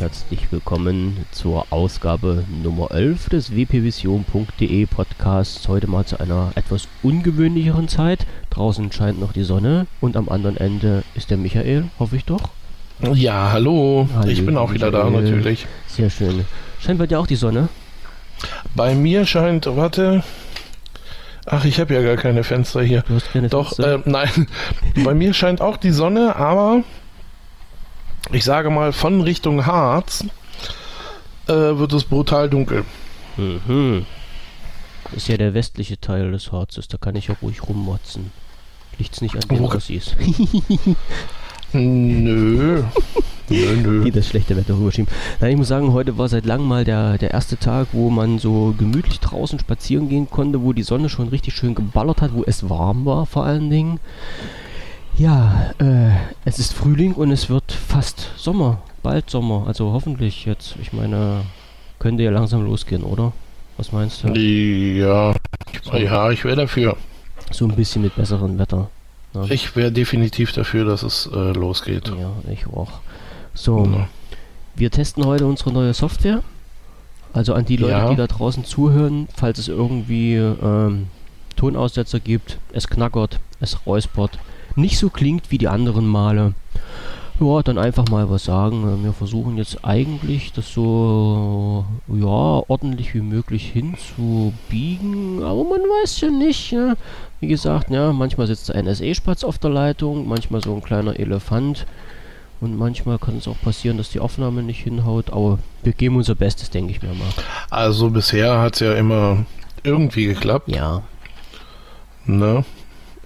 herzlich willkommen zur Ausgabe Nummer 11 des wpvision.de Podcasts. Heute mal zu einer etwas ungewöhnlicheren Zeit. Draußen scheint noch die Sonne und am anderen Ende ist der Michael, hoffe ich doch. Ja, hallo. hallo ich bin auch wieder Michael. da natürlich. Sehr schön. Scheint bei dir auch die Sonne? Bei mir scheint, warte, Ach, ich habe ja gar keine Fenster hier. Du hast keine Doch, Fenster? Äh, nein. Bei mir scheint auch die Sonne, aber ich sage mal, von Richtung Harz äh, wird es brutal dunkel. Mhm. Ist ja der westliche Teil des Harzes, da kann ich ja ruhig rummotzen. Liegt's nicht an den Ossis. Nö. nö, nö. Die das schlechte Wetter rüberschieben. Nein, ich muss sagen, heute war seit langem mal der, der erste Tag, wo man so gemütlich draußen spazieren gehen konnte, wo die Sonne schon richtig schön geballert hat, wo es warm war vor allen Dingen. Ja, äh, es ist Frühling und es wird fast Sommer, bald Sommer, also hoffentlich jetzt. Ich meine, könnte ja langsam losgehen, oder? Was meinst du? Ja, so. ja, ich wäre dafür. So ein bisschen mit besserem Wetter. Ja. Ich wäre definitiv dafür, dass es äh, losgeht. Ja, ich auch. So, ja. wir testen heute unsere neue Software. Also an die Leute, ja. die da draußen zuhören, falls es irgendwie ähm, Tonaussetzer gibt, es knackert, es räuspert, nicht so klingt wie die anderen Male. Ja, dann einfach mal was sagen. Wir versuchen jetzt eigentlich das so ja ordentlich wie möglich hinzubiegen, aber man weiß ja nicht. Ja. Wie gesagt, ja, manchmal sitzt ein SE-Spatz auf der Leitung, manchmal so ein kleiner Elefant. Und manchmal kann es auch passieren, dass die Aufnahme nicht hinhaut, aber wir geben unser Bestes, denke ich mir mal. Also bisher hat es ja immer irgendwie geklappt. Ja. Ne?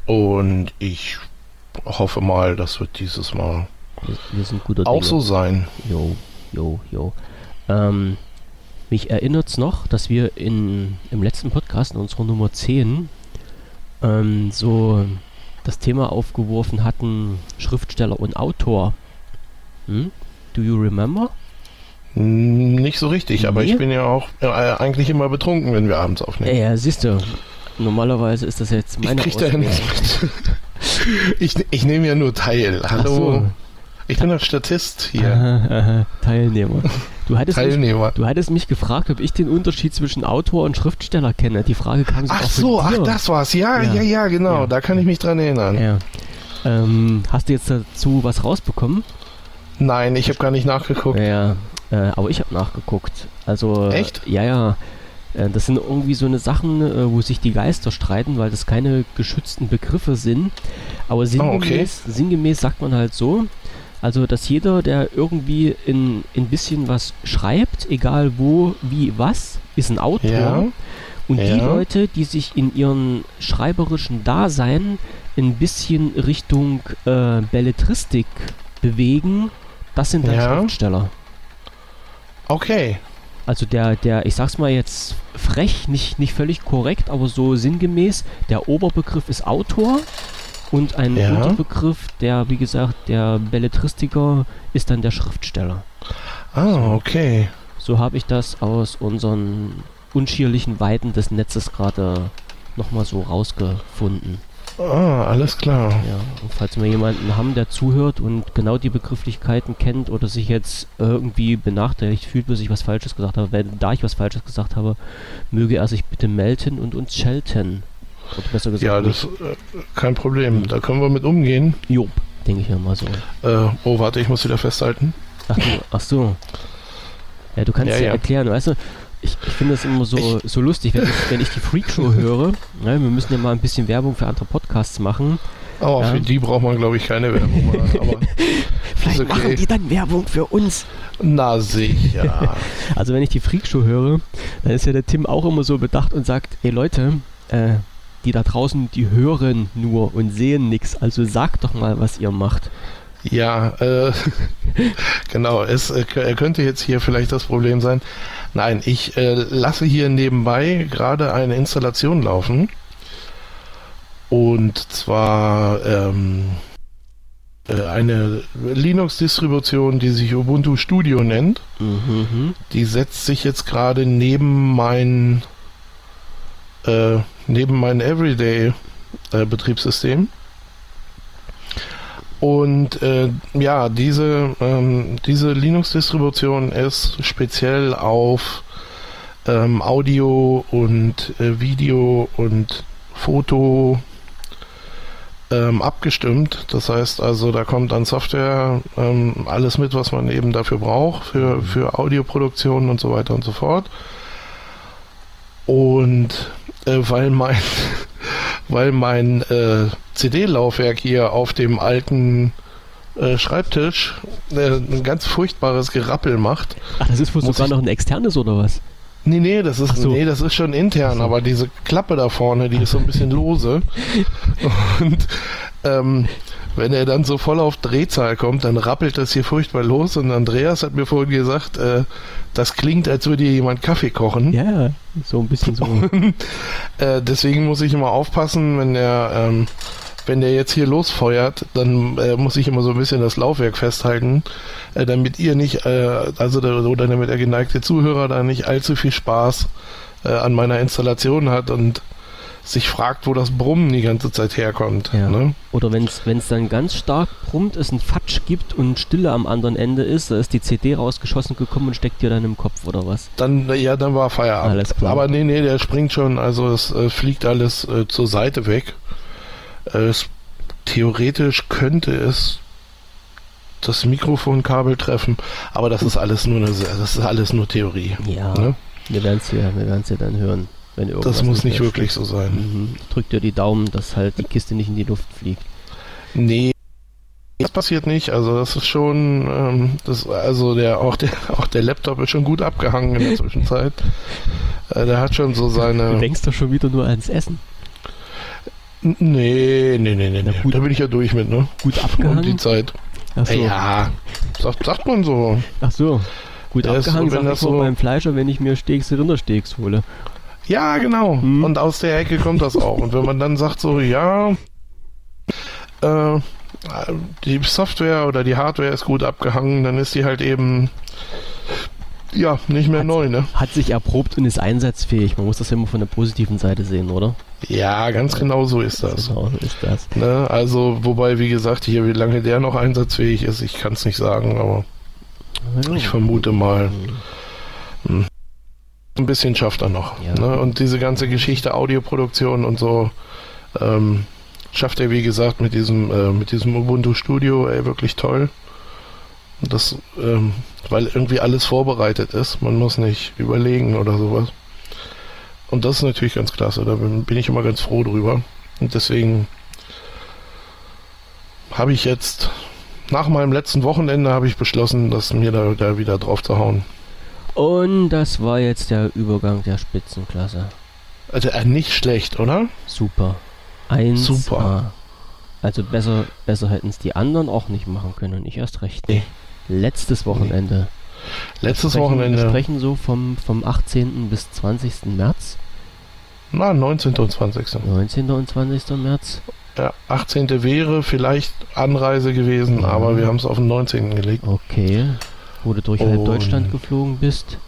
Und ich hoffe mal, das wird dieses Mal wir, wir auch Dinge. so sein. Jo, jo, jo. Ähm, mich erinnert es noch, dass wir in, im letzten Podcast, in unserer Nummer 10, ähm, so das Thema aufgeworfen hatten, Schriftsteller und Autor. Hm? Do you remember? Nicht so richtig, nee. aber ich bin ja auch äh, eigentlich immer betrunken, wenn wir abends aufnehmen. Ja, siehst du. Normalerweise ist das jetzt meine Ich krieg da nichts mit. ich, ich nehme ja nur teil. Hallo. So. Ich bin doch Statist hier. Aha, aha. Teilnehmer. Du hattest, Teilnehmer. Mich, du hattest mich gefragt, ob ich den Unterschied zwischen Autor und Schriftsteller kenne. Die Frage kam so Ach so, ach das war's. Ja, ja, ja, ja genau. Ja. Da kann ich mich dran erinnern. Ja. Ähm, hast du jetzt dazu was rausbekommen? Nein, ich habe gar nicht nachgeguckt. Ja, äh, aber ich habe nachgeguckt. Also echt? Ja, ja. Äh, das sind irgendwie so eine Sachen, äh, wo sich die Geister streiten, weil das keine geschützten Begriffe sind. Aber sinngemäß, oh, okay. sinngemäß sagt man halt so, also, dass jeder, der irgendwie in ein bisschen was schreibt, egal wo, wie, was, ist ein Autor. Ja. Und ja. die Leute, die sich in ihrem schreiberischen Dasein ein bisschen Richtung äh, Belletristik bewegen, das sind dann ja. Schriftsteller. Okay. Also der, der, ich sag's mal jetzt frech, nicht, nicht völlig korrekt, aber so sinngemäß, der Oberbegriff ist Autor und ein ja. Unterbegriff, der, wie gesagt, der Belletristiker ist dann der Schriftsteller. Ah, okay. So habe ich das aus unseren unschierlichen Weiten des Netzes gerade nochmal so rausgefunden. Ah, alles klar. Ja, und falls wir jemanden haben, der zuhört und genau die Begrifflichkeiten kennt oder sich jetzt irgendwie benachteiligt fühlt, bis ich was Falsches gesagt habe, wenn, da ich was Falsches gesagt habe, möge er sich bitte melden und uns schelten. Oder besser gesagt, ja, das ist äh, kein Problem. Mhm. Da können wir mit umgehen. Jo, denke ich mir mal so. Äh, oh, warte, ich muss wieder festhalten. Ach, du, ach so. Ja, du kannst ja, ja erklären, weißt du, ich, ich finde das immer so, so lustig, wenn ich, wenn ich die Freakshow höre. Ja, wir müssen ja mal ein bisschen Werbung für andere Podcasts machen. Aber ja. für die braucht man, glaube ich, keine Werbung machen. Aber Vielleicht okay. machen die dann Werbung für uns. Na sicher. also wenn ich die Freakshow höre, dann ist ja der Tim auch immer so bedacht und sagt, ey Leute, äh, die da draußen, die hören nur und sehen nichts. Also sagt doch mal, was ihr macht. Ja, äh, genau. Es äh, könnte jetzt hier vielleicht das Problem sein. Nein, ich äh, lasse hier nebenbei gerade eine Installation laufen. Und zwar ähm, äh, eine Linux-Distribution, die sich Ubuntu Studio nennt. Mhm. Die setzt sich jetzt gerade neben mein äh, neben mein Everyday-Betriebssystem. Und äh, ja, diese, ähm, diese Linux-Distribution ist speziell auf ähm, Audio und äh, Video und Foto ähm, abgestimmt. Das heißt also, da kommt an Software ähm, alles mit, was man eben dafür braucht, für, mhm. für Audioproduktion und so weiter und so fort. Und äh, weil mein, weil mein äh, CD-Laufwerk hier auf dem alten äh, Schreibtisch äh, ein ganz furchtbares Gerappel macht. Ach, das ist wohl sogar noch ein externes oder was? Nee, nee, das ist, so. nee, das ist schon intern, so. aber diese Klappe da vorne, die ist so ein bisschen lose. Und ähm, wenn er dann so voll auf Drehzahl kommt, dann rappelt das hier furchtbar los. Und Andreas hat mir vorhin gesagt, äh, das klingt, als würde hier jemand Kaffee kochen. Ja, so ein bisschen so. Und, äh, deswegen muss ich immer aufpassen, wenn der ähm, wenn der jetzt hier losfeuert, dann äh, muss ich immer so ein bisschen das Laufwerk festhalten, äh, damit ihr nicht, äh, also der, oder damit der geneigte Zuhörer da nicht allzu viel Spaß äh, an meiner Installation hat und sich fragt, wo das Brummen die ganze Zeit herkommt. Ja. Ne? Oder wenn es dann ganz stark brummt, es einen Fatsch gibt und Stille am anderen Ende ist, da ist die CD rausgeschossen gekommen und steckt dir dann im Kopf oder was? Dann, ja, dann war Feierabend. Alles klar. Aber nee, nee, der springt schon, also es äh, fliegt alles äh, zur Seite weg. Es, theoretisch könnte es das Mikrofonkabel treffen, aber das ist alles nur eine, das ist alles nur Theorie. Ja. Ne? Wir werden es ja, wir ja dann hören. Wenn das muss nicht wirklich so sein. Mhm. Drück dir die Daumen, dass halt die Kiste nicht in die Luft fliegt. Nee, das passiert nicht. Also das ist schon, ähm, das, also der auch der auch der Laptop ist schon gut abgehangen in der Zwischenzeit. äh, der hat schon so seine. Du denkst doch schon wieder nur ans Essen. Nee, nee, nee, nee. Da bin ich ja durch mit, ne? Gut abgehangen? Um die Zeit. Ach so. Ja, sagt, sagt man so. Ach so. Gut ja, abgehangen, so, wenn das so beim Fleischer, wenn ich mir Steaks, Rindersteaks hole. Ja, genau. Hm. Und aus der Ecke kommt das auch. Und wenn man dann sagt so, ja, äh, die Software oder die Hardware ist gut abgehangen, dann ist die halt eben ja, nicht mehr hat, neu, ne? Hat sich erprobt und ist einsatzfähig. Man muss das immer von der positiven Seite sehen, oder? Ja, ganz genau so ist das. Genau so ist das. Ne? Also, wobei, wie gesagt, hier, wie lange der noch einsatzfähig ist, ich kann es nicht sagen, aber ja. ich vermute mal, mh, hm, ein bisschen schafft er noch. Ja. Ne? Und diese ganze Geschichte Audioproduktion und so, ähm, schafft er, wie gesagt, mit diesem, äh, mit diesem Ubuntu Studio, ey, wirklich toll. Das, ähm, weil irgendwie alles vorbereitet ist. Man muss nicht überlegen oder sowas. Und das ist natürlich ganz klasse. Da bin, bin ich immer ganz froh drüber. Und deswegen habe ich jetzt nach meinem letzten Wochenende habe ich beschlossen, dass mir da, da wieder drauf zu hauen. Und das war jetzt der Übergang der Spitzenklasse. Also äh, nicht schlecht, oder? Super. Eins Super. Also besser, besser hätten es die anderen auch nicht machen können und ich erst recht. Nee. Letztes Wochenende. Letztes wir sprechen, Wochenende. Wir sprechen so vom, vom 18. bis 20. März. Na, 19. und 20. 19. und 20. März. Ja, 18. wäre vielleicht Anreise gewesen, ja. aber wir haben es auf den 19. gelegt. Okay. Wo du durch halb Deutschland geflogen bist.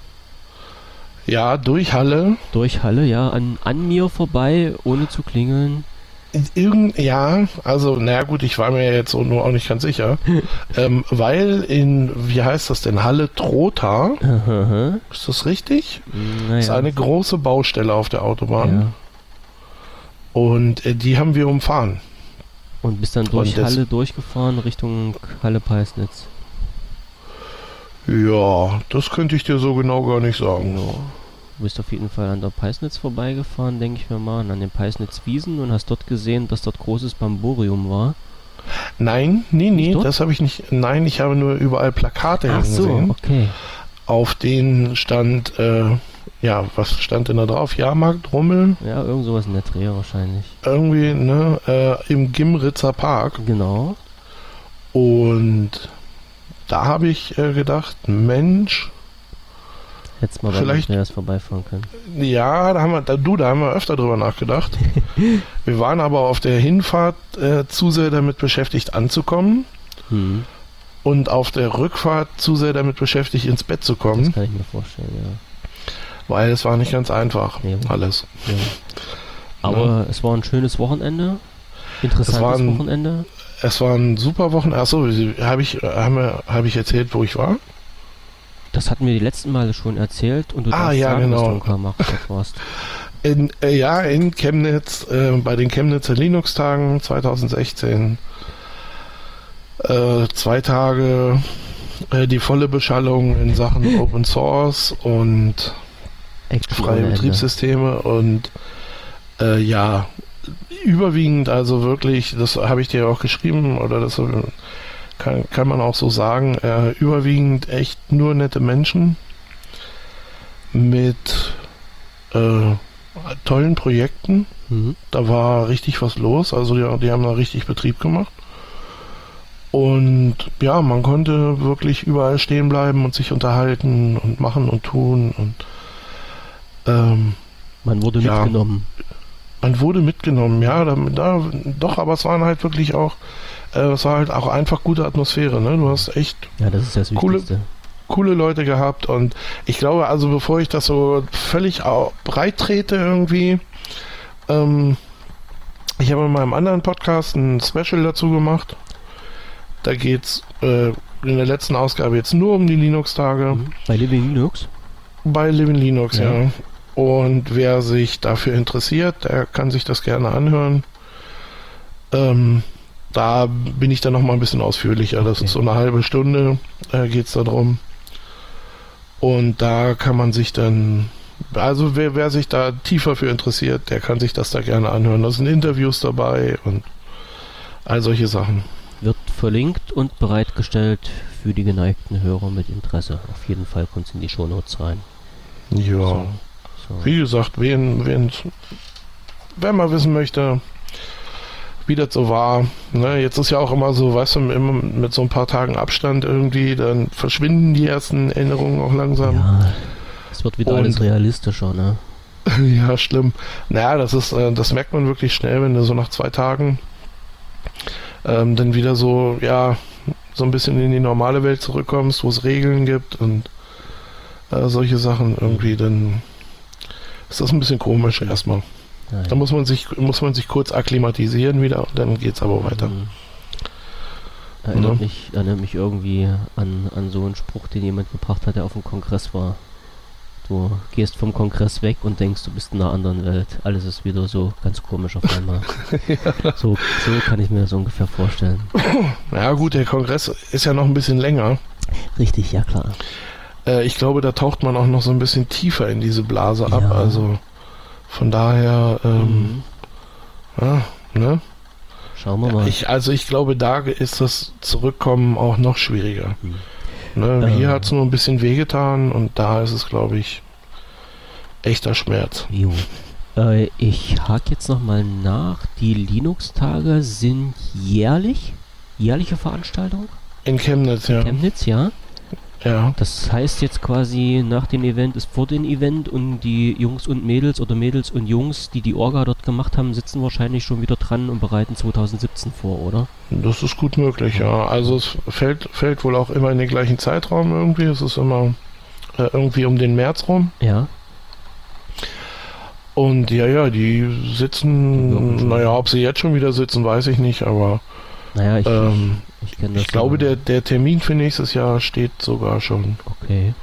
Ja, durch Halle. Durch Halle, ja. An, an mir vorbei, ohne zu klingeln. Irgend, ja, also, naja gut, ich war mir jetzt nur auch nicht ganz sicher. ähm, weil in, wie heißt das denn, Halle Trotha, ist das richtig? Naja. Ist eine große Baustelle auf der Autobahn. Ja. Und äh, die haben wir umfahren. Und bist dann durch Halle durchgefahren Richtung Halle Peisnitz? Ja, das könnte ich dir so genau gar nicht sagen. Ja. Du bist auf jeden Fall an der Peisnitz vorbeigefahren, denke ich mir mal, an den Peisnitz-Wiesen und hast dort gesehen, dass dort großes Bamborium war. Nein, nee, nee, das habe ich nicht. Nein, ich habe nur überall Plakate Ach gesehen. So, okay. Auf denen stand, äh, ja, was stand denn da drauf? Jahrmarkt, Rummel? Ja, irgend sowas in der Dreh wahrscheinlich. Irgendwie, ne, äh, im Gimritzer Park. Genau. Und da habe ich äh, gedacht, Mensch, Hättest mal Vielleicht, bei vorbeifahren können. Ja, da haben wir, da, du, da haben wir öfter drüber nachgedacht. wir waren aber auf der Hinfahrt äh, zu sehr damit beschäftigt anzukommen. Mhm. Und auf der Rückfahrt zu sehr damit beschäftigt, ins Bett zu kommen. Das kann ich mir vorstellen, ja. Weil es war nicht ganz einfach, nee, alles. Ja. Aber ja. es war ein schönes Wochenende. Interessantes ein, Wochenende. Es waren super Wochen. Achso, habe ich, habe hab ich erzählt, wo ich war? Das hatten wir die letzten Male schon erzählt und du ah, ja, sagen, genau. warst. In, äh, ja, in Chemnitz, äh, bei den Chemnitzer Linux-Tagen 2016. Äh, zwei Tage äh, die volle Beschallung in Sachen Open Source und freie Betriebssysteme und äh, ja, überwiegend, also wirklich, das habe ich dir auch geschrieben oder das kann, kann man auch so sagen, äh, überwiegend echt nur nette Menschen mit äh, tollen Projekten. Mhm. Da war richtig was los, also die, die haben da richtig Betrieb gemacht. Und ja, man konnte wirklich überall stehen bleiben und sich unterhalten und machen und tun und ähm, man wurde ja, mitgenommen. Man wurde mitgenommen, ja, da, da, doch, aber es waren halt wirklich auch, äh, es war halt auch einfach gute Atmosphäre, ne? Du hast echt ja, das ist das coole, coole Leute gehabt und ich glaube, also bevor ich das so völlig breit trete irgendwie, ähm, ich habe in meinem anderen Podcast ein Special dazu gemacht. Da geht es äh, in der letzten Ausgabe jetzt nur um die Linux-Tage. Mhm. Bei Living Linux? Bei Living Linux, ja. ja. Und wer sich dafür interessiert, der kann sich das gerne anhören. Ähm, da bin ich dann noch mal ein bisschen ausführlicher. Das okay. ist so eine halbe Stunde, äh, geht es darum. Und da kann man sich dann, also wer, wer sich da tiefer für interessiert, der kann sich das da gerne anhören. Da sind Interviews dabei und all solche Sachen. Wird verlinkt und bereitgestellt für die geneigten Hörer mit Interesse. Auf jeden Fall kommt es in die Shownotes rein. Ja. So. So. Wie gesagt, wen, wen, wer mal wissen möchte, wie das so war. Ne, jetzt ist ja auch immer so, weißt du, immer mit so ein paar Tagen Abstand irgendwie, dann verschwinden die ersten Erinnerungen auch langsam. Ja, es wird wieder Und, alles realistischer, ne? ja, schlimm. Naja, das ist, äh, das merkt man wirklich schnell, wenn du so nach zwei Tagen ähm, dann wieder so, ja, so ein bisschen in die normale Welt zurückkommst, wo es Regeln gibt und äh, solche Sachen irgendwie, dann ist das ein bisschen komisch erstmal. Nein. Da muss man sich muss man sich kurz akklimatisieren wieder, dann geht es aber weiter. Mhm. Erinnert, ja. mich, erinnert mich irgendwie an, an so einen Spruch, den jemand gebracht hat, der auf dem Kongress war. Du gehst vom Kongress weg und denkst, du bist in einer anderen Welt. Alles ist wieder so ganz komisch auf einmal. ja. so, so kann ich mir das ungefähr vorstellen. Ja gut, der Kongress ist ja noch ein bisschen länger. Richtig, ja klar. Äh, ich glaube, da taucht man auch noch so ein bisschen tiefer in diese Blase ab. Ja. Also von daher, ähm, mhm. ja, ne? Schauen wir mal. Ich, also ich glaube, da ist das Zurückkommen auch noch schwieriger. Mhm. Ne, hier hat es nur ein bisschen wehgetan und da ist es, glaube ich, echter Schmerz. Jo. Äh, ich hake jetzt nochmal nach. Die Linux-Tage sind jährlich? Jährliche Veranstaltung? In Chemnitz, ja. In Chemnitz, ja. Ja. Das heißt jetzt quasi nach dem Event ist vor dem Event und die Jungs und Mädels oder Mädels und Jungs, die die Orga dort gemacht haben, sitzen wahrscheinlich schon wieder dran und bereiten 2017 vor, oder? Das ist gut möglich, ja. Also es fällt, fällt wohl auch immer in den gleichen Zeitraum irgendwie. Es ist immer äh, irgendwie um den März rum. Ja. Und ja, ja, die sitzen, naja, ob sie jetzt schon wieder sitzen, weiß ich nicht, aber naja, ich, ähm, ich, ich, ich glaube, der, der Termin für nächstes Jahr steht sogar schon. Okay.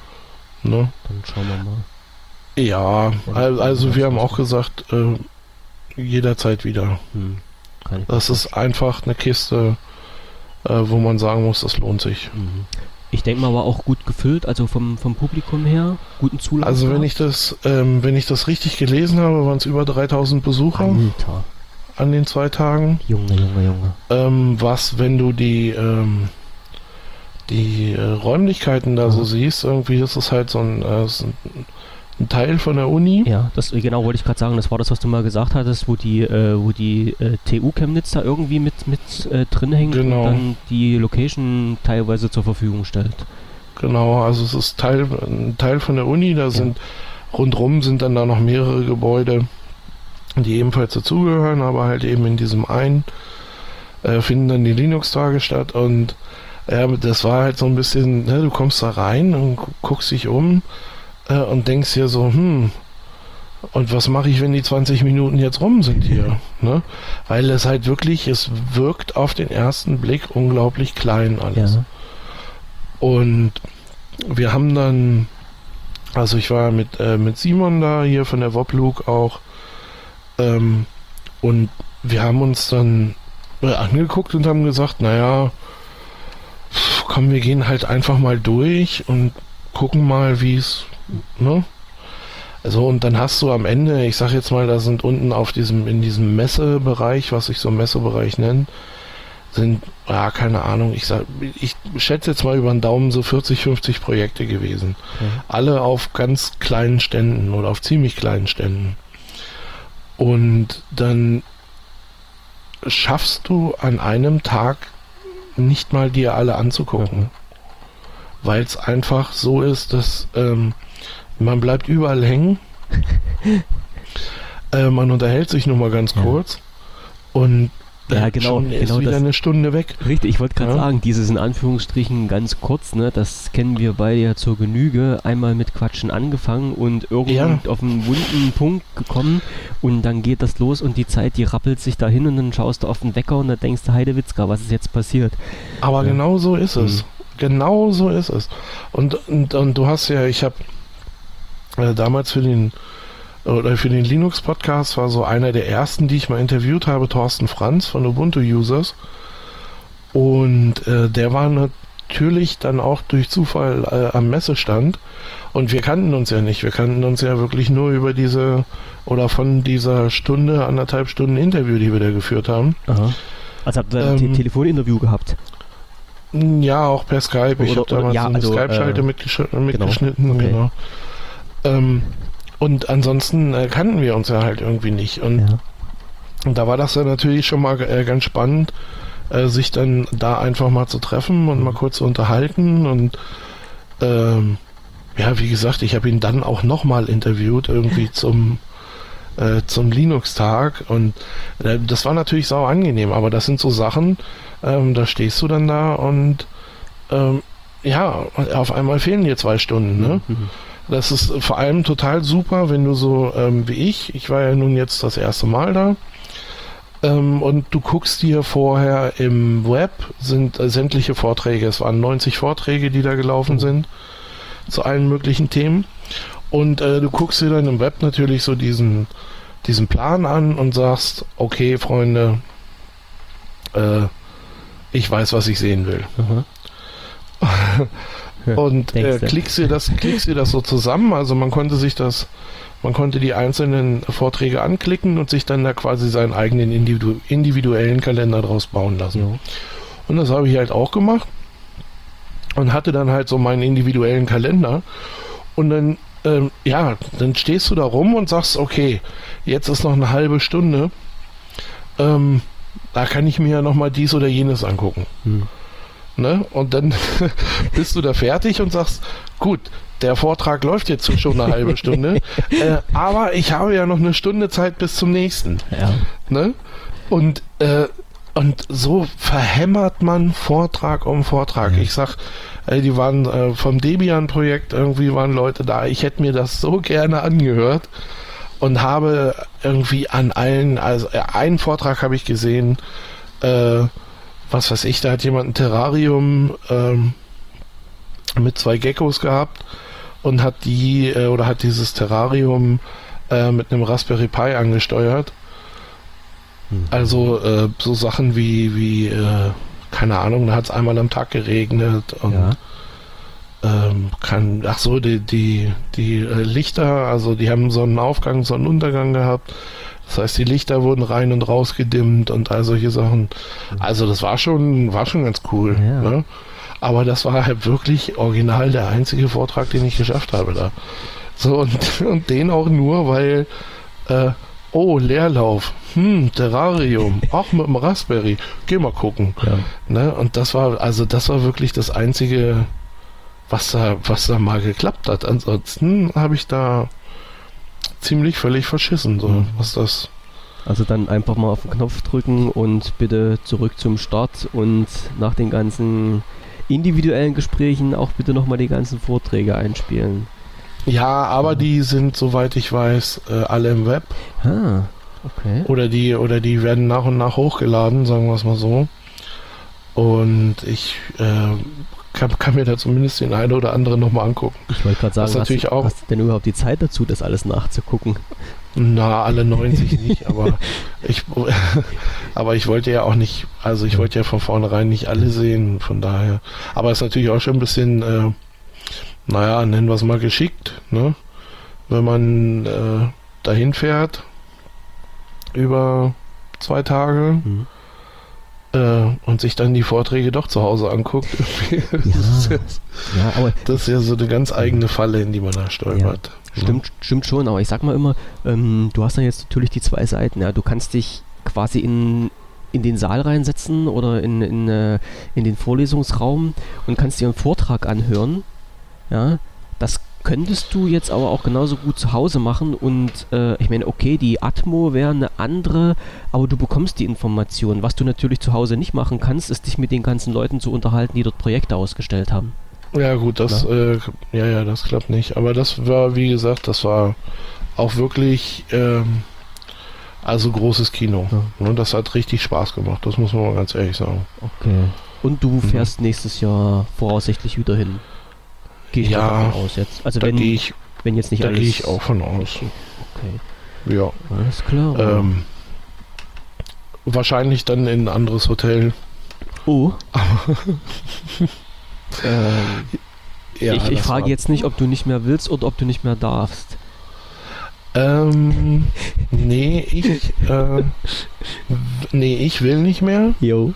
Ne? Dann schauen wir mal. Ja, also, wir haben auch gesagt, äh, jederzeit wieder. Hm, das ist einfach eine Kiste, äh, wo man sagen muss, das lohnt sich. Mhm. Ich denke mal, aber auch gut gefüllt, also vom, vom Publikum her, guten Zulauf. Also wenn ich das, ähm, wenn ich das richtig gelesen habe, waren es über 3000 Besucher. Alter an den zwei Tagen. Junge, Junge, Junge. Ähm, was, wenn du die, ähm, die äh, Räumlichkeiten da mhm. so siehst, irgendwie ist es halt so ein, äh, so ein, Teil von der Uni. Ja, das genau wollte ich gerade sagen. Das war das, was du mal gesagt hattest, wo die, äh, wo die äh, TU Chemnitz da irgendwie mit, mit äh, drin hängt genau. und dann die Location teilweise zur Verfügung stellt. Genau, also es ist Teil, ein Teil von der Uni. Da ja. sind rundrum sind dann da noch mehrere Gebäude die ebenfalls dazugehören, aber halt eben in diesem einen äh, finden dann die Linux-Tage statt und ja, das war halt so ein bisschen, ne, du kommst da rein und guckst dich um äh, und denkst dir so, hm, Und was mache ich, wenn die 20 Minuten jetzt rum sind hier? Ne? Weil es halt wirklich, es wirkt auf den ersten Blick unglaublich klein alles. Ja. Und wir haben dann, also ich war mit, äh, mit Simon da hier von der Woblug auch, ähm, und wir haben uns dann angeguckt und haben gesagt, naja, komm, wir gehen halt einfach mal durch und gucken mal, wie es, ne? Also und dann hast du am Ende, ich sag jetzt mal, da sind unten auf diesem, in diesem Messebereich, was ich so Messebereich nenne, sind, ja, keine Ahnung, ich sag, ich schätze jetzt mal über den Daumen so 40, 50 Projekte gewesen. Mhm. Alle auf ganz kleinen Ständen oder auf ziemlich kleinen Ständen. Und dann schaffst du an einem Tag nicht mal dir alle anzugucken. Weil es einfach so ist, dass ähm, man bleibt überall hängen. äh, man unterhält sich nur mal ganz ja. kurz. Und ja, genau, schon genau ist wieder eine Stunde weg. Richtig, ich wollte gerade ja. sagen, dieses in Anführungsstrichen ganz kurz, ne, das kennen wir beide ja zur Genüge. Einmal mit Quatschen angefangen und irgendwie ja. auf einen wunden Punkt gekommen und dann geht das los und die Zeit, die rappelt sich dahin und dann schaust du auf den Wecker und dann denkst du, Heidewitzka, was ist jetzt passiert? Aber ja. genau so ist es. Mhm. Genau so ist es. Und, und, und du hast ja, ich habe äh, damals für den oder für den Linux-Podcast war so einer der ersten, die ich mal interviewt habe, Thorsten Franz von Ubuntu Users. Und äh, der war natürlich dann auch durch Zufall äh, am Messestand. Und wir kannten uns ja nicht. Wir kannten uns ja wirklich nur über diese oder von dieser Stunde, anderthalb Stunden Interview, die wir da geführt haben. Aha. Also habt ihr ähm, ein Telefoninterview gehabt? Ja, auch per Skype. Ich habe damals ja, eine also, Skype-Schalte äh, mitgesch mitgeschnitten. Genau. Okay. genau. Ähm, und ansonsten äh, kannten wir uns ja halt irgendwie nicht. Und, ja. und da war das ja natürlich schon mal äh, ganz spannend, äh, sich dann da einfach mal zu treffen und mal kurz zu unterhalten. Und ähm, ja, wie gesagt, ich habe ihn dann auch nochmal interviewt, irgendwie zum äh, zum Linux-Tag und äh, das war natürlich sau angenehm, aber das sind so Sachen, ähm, da stehst du dann da und ähm, ja, auf einmal fehlen dir zwei Stunden, ne? Mhm. Das ist vor allem total super, wenn du so ähm, wie ich, ich war ja nun jetzt das erste Mal da, ähm, und du guckst dir vorher im Web, sind äh, sämtliche Vorträge, es waren 90 Vorträge, die da gelaufen sind, zu allen möglichen Themen. Und äh, du guckst dir dann im Web natürlich so diesen, diesen Plan an und sagst, okay, Freunde, äh, ich weiß, was ich sehen will. und äh, klickst dir das, klickst dir das so zusammen. Also man konnte sich das, man konnte die einzelnen Vorträge anklicken und sich dann da quasi seinen eigenen individu individuellen Kalender draus bauen lassen. Ja. Und das habe ich halt auch gemacht und hatte dann halt so meinen individuellen Kalender. Und dann, ähm, ja, dann stehst du da rum und sagst, okay, jetzt ist noch eine halbe Stunde. Ähm, da kann ich mir ja nochmal dies oder jenes angucken. Hm. Ne? Und dann bist du da fertig und sagst, gut, der Vortrag läuft jetzt schon eine halbe Stunde, äh, aber ich habe ja noch eine Stunde Zeit bis zum nächsten. Ja. Ne? Und, äh, und so verhämmert man Vortrag um Vortrag. Ja. Ich sag, äh, die waren äh, vom Debian-Projekt, irgendwie waren Leute da, ich hätte mir das so gerne angehört und habe irgendwie an allen, also äh, einen Vortrag habe ich gesehen, äh, was weiß ich, da hat jemand ein Terrarium ähm, mit zwei Geckos gehabt und hat die äh, oder hat dieses Terrarium äh, mit einem Raspberry Pi angesteuert. Mhm. Also äh, so Sachen wie, wie äh, keine Ahnung, da hat es einmal am Tag geregnet und ja. ähm, kann, ach so, die, die, die äh, Lichter, also die haben Sonnenaufgang, Sonnenuntergang gehabt das heißt, die Lichter wurden rein und raus gedimmt und all solche Sachen. Also das war schon, war schon ganz cool. Ja. Ne? Aber das war halt wirklich original der einzige Vortrag, den ich geschafft habe da. So, und, und den auch nur, weil, äh, oh, Leerlauf, hm, Terrarium, auch mit dem Raspberry, geh mal gucken. Ja. Ne? Und das war, also das war wirklich das einzige, was da, was da mal geklappt hat. Ansonsten habe ich da ziemlich völlig verschissen, so mhm. was das. Also dann einfach mal auf den Knopf drücken und bitte zurück zum Start und nach den ganzen individuellen Gesprächen auch bitte nochmal die ganzen Vorträge einspielen. Ja, aber die sind, soweit ich weiß, äh, alle im Web. Ah, okay. Oder die, oder die werden nach und nach hochgeladen, sagen wir es mal so. Und ich äh, kann, kann, mir da zumindest den einen oder anderen nochmal angucken. Ich wollte gerade sagen, was natürlich hast, auch, hast du denn überhaupt die Zeit dazu, das alles nachzugucken? Na, alle 90 nicht, aber ich, aber ich wollte ja auch nicht, also ich wollte ja von vornherein nicht alle sehen, von daher. Aber es ist natürlich auch schon ein bisschen, äh, naja, nennen wir es mal geschickt, ne? Wenn man äh, dahin fährt über zwei Tage. Mhm äh, und sich dann die Vorträge doch zu Hause anguckt. das, ja, ist jetzt, ja, aber das ist ja so eine ganz eigene Falle, in die man da stolpert. Ja, stimmt, stimmt schon, aber ich sag mal immer, ähm, du hast dann jetzt natürlich die zwei Seiten. Ja, du kannst dich quasi in, in den Saal reinsetzen oder in, in, äh, in den Vorlesungsraum und kannst dir einen Vortrag anhören. Ja, das könntest du jetzt aber auch genauso gut zu Hause machen und äh, ich meine, okay, die Atmo wäre eine andere, aber du bekommst die Information. Was du natürlich zu Hause nicht machen kannst, ist dich mit den ganzen Leuten zu unterhalten, die dort Projekte ausgestellt haben. Ja gut, das, äh, ja, ja, das klappt nicht. Aber das war, wie gesagt, das war auch wirklich, ähm, also großes Kino. Ja. Ne, das hat richtig Spaß gemacht, das muss man mal ganz ehrlich sagen. Okay. Und du mhm. fährst mhm. nächstes Jahr voraussichtlich wieder hin. Gehe ich ja, davon aus jetzt. Also da wenn, ich, wenn jetzt nicht da alles... gehe ich auch von aus. Okay. Ja. Alles klar. Ähm, wahrscheinlich dann in ein anderes Hotel. Oh. ähm, ja, ich, ich frage jetzt nicht, ob du nicht mehr willst oder ob du nicht mehr darfst. Ähm, nee, ich, äh, nee, ich will nicht mehr. Jo.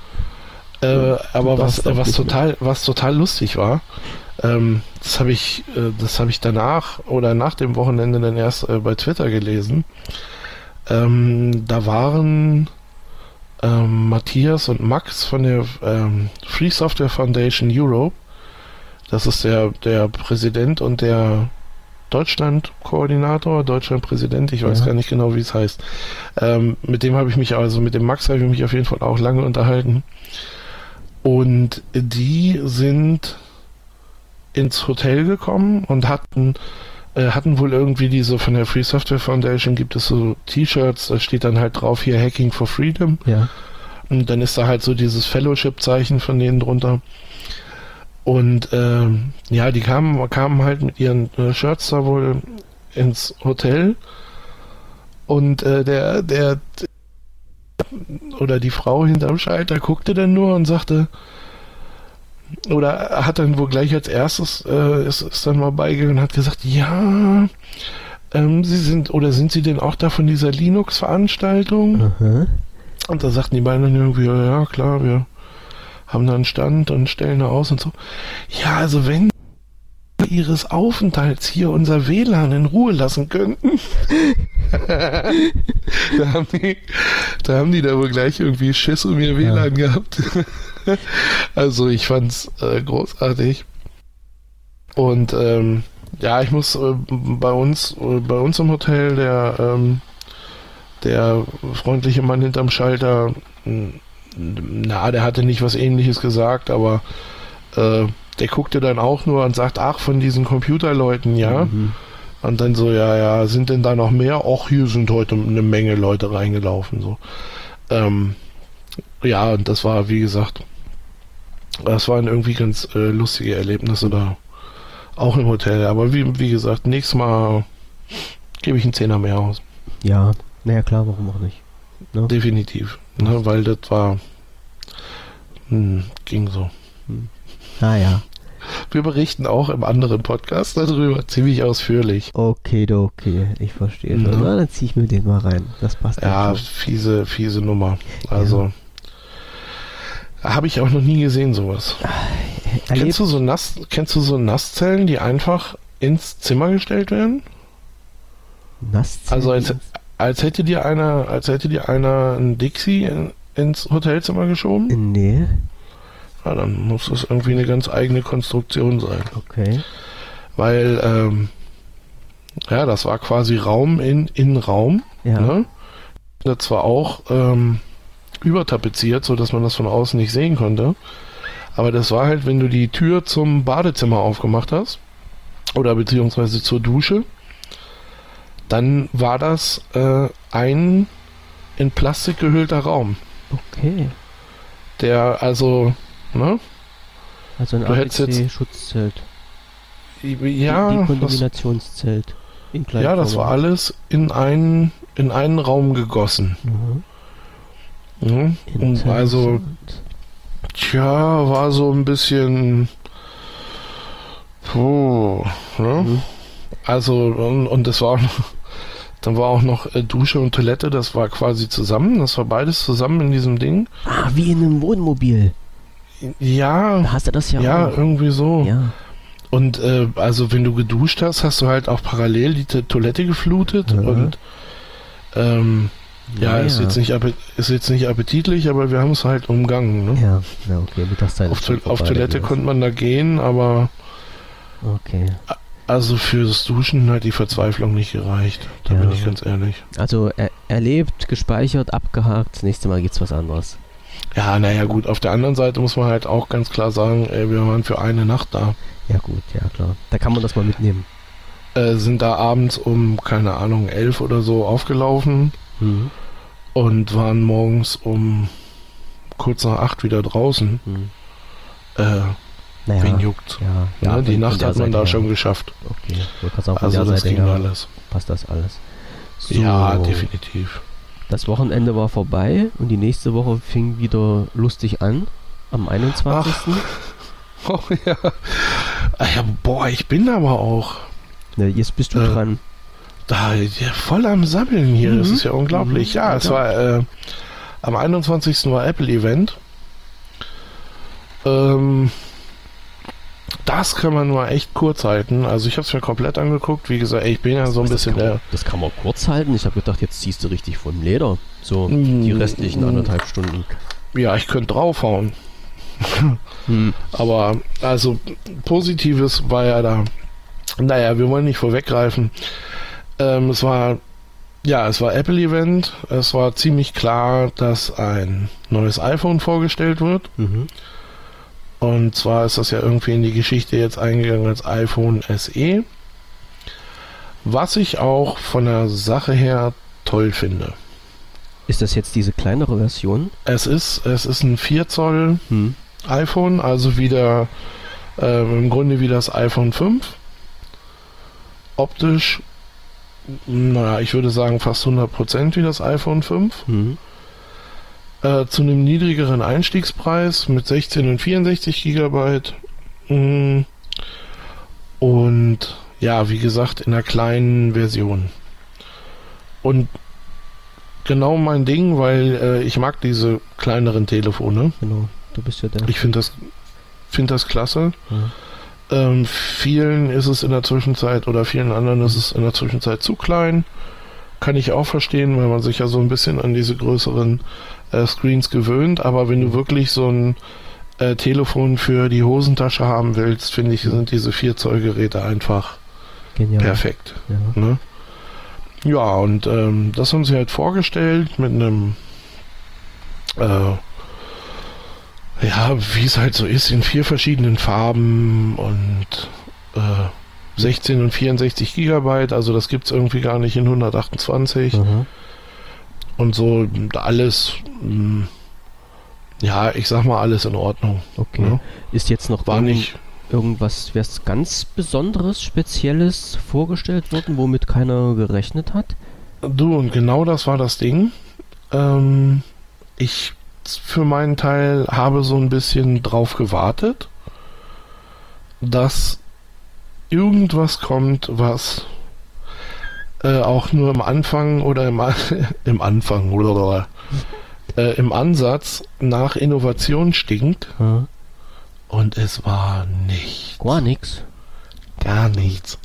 Äh, aber was, was total, was total lustig war, ähm, das habe ich, äh, das habe ich danach oder nach dem Wochenende dann erst äh, bei Twitter gelesen. Ähm, da waren ähm, Matthias und Max von der ähm, Free Software Foundation Europe. Das ist der, der Präsident und der Deutschland-Koordinator, Deutschland-Präsident, ich weiß ja. gar nicht genau, wie es heißt. Ähm, mit dem habe ich mich, also mit dem Max habe ich mich auf jeden Fall auch lange unterhalten. Und die sind ins Hotel gekommen und hatten äh, hatten wohl irgendwie diese von der Free Software Foundation gibt es so T-Shirts, da steht dann halt drauf hier Hacking for Freedom. Ja. Und dann ist da halt so dieses Fellowship-Zeichen von denen drunter. Und äh, ja, die kamen, kamen halt mit ihren äh, Shirts da wohl ins Hotel. Und äh, der, der, oder die Frau hinterm Schalter guckte dann nur und sagte, oder hat dann wohl gleich als erstes äh, ist, ist dann mal beigegangen und hat gesagt, ja, ähm, Sie sind oder sind Sie denn auch da von dieser Linux-Veranstaltung? Und da sagten die beiden dann irgendwie, ja klar, wir haben da einen Stand und stellen da aus und so. Ja, also wenn ihres Aufenthalts hier unser WLAN in Ruhe lassen könnten. da, haben die, da haben die da wohl gleich irgendwie Schiss um ihr WLAN ja. gehabt. also ich fand's äh, großartig. Und ähm, ja, ich muss äh, bei uns, äh, bei uns im Hotel, der, ähm, der freundliche Mann hinterm Schalter, na, der hatte nicht was ähnliches gesagt, aber äh, der guckte dann auch nur und sagt, ach, von diesen Computerleuten, ja. Mhm. Und dann so, ja, ja, sind denn da noch mehr? Ach, hier sind heute eine Menge Leute reingelaufen, so. Ähm, ja, und das war, wie gesagt, das waren irgendwie ganz äh, lustige Erlebnisse da. Auch im Hotel. Aber wie, wie gesagt, nächstes Mal gebe ich einen Zehner mehr aus. Ja, naja, klar, warum auch nicht. Ne? Definitiv. Ne, weil das war. Hm, ging so. Hm. Ah ja. Wir berichten auch im anderen Podcast darüber ziemlich ausführlich. Okay, okay, ich verstehe schon. Ja. dann ziehe ich mir den mal rein. Das passt. Ja, fiese, fiese Nummer. Also. Ja. Habe ich auch noch nie gesehen, sowas. Erlebt. Kennst du so Nass, kennst du so Nasszellen, die einfach ins Zimmer gestellt werden? Nasszellen? Also als, als hätte dir einer, als hätte dir einer ein Dixie in, ins Hotelzimmer geschoben? Nee. Ja, dann muss das irgendwie eine ganz eigene Konstruktion sein. Okay. Weil, ähm, ja, das war quasi Raum in, in Raum. Ja. Ne? Das war auch ähm, übertapeziert, sodass man das von außen nicht sehen konnte. Aber das war halt, wenn du die Tür zum Badezimmer aufgemacht hast oder beziehungsweise zur Dusche, dann war das äh, ein in Plastik gehüllter Raum. Okay. Der also, ne? Also ein ABC-Schutzzelt. Ja. Die Kontaminationszelt. Ja, das war alles in einen, in einen Raum gegossen. Mhm. Mhm. Und also, tja, war so ein bisschen. Puh, ne? Mhm. Also, und, und das war dann war auch noch äh, Dusche und Toilette, das war quasi zusammen, das war beides zusammen in diesem Ding. Ah, wie in einem Wohnmobil. Ja. Da hast du das ja Ja, auch. irgendwie so. Ja. Und äh, also wenn du geduscht hast, hast du halt auch parallel die Toilette geflutet mhm. und ähm, ja, ja, ist, Jetzt nicht, ist jetzt nicht appetitlich, aber wir haben es halt umgangen. Ne? Ja, ja, okay, Mittagszeit. Auf, to auf Toilette konnte man da gehen, aber okay. Also fürs Duschen hat die Verzweiflung nicht gereicht. Da ja. bin ich ganz ehrlich. Also er erlebt, gespeichert, abgehakt. Das nächste Mal gibt's was anderes. Ja, naja, gut. Auf der anderen Seite muss man halt auch ganz klar sagen, ey, wir waren für eine Nacht da. Ja, gut, ja, klar. Da kann man das mal mitnehmen. Äh, sind da abends um, keine Ahnung, elf oder so aufgelaufen mhm. und waren morgens um kurz nach acht wieder draußen. Mhm. Äh, naja, Wen juckt? Ja, ja, ne, die Nacht hat man da schon geschafft. Okay, sagen, also das Seite ging alles. Passt das alles? So. Ja, definitiv. Das Wochenende war vorbei und die nächste Woche fing wieder lustig an. Am 21. Ach. Oh ja. Ah ja. Boah, ich bin aber auch. Ja, jetzt bist du äh, dran. Da, ja, voll am Sammeln hier. Mhm. Das ist ja unglaublich. Mhm. Ja, es war äh, am 21. war Apple Event. Ähm, das kann man nur echt kurz halten. Also ich habe es mir komplett angeguckt. Wie gesagt, ich bin ja so ein bisschen der... Das kann man kurz halten. Ich habe gedacht, jetzt ziehst du richtig vom Leder. So die mm. restlichen anderthalb Stunden. Ja, ich könnte draufhauen. hm. Aber also Positives war ja da. Naja, wir wollen nicht vorweggreifen. Ähm, es war ja, es war Apple Event. Es war ziemlich klar, dass ein neues iPhone vorgestellt wird. Mhm. Und zwar ist das ja irgendwie in die Geschichte jetzt eingegangen als iPhone SE. Was ich auch von der Sache her toll finde. Ist das jetzt diese kleinere Version? Es ist, es ist ein 4 Zoll hm. iPhone, also wieder äh, im Grunde wie das iPhone 5. Optisch, naja, ich würde sagen fast 100% wie das iPhone 5. Hm. Äh, zu einem niedrigeren Einstiegspreis mit 16 und 64 Gigabyte. Mm. Und ja, wie gesagt, in einer kleinen Version. Und genau mein Ding, weil äh, ich mag diese kleineren Telefone. Genau, du bist ja der. Ich finde das, find das klasse. Ja. Ähm, vielen ist es in der Zwischenzeit oder vielen anderen ist es in der Zwischenzeit zu klein. Kann ich auch verstehen, weil man sich ja so ein bisschen an diese größeren äh, Screens gewöhnt, aber wenn du wirklich so ein äh, Telefon für die Hosentasche haben willst, finde ich, sind diese 4 Zoll Geräte einfach Genial. perfekt. Ja. Ne? ja, und ähm, das haben sie halt vorgestellt mit einem äh, ja, wie es halt so ist, in vier verschiedenen Farben und äh, 16 und 64 Gigabyte, also das gibt es irgendwie gar nicht in 128. Mhm und so alles, mm, ja, ich sag mal, alles in Ordnung. Okay. Ja. Ist jetzt noch War nicht irgendwas was ganz Besonderes, Spezielles vorgestellt worden, womit keiner gerechnet hat? Du, und genau das war das Ding. Ähm, ich für meinen Teil habe so ein bisschen drauf gewartet, dass irgendwas kommt, was äh, auch nur im Anfang oder im, im Anfang oder äh, im Ansatz nach Innovation stinkt. Hm. Und es war nichts. Gar nichts. Gar nichts.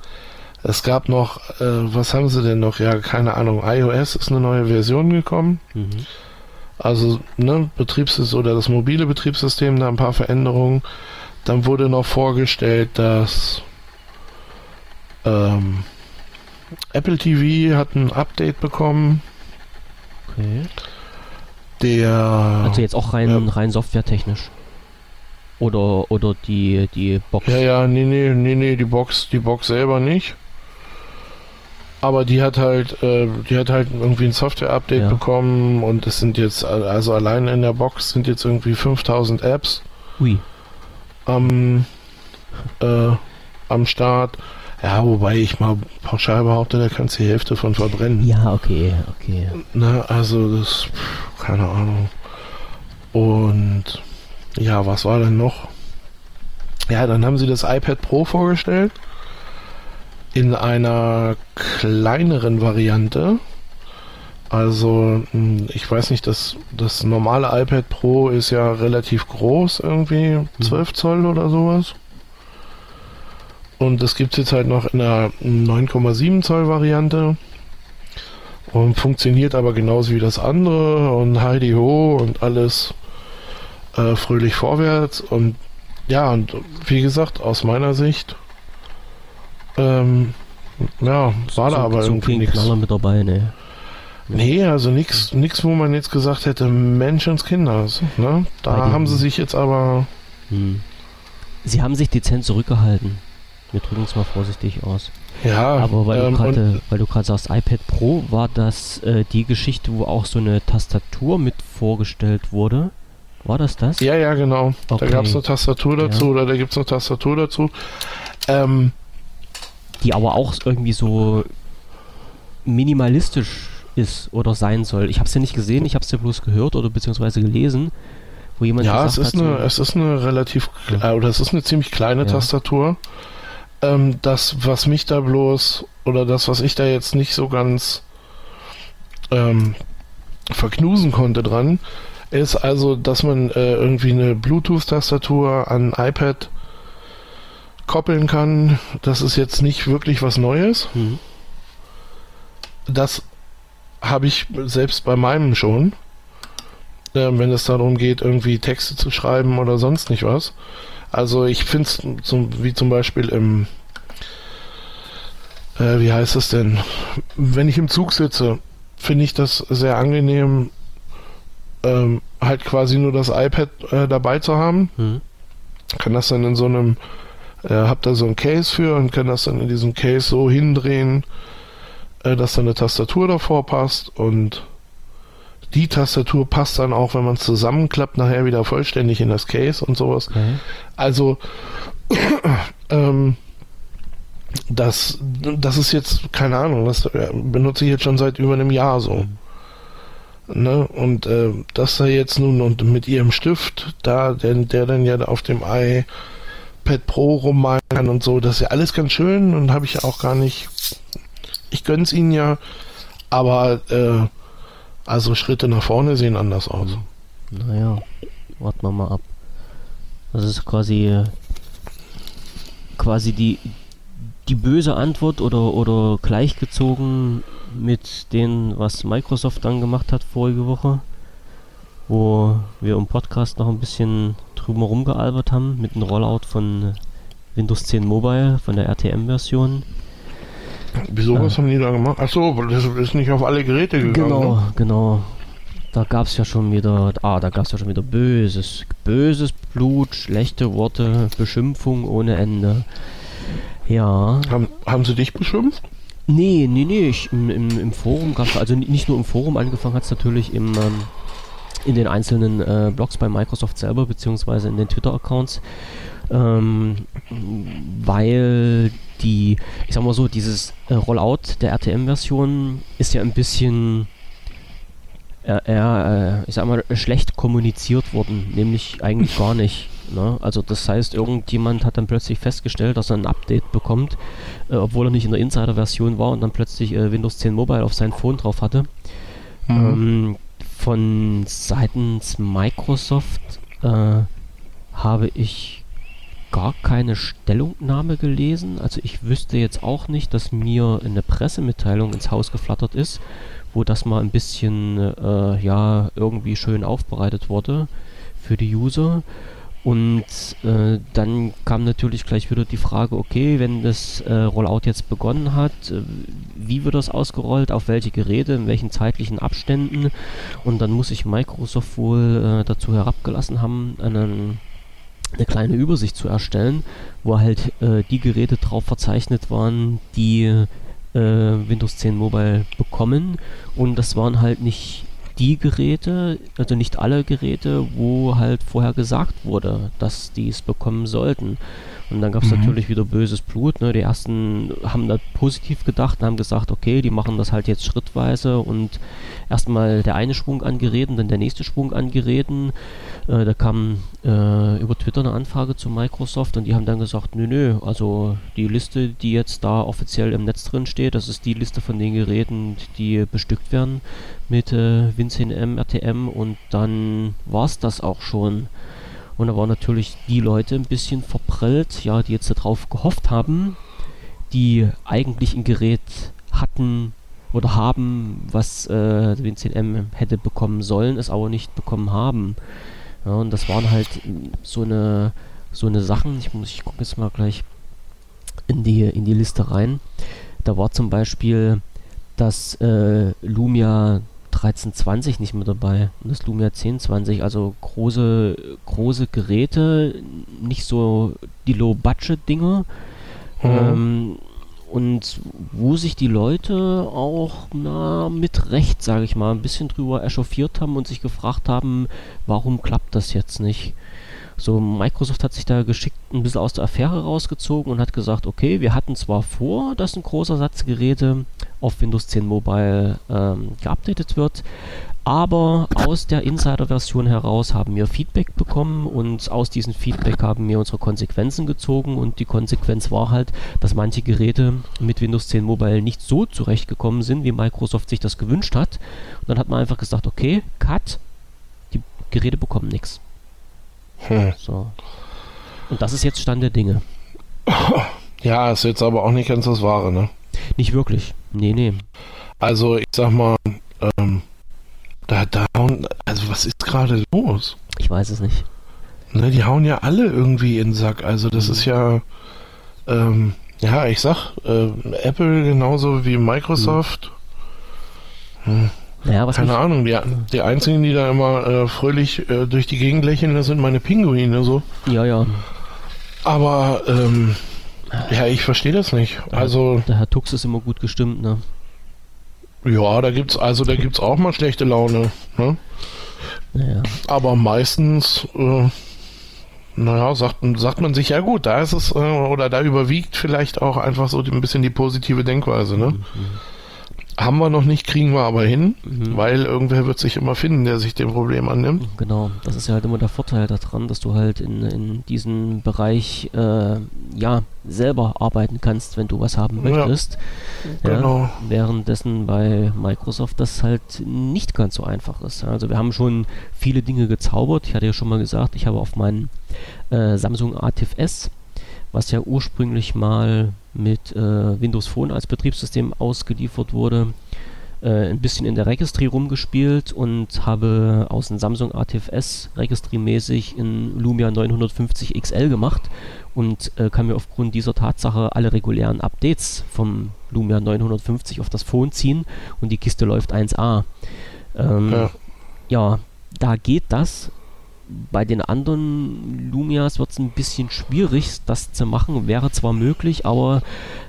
Es gab noch, äh, was haben sie denn noch? Ja, keine Ahnung. iOS ist eine neue Version gekommen. Mhm. Also, ne, Betriebssystem oder das mobile Betriebssystem, da ein paar Veränderungen. Dann wurde noch vorgestellt, dass ähm, Apple TV hat ein Update bekommen. Okay. Der. Also jetzt auch rein, ja, rein softwaretechnisch. Oder, oder die, die Box? Ja, ja, nee, nee, nee, nee, die Box, die Box selber nicht. Aber die hat halt, äh, die hat halt irgendwie ein Software-Update ja. bekommen und es sind jetzt, also allein in der Box sind jetzt irgendwie 5000 Apps. Ui. Am, äh, am Start. Ja, wobei ich mal pauschal behaupte, da kannst du die Hälfte von verbrennen. Ja, okay, okay. Na, also das, keine Ahnung. Und ja, was war denn noch? Ja, dann haben sie das iPad Pro vorgestellt in einer kleineren Variante. Also, hm, ich weiß nicht, das, das normale iPad Pro ist ja relativ groß, irgendwie 12 mhm. Zoll oder sowas. Und das gibt es jetzt halt noch in einer 9,7 Zoll Variante. Und funktioniert aber genauso wie das andere und Heidi Ho und alles äh, fröhlich vorwärts. Und ja, und wie gesagt, aus meiner Sicht ähm, ja, war so, da aber so irgendwie nichts. mit dabei, ne? Nee, also nichts, nix, wo man jetzt gesagt hätte, Menschenskinders. Ne? Da haben sie sich jetzt aber. Hm. Sie haben sich dezent zurückgehalten. Wir drücken es mal vorsichtig aus. Ja, aber weil ähm, du gerade sagst, iPad Pro, war das äh, die Geschichte, wo auch so eine Tastatur mit vorgestellt wurde? War das das? Ja, ja, genau. Okay. Da gab es eine Tastatur dazu ja. oder da gibt es eine Tastatur dazu. Ähm, die aber auch irgendwie so minimalistisch ist oder sein soll. Ich habe es ja nicht gesehen, ich habe es ja bloß gehört oder beziehungsweise gelesen, wo jemand ja, es ist hat, eine, so es ist eine relativ äh, oder es ist eine ziemlich kleine ja. Tastatur. Ähm, das, was mich da bloß oder das, was ich da jetzt nicht so ganz ähm, verknusen konnte dran, ist also, dass man äh, irgendwie eine Bluetooth-Tastatur an iPad koppeln kann, das ist jetzt nicht wirklich was Neues. Mhm. Das habe ich selbst bei meinem schon. Äh, wenn es darum geht, irgendwie Texte zu schreiben oder sonst nicht was. Also ich finde es zum, wie zum Beispiel im äh, wie heißt es denn? Wenn ich im Zug sitze, finde ich das sehr angenehm, ähm, halt quasi nur das iPad äh, dabei zu haben. Mhm. Kann das dann in so einem äh, hab da so ein Case für und kann das dann in diesem Case so hindrehen, äh, dass dann eine Tastatur davor passt und die Tastatur passt dann auch, wenn man es zusammenklappt, nachher wieder vollständig in das Case und sowas. Okay. Also ähm, das, das ist jetzt, keine Ahnung, das benutze ich jetzt schon seit über einem Jahr so. Mhm. Ne? Und äh, das da jetzt nun und mit ihrem Stift, da, der, der dann ja auf dem Ei iPad Pro rummalen und so. Das ist ja alles ganz schön und habe ich auch gar nicht. Ich gönn's ihnen ja, aber äh, also Schritte nach vorne sehen anders aus. Naja, warten wir mal ab. Das ist quasi quasi die die böse Antwort oder oder gleichgezogen mit dem, was Microsoft dann gemacht hat vorige Woche, wo wir im Podcast noch ein bisschen drüber rumgealbert haben mit dem Rollout von Windows 10 Mobile, von der RTM-Version. Wieso, was haben die da gemacht? Achso, das ist nicht auf alle Geräte gegangen. Genau, ne? genau. Da gab es ja schon wieder, ah, da gab es ja schon wieder böses, böses Blut, schlechte Worte, Beschimpfung ohne Ende. Ja. Haben, haben sie dich beschimpft? Nee, nee, nee, ich, im, im, im Forum gab es, also nicht nur im Forum, angefangen hat es natürlich im, ähm, in den einzelnen äh, Blogs bei Microsoft selber, beziehungsweise in den Twitter-Accounts, ähm, weil die, ich sag mal so, dieses äh, Rollout der RTM-Version ist ja ein bisschen äh, eher, ich sag mal, schlecht kommuniziert worden, nämlich eigentlich gar nicht. Ne? Also das heißt, irgendjemand hat dann plötzlich festgestellt, dass er ein Update bekommt, äh, obwohl er nicht in der Insider-Version war und dann plötzlich äh, Windows 10 Mobile auf sein Phone drauf hatte. Mhm. Ähm, von seitens Microsoft äh, habe ich gar keine Stellungnahme gelesen. Also ich wüsste jetzt auch nicht, dass mir eine Pressemitteilung ins Haus geflattert ist, wo das mal ein bisschen äh, ja irgendwie schön aufbereitet wurde für die User. Und äh, dann kam natürlich gleich wieder die Frage, okay, wenn das äh, Rollout jetzt begonnen hat, äh, wie wird das ausgerollt, auf welche Geräte, in welchen zeitlichen Abständen? Und dann muss sich Microsoft wohl äh, dazu herabgelassen haben, einen eine kleine Übersicht zu erstellen, wo halt äh, die Geräte drauf verzeichnet waren, die äh, Windows 10 Mobile bekommen. Und das waren halt nicht die Geräte, also nicht alle Geräte, wo halt vorher gesagt wurde, dass die es bekommen sollten. Und dann gab es mhm. natürlich wieder böses Blut. Ne? Die ersten haben da positiv gedacht und haben gesagt, okay, die machen das halt jetzt schrittweise und erstmal der eine Schwung an Geräten, dann der nächste Schwung an Geräten. Äh, da kam äh, über Twitter eine Anfrage zu Microsoft und die haben dann gesagt, nö, nö, also die Liste, die jetzt da offiziell im Netz drin steht, das ist die Liste von den Geräten, die bestückt werden mit äh, Win10M, RTM und dann war es das auch schon. Und da waren natürlich die Leute ein bisschen verprellt, ja, die jetzt darauf gehofft haben, die eigentlich ein Gerät hatten oder haben, was äh, Win 10M hätte bekommen sollen, es aber nicht bekommen haben. Ja, und das waren halt so eine so eine Sachen. Ich muss, ich gucke jetzt mal gleich in die in die Liste rein. Da war zum Beispiel das äh, Lumia 1320 nicht mehr dabei und das Lumia 1020, also große, große Geräte, nicht so die Low-Budget-Dinger. Mhm. Ähm, und wo sich die Leute auch na, mit Recht, sage ich mal, ein bisschen drüber echauffiert haben und sich gefragt haben, warum klappt das jetzt nicht? So, Microsoft hat sich da geschickt ein bisschen aus der Affäre rausgezogen und hat gesagt, okay, wir hatten zwar vor, dass ein großer Satz Geräte auf Windows 10 Mobile ähm, geupdatet wird, aber aus der Insider-Version heraus haben wir Feedback bekommen und aus diesem Feedback haben wir unsere Konsequenzen gezogen und die Konsequenz war halt, dass manche Geräte mit Windows 10 Mobile nicht so zurechtgekommen sind, wie Microsoft sich das gewünscht hat. Und dann hat man einfach gesagt, okay, Cut, die Geräte bekommen nichts. Hm. So. Und das ist jetzt Stand der Dinge. Ja, ist jetzt aber auch nicht ganz das Wahre, ne? Nicht wirklich. Nee, nee. Also, ich sag mal, ähm, da, da hauen, also was ist gerade los? Ich weiß es nicht. Ne, die hauen ja alle irgendwie in den Sack. Also, das mhm. ist ja, ähm, ja, ich sag, äh, Apple genauso wie Microsoft. Mhm. Hm. Naja, was Keine Ahnung, die, die einzigen, die da immer äh, fröhlich äh, durch die Gegend lächeln, das sind meine Pinguine so. Ja, ja. Aber ähm, ja, ich verstehe das nicht. Also der Herr Tux ist immer gut gestimmt, ne? Ja, da gibt's also da gibt's auch mal schlechte Laune, ne? Ja. Aber meistens äh, naja, sagt, sagt man sich, ja gut, da ist es, äh, oder da überwiegt vielleicht auch einfach so ein bisschen die positive Denkweise, ne? Mhm. Haben wir noch nicht, kriegen wir aber hin, mhm. weil irgendwer wird sich immer finden, der sich dem Problem annimmt. Genau, das ist ja halt immer der Vorteil daran, dass du halt in, in diesem Bereich äh, ja selber arbeiten kannst, wenn du was haben möchtest. Ja, genau. Ja, währenddessen bei Microsoft das halt nicht ganz so einfach ist. Also wir haben schon viele Dinge gezaubert. Ich hatte ja schon mal gesagt, ich habe auf meinen äh, Samsung ATIF S was ja ursprünglich mal mit äh, Windows Phone als Betriebssystem ausgeliefert wurde, äh, ein bisschen in der Registry rumgespielt und habe aus dem Samsung ATFS registriemäßig in Lumia 950 XL gemacht und äh, kann mir aufgrund dieser Tatsache alle regulären Updates vom Lumia 950 auf das Phone ziehen und die Kiste läuft 1A. Ähm, ja. ja, da geht das bei den anderen Lumias wird es ein bisschen schwierig, das zu machen. Wäre zwar möglich, aber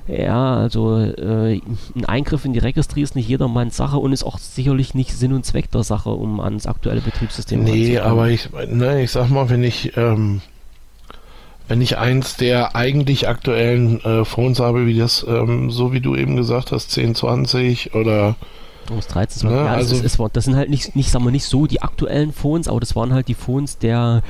ja, also äh, ein Eingriff in die Registry ist nicht jedermanns Sache und ist auch sicherlich nicht Sinn und Zweck der Sache, um ans aktuelle Betriebssystem zu Nee, aber ich, ne, ich sag mal, wenn ich, ähm, wenn ich eins der eigentlich aktuellen äh, Phones habe, wie das, ähm, so wie du eben gesagt hast, 1020 oder aus 13, 12 ja, Jahren. Also ist, ist, das sind halt nicht, nicht, sagen wir nicht so die aktuellen Phones, aber das waren halt die Phones der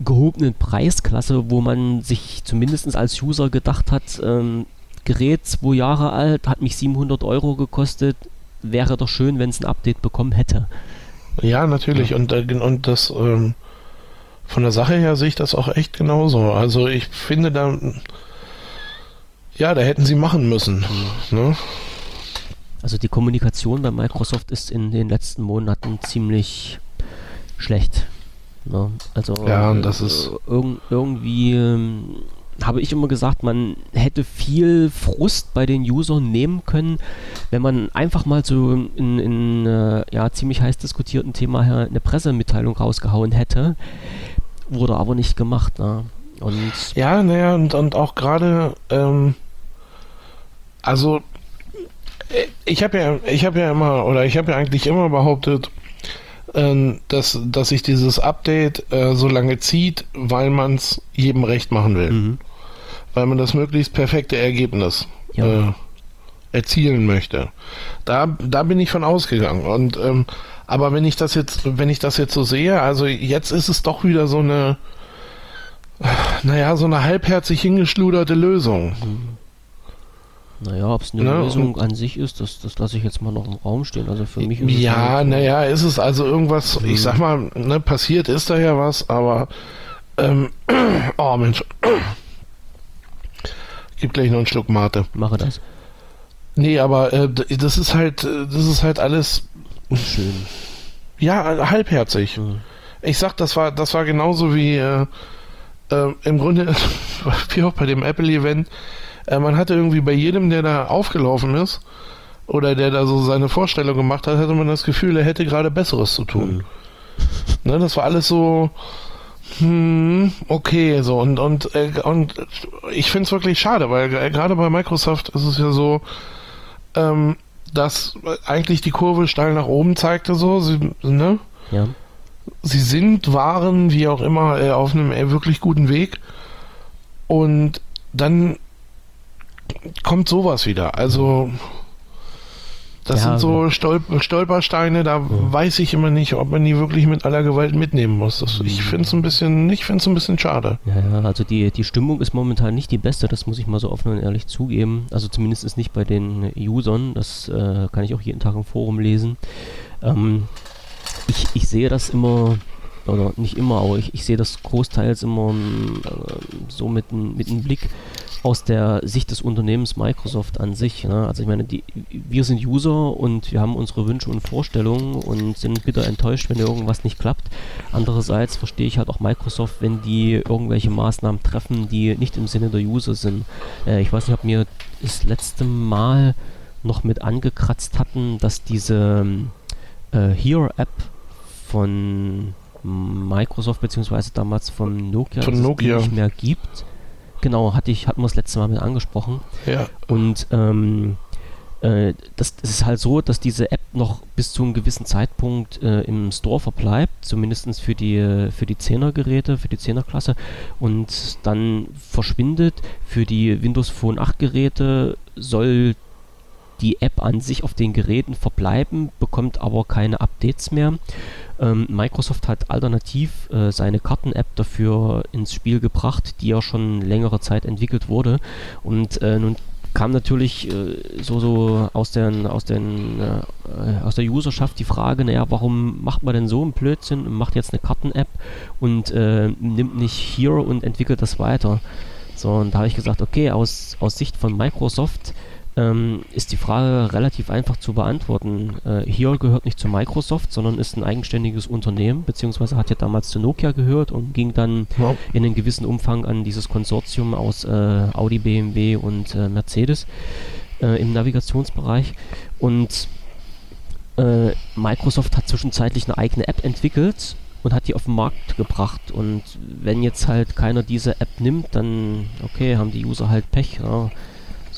gehobenen Preisklasse, wo man sich zumindest als User gedacht hat, ähm, Gerät zwei Jahre alt, hat mich 700 Euro gekostet, wäre doch schön, wenn es ein Update bekommen hätte. Ja, natürlich. Ja. Und, äh, und das ähm, von der Sache her sehe ich das auch echt genauso. Also ich finde da, ja, da hätten sie machen müssen. Mhm. Ne? Also die Kommunikation bei Microsoft ist in den letzten Monaten ziemlich schlecht. Ne? Also ja, das ist äh, irg irgendwie ähm, habe ich immer gesagt, man hätte viel Frust bei den Usern nehmen können, wenn man einfach mal so in, in äh, ja, ziemlich heiß diskutierten Thema eine Pressemitteilung rausgehauen hätte wurde aber nicht gemacht. Ne? Und ja, naja, und, und auch gerade, ähm, also äh, ich habe ja, ich habe ja immer, oder ich habe ja eigentlich immer behauptet, äh, dass, dass sich dieses Update äh, so lange zieht, weil man es jedem recht machen will. Mhm. Weil man das möglichst perfekte Ergebnis ja. äh, erzielen möchte. Da, da bin ich von ausgegangen. Und ähm, aber wenn ich das jetzt, wenn ich das jetzt so sehe, also jetzt ist es doch wieder so eine, naja, so eine halbherzig hingeschluderte Lösung. Mhm. Naja, ob es eine ne? Lösung an sich ist, das, das lasse ich jetzt mal noch im Raum stehen. Also für mich ist Ja, halt, naja, ist es also irgendwas, mhm. ich sag mal, ne, passiert ist da ja was, aber ähm, oh Mensch. Gib gleich noch einen Schluck Mate. Mache das. Nee, aber äh, das ist halt, das ist halt alles schön. Ja, halbherzig. Mhm. Ich sag, das war, das war genauso wie äh, äh, im Grunde wie auch bei dem Apple-Event äh, man hatte irgendwie bei jedem, der da aufgelaufen ist oder der da so seine Vorstellung gemacht hat, hatte man das Gefühl, er hätte gerade Besseres zu tun. Mhm. Ne, das war alles so, hm, okay, so und und äh, und ich finde es wirklich schade, weil gerade bei Microsoft ist es ja so, ähm, dass eigentlich die Kurve steil nach oben zeigte, so, sie, ne? Ja. Sie sind, waren, wie auch immer, äh, auf einem äh, wirklich guten Weg. Und dann kommt sowas wieder. Also das ja, sind so Stolp Stolpersteine, da ja. weiß ich immer nicht, ob man die wirklich mit aller Gewalt mitnehmen muss. Das, ich finde es ein bisschen, ich finde es ein bisschen schade. Ja, also die, die Stimmung ist momentan nicht die beste, das muss ich mal so offen und ehrlich zugeben. Also zumindest ist nicht bei den Usern, das äh, kann ich auch jeden Tag im Forum lesen. Ähm, ich, ich sehe das immer, oder nicht immer, aber ich, ich sehe das großteils immer äh, so mit, mit einem Blick aus der Sicht des Unternehmens Microsoft an sich. Ne? Also ich meine, die, wir sind User und wir haben unsere Wünsche und Vorstellungen und sind bitter enttäuscht, wenn irgendwas nicht klappt. Andererseits verstehe ich halt auch Microsoft, wenn die irgendwelche Maßnahmen treffen, die nicht im Sinne der User sind. Äh, ich weiß nicht, ob mir das letzte Mal noch mit angekratzt hatten, dass diese äh, Here-App von Microsoft beziehungsweise damals von Nokia, von Nokia. nicht mehr gibt. Genau, hatte ich, hatten wir das letzte Mal mit angesprochen. Ja. Und ähm, äh, das, das, ist halt so, dass diese App noch bis zu einem gewissen Zeitpunkt äh, im Store verbleibt, zumindest für die, für die 10er Geräte, für die 10er Klasse und dann verschwindet. Für die Windows Phone 8 Geräte soll die App an sich auf den Geräten verbleiben, bekommt aber keine Updates mehr. Ähm, Microsoft hat alternativ äh, seine Karten-App dafür ins Spiel gebracht, die ja schon längere Zeit entwickelt wurde. Und äh, nun kam natürlich äh, so, so aus, den, aus, den, äh, aus der Userschaft die Frage, naja, warum macht man denn so einen Blödsinn und macht jetzt eine Karten-App und äh, nimmt nicht hier und entwickelt das weiter. So, und da habe ich gesagt, okay, aus, aus Sicht von Microsoft ähm, ist die Frage relativ einfach zu beantworten. Äh, Here gehört nicht zu Microsoft, sondern ist ein eigenständiges Unternehmen, beziehungsweise hat ja damals zu Nokia gehört und ging dann ja. in einem gewissen Umfang an dieses Konsortium aus äh, Audi, BMW und äh, Mercedes äh, im Navigationsbereich. Und äh, Microsoft hat zwischenzeitlich eine eigene App entwickelt und hat die auf den Markt gebracht. Und wenn jetzt halt keiner diese App nimmt, dann okay, haben die User halt Pech. Ja.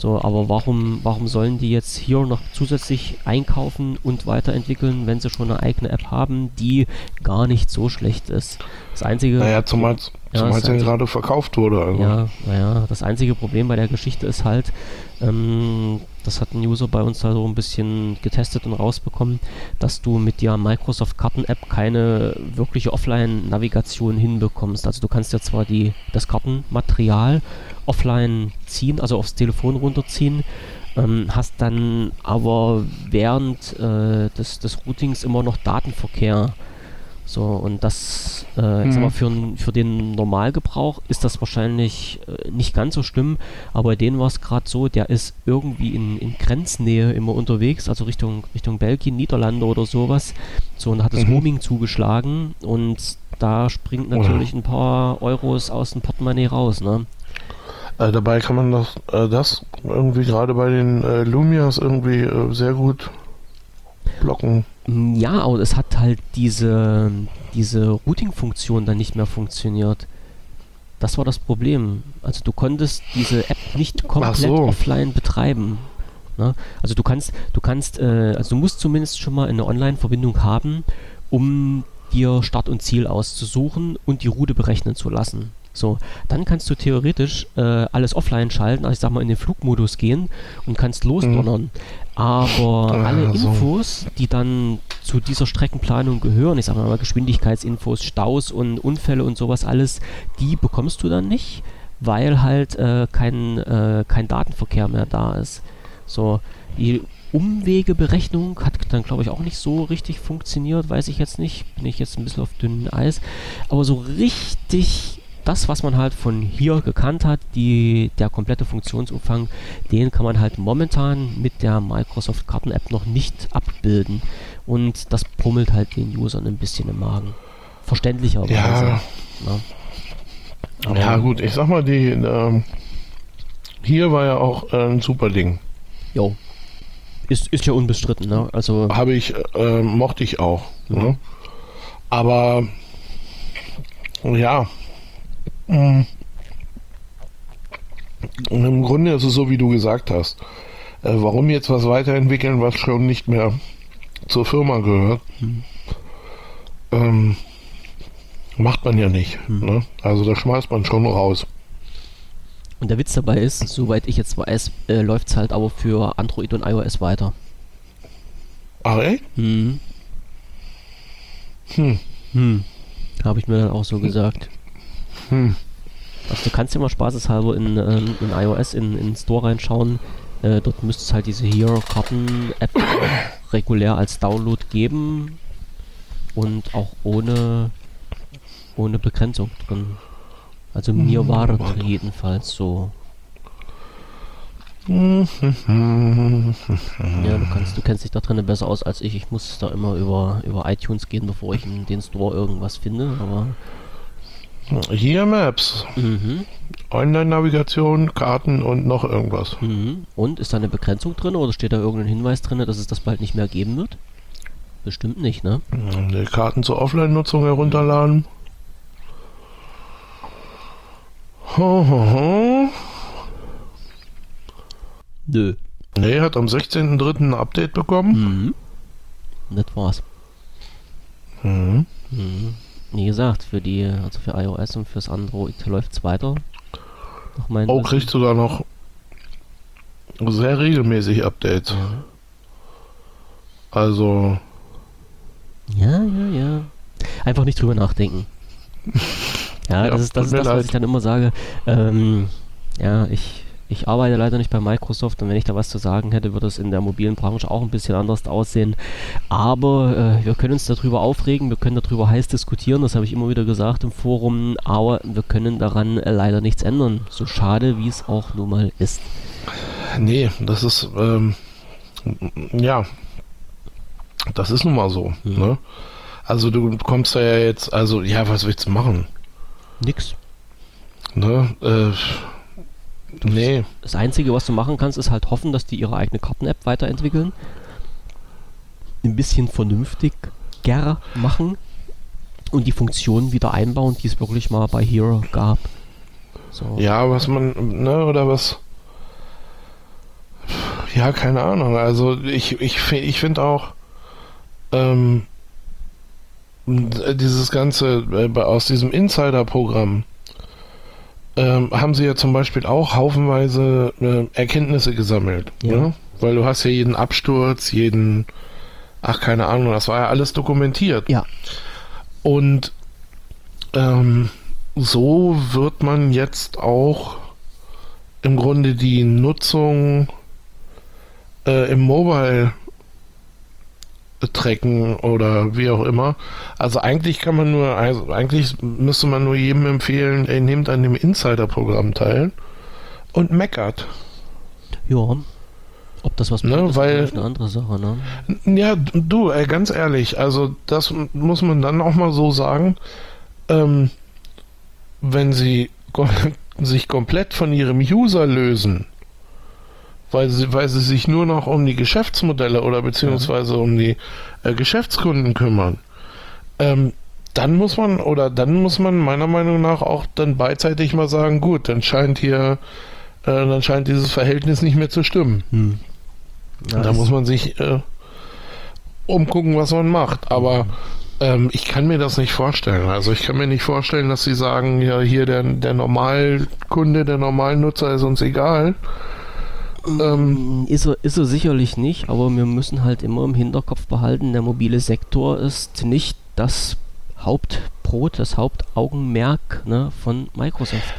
So, aber warum, warum sollen die jetzt hier noch zusätzlich einkaufen und weiterentwickeln, wenn sie schon eine eigene App haben, die gar nicht so schlecht ist? Das einzige. Naja, zumal, zumal ja, es gerade verkauft wurde. Also. Ja, naja, das einzige Problem bei der Geschichte ist halt, ähm, das hat ein User bei uns da so ein bisschen getestet und rausbekommen, dass du mit der Microsoft Karten-App keine wirkliche Offline-Navigation hinbekommst. Also du kannst ja zwar die, das Kartenmaterial offline ziehen, also aufs Telefon runterziehen, ähm, hast dann aber während äh, des, des Routings immer noch Datenverkehr so, und das, äh, mhm. mal, für, für den Normalgebrauch ist das wahrscheinlich äh, nicht ganz so schlimm, aber bei denen war es gerade so, der ist irgendwie in, in Grenznähe immer unterwegs, also Richtung, Richtung Belgien, Niederlande oder sowas. So, und hat das mhm. Roaming zugeschlagen und da springt natürlich ein paar Euros aus dem Portemonnaie raus, ne? Äh, dabei kann man das, äh, das irgendwie gerade bei den äh, Lumias irgendwie sehr gut blocken. Mm, ja, aber es hat halt diese, diese Routing-Funktion dann nicht mehr funktioniert. Das war das Problem. Also du konntest diese App nicht komplett so. offline betreiben. Ne? Also du kannst, du kannst, äh, also du musst zumindest schon mal eine Online-Verbindung haben, um dir Start und Ziel auszusuchen und die Route berechnen zu lassen. So, dann kannst du theoretisch äh, alles offline schalten, also ich sag mal in den Flugmodus gehen und kannst losdonnern. Mhm. Aber ah, alle Infos, die dann zu dieser Streckenplanung gehören, ich sag mal Geschwindigkeitsinfos, Staus und Unfälle und sowas alles, die bekommst du dann nicht, weil halt äh, kein, äh, kein Datenverkehr mehr da ist. So, die Umwegeberechnung hat dann, glaube ich, auch nicht so richtig funktioniert, weiß ich jetzt nicht. Bin ich jetzt ein bisschen auf dünnem Eis. Aber so richtig das, was man halt von hier gekannt hat, die, der komplette Funktionsumfang, den kann man halt momentan mit der Microsoft Karten-App noch nicht abbilden. Und das brummelt halt den Usern ein bisschen im Magen. Verständlicherweise. Ja. Ja. ja, gut, ich sag mal, die ähm, hier war ja auch äh, ein super Ding. Jo. Ist, ist ja unbestritten, ne? Also. Habe ich, äh, mochte ich auch. Mhm. Ne? Aber ja. Und im Grunde ist es so, wie du gesagt hast. Äh, warum jetzt was weiterentwickeln, was schon nicht mehr zur Firma gehört? Mhm. Ähm, macht man ja nicht. Mhm. Ne? Also da schmeißt man schon raus. Und der Witz dabei ist, soweit ich jetzt weiß, äh, läuft es halt aber für Android und iOS weiter. Ach echt? Hm. Hm. Hm. Habe ich mir dann auch so gesagt. Hm. Also du kannst ja mal spaßeshalber in, ähm, in iOS in, in den Store reinschauen. Äh, dort müsste es halt diese Hero-Karten-App regulär als Download geben und auch ohne, ohne Begrenzung drin. Also mir hm, war das jedenfalls so. ja, du kannst, du kennst dich da drinnen besser aus als ich. Ich muss da immer über, über iTunes gehen, bevor ich in den Store irgendwas finde, aber hier Maps. Mhm. Online-Navigation, Karten und noch irgendwas. Mhm. Und ist da eine Begrenzung drin oder steht da irgendein Hinweis drin, dass es das bald nicht mehr geben wird? Bestimmt nicht, ne? Die Karten zur Offline-Nutzung herunterladen. Ho, ho, ho. Nö. Nee, hat am 16.03. ein Update bekommen. Mhm. Das war's. Mhm. Mhm. Wie gesagt, für die, also für iOS und fürs Android läuft es weiter. oh, kriegst du da noch sehr regelmäßig Updates. Ja. Also. Ja, ja, ja. Einfach nicht drüber nachdenken. ja, ja, das ist das, ist das was ich dann immer sage. Ähm, ja, ich ich arbeite leider nicht bei Microsoft und wenn ich da was zu sagen hätte, würde es in der mobilen Branche auch ein bisschen anders aussehen. Aber äh, wir können uns darüber aufregen, wir können darüber heiß diskutieren, das habe ich immer wieder gesagt im Forum, aber wir können daran äh, leider nichts ändern. So schade, wie es auch nun mal ist. Nee, das ist, ähm, ja, das ist nun mal so. Mhm. Ne? Also du kommst da ja jetzt, also ja, was willst du machen? Nix. Ne? Äh, Nee. Das Einzige, was du machen kannst, ist halt hoffen, dass die ihre eigene Karten-App weiterentwickeln. Ein bisschen vernünftiger machen und die Funktionen wieder einbauen, die es wirklich mal bei Hero gab. So. Ja, was man, ne, oder was. Ja, keine Ahnung. Also ich, ich, ich finde auch ähm, dieses ganze äh, aus diesem Insider-Programm ähm, haben sie ja zum Beispiel auch haufenweise äh, Erkenntnisse gesammelt. Ja. Ne? Weil du hast ja jeden Absturz, jeden, ach keine Ahnung, das war ja alles dokumentiert. Ja. Und ähm, so wird man jetzt auch im Grunde die Nutzung äh, im Mobile tracken oder wie auch immer. Also eigentlich kann man nur, also eigentlich müsste man nur jedem empfehlen, er nimmt an dem Insider-Programm teil und meckert. Ja. Ob das was ne, weil, ist eine andere Sache, ne? Ja, du, ey, ganz ehrlich, also das muss man dann auch mal so sagen, ähm, wenn sie sich komplett von ihrem User lösen, weil sie, weil sie sich nur noch um die Geschäftsmodelle oder beziehungsweise um die äh, Geschäftskunden kümmern, ähm, dann muss man oder dann muss man meiner Meinung nach auch dann beidseitig mal sagen, gut, dann scheint hier, äh, dann scheint dieses Verhältnis nicht mehr zu stimmen. Hm. Ja, da muss man sich äh, umgucken, was man macht. Aber ähm, ich kann mir das nicht vorstellen. Also ich kann mir nicht vorstellen, dass sie sagen, ja, hier der, der Normalkunde, der Normalnutzer ist uns egal. Ähm, ist, er, ist er sicherlich nicht, aber wir müssen halt immer im Hinterkopf behalten, der mobile Sektor ist nicht das Hauptbrot, das Hauptaugenmerk ne, von Microsoft.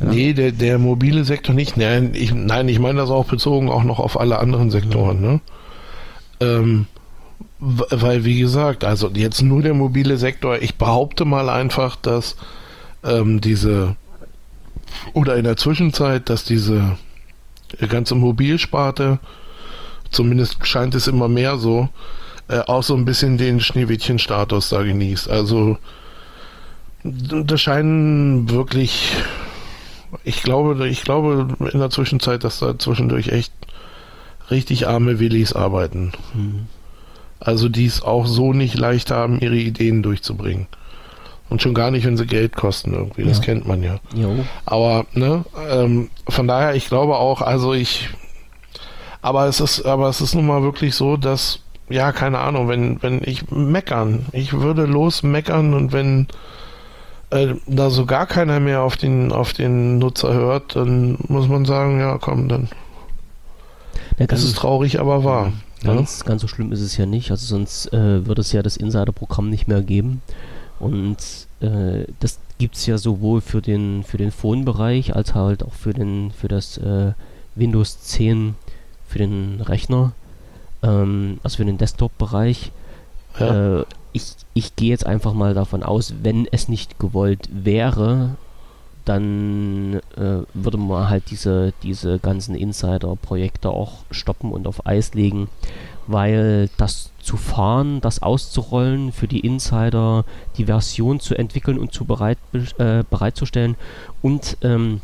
Ja. Nee, der, der mobile Sektor nicht. Nein ich, nein, ich meine das auch bezogen auch noch auf alle anderen Sektoren. Ne? Ähm, weil, wie gesagt, also jetzt nur der mobile Sektor, ich behaupte mal einfach, dass ähm, diese oder in der Zwischenzeit, dass diese ganze Mobilsparte, zumindest scheint es immer mehr so, äh, auch so ein bisschen den Schneewittchen-Status da genießt. Also das scheinen wirklich, ich glaube, ich glaube in der Zwischenzeit, dass da zwischendurch echt richtig arme Willis arbeiten. Mhm. Also die es auch so nicht leicht haben, ihre Ideen durchzubringen. Und schon gar nicht, wenn sie Geld kosten irgendwie. Das ja. kennt man ja. Jo. Aber, ne, ähm, von daher, ich glaube auch, also ich, aber es ist, aber es ist nun mal wirklich so, dass, ja, keine Ahnung, wenn, wenn ich meckern, ich würde los meckern und wenn äh, da so gar keiner mehr auf den, auf den Nutzer hört, dann muss man sagen, ja, komm, dann. Ja, das ist traurig, aber wahr. Ganz, ja? ganz so schlimm ist es ja nicht. Also sonst äh, würde es ja das Insider-Programm nicht mehr geben. Und äh, das gibt es ja sowohl für den, für den Phone-Bereich als halt auch für, den, für das äh, Windows 10 für den Rechner, ähm, also für den Desktop-Bereich. Ja. Äh, ich, ich gehe jetzt einfach mal davon aus, wenn es nicht gewollt wäre, dann äh, würde man halt diese, diese ganzen Insider-Projekte auch stoppen und auf Eis legen, weil das zu fahren, das auszurollen, für die Insider die Version zu entwickeln und zu bereit, äh, bereitzustellen und ähm,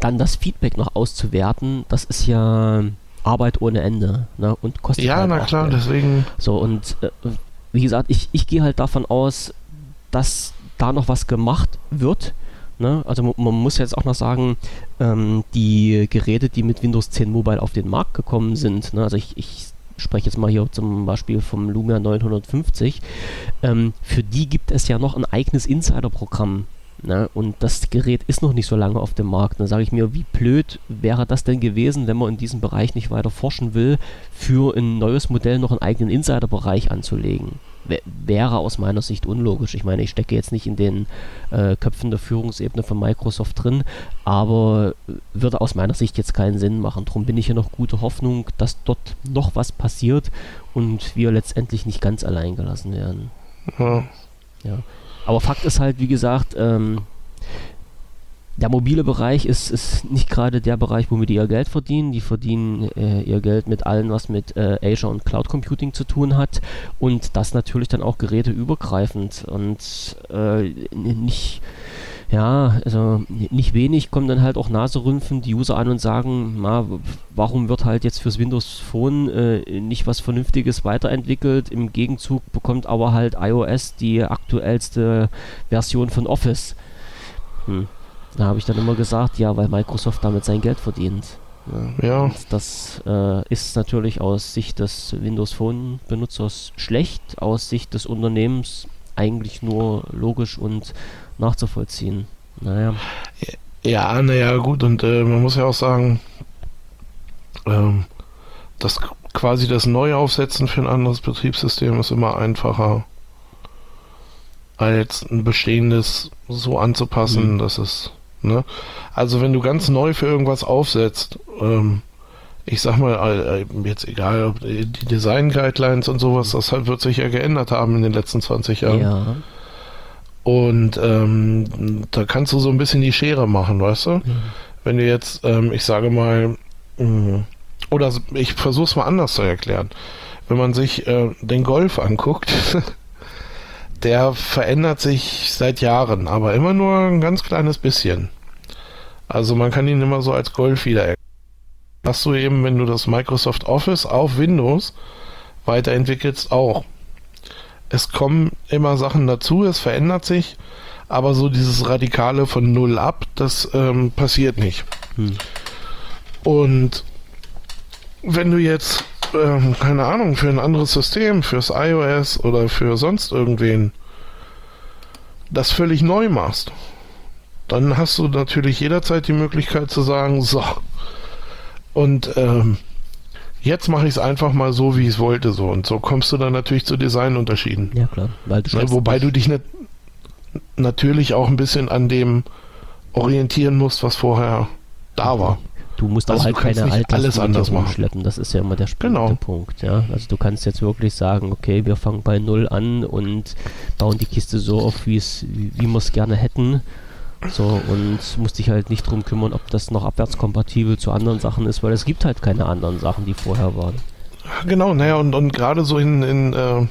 dann das Feedback noch auszuwerten, das ist ja Arbeit ohne Ende ne? und kostet Ja, halt na klar, Geld. deswegen. So, und äh, wie gesagt, ich, ich gehe halt davon aus, dass da noch was gemacht wird Ne? Also man, man, muss jetzt auch noch sagen, ähm, die Geräte, die mit Windows 10 Mobile auf den Markt gekommen sind, ne? also ich, ich spreche jetzt mal hier zum Beispiel vom Lumia 950, ähm, für die gibt es ja noch ein eigenes Insider-Programm. Ne? Und das Gerät ist noch nicht so lange auf dem Markt. Dann sage ich mir, wie blöd wäre das denn gewesen, wenn man in diesem Bereich nicht weiter forschen will, für ein neues Modell noch einen eigenen Insider-Bereich anzulegen wäre aus meiner Sicht unlogisch. Ich meine, ich stecke jetzt nicht in den äh, Köpfen der Führungsebene von Microsoft drin, aber würde aus meiner Sicht jetzt keinen Sinn machen. Darum bin ich hier noch gute Hoffnung, dass dort noch was passiert und wir letztendlich nicht ganz allein gelassen werden. Ja. ja. Aber Fakt ist halt, wie gesagt, ähm, der mobile Bereich ist, ist nicht gerade der Bereich, womit die ihr Geld verdienen. Die verdienen äh, ihr Geld mit allem, was mit äh, Azure und Cloud Computing zu tun hat. Und das natürlich dann auch geräteübergreifend. Und äh, nicht, ja, also nicht wenig kommen dann halt auch Naserümpfen die User an und sagen, na, warum wird halt jetzt fürs Windows Phone äh, nicht was Vernünftiges weiterentwickelt? Im Gegenzug bekommt aber halt iOS die aktuellste Version von Office. Hm. Da habe ich dann immer gesagt, ja, weil Microsoft damit sein Geld verdient. Ja. ja. das äh, ist natürlich aus Sicht des Windows Phone Benutzers schlecht, aus Sicht des Unternehmens eigentlich nur logisch und nachzuvollziehen. Naja. Ja, naja, gut, und äh, man muss ja auch sagen, ähm, dass quasi das Neuaufsetzen für ein anderes Betriebssystem ist immer einfacher als ein bestehendes so anzupassen, mhm. dass es Ne? Also wenn du ganz neu für irgendwas aufsetzt, ähm, ich sag mal, äh, jetzt egal, ob die Design Guidelines und sowas, das halt wird sich ja geändert haben in den letzten 20 Jahren. Ja. Und ähm, da kannst du so ein bisschen die Schere machen, weißt du? Mhm. Wenn du jetzt, ähm, ich sage mal, mh, mm, oder ich versuch's mal anders zu erklären. Wenn man sich äh, den Golf anguckt, der verändert sich seit Jahren, aber immer nur ein ganz kleines bisschen. Also man kann ihn immer so als Golf wieder hast du eben, wenn du das Microsoft Office auf Windows weiterentwickelst, auch. Es kommen immer Sachen dazu, es verändert sich, aber so dieses Radikale von Null ab, das ähm, passiert nicht. Hm. Und wenn du jetzt, ähm, keine Ahnung, für ein anderes System, fürs iOS oder für sonst irgendwen, das völlig neu machst, dann hast du natürlich jederzeit die Möglichkeit zu sagen, so, und ähm, jetzt mache ich es einfach mal so, wie ich es wollte, so. Und so kommst du dann natürlich zu Designunterschieden. Ja, klar. Weil du ne, wobei du dich nicht natürlich auch ein bisschen an dem orientieren musst, was vorher da war. Du musst also auch halt keine Altlasten alles anders machen. schleppen. Das ist ja immer der spannende genau. Punkt. Ja? Also du kannst jetzt wirklich sagen, okay, wir fangen bei Null an und bauen die Kiste so auf, wie wie wir es gerne hätten. So, und musst dich halt nicht drum kümmern, ob das noch abwärtskompatibel zu anderen Sachen ist, weil es gibt halt keine anderen Sachen, die vorher waren. Genau, naja, und, und gerade so in, in äh,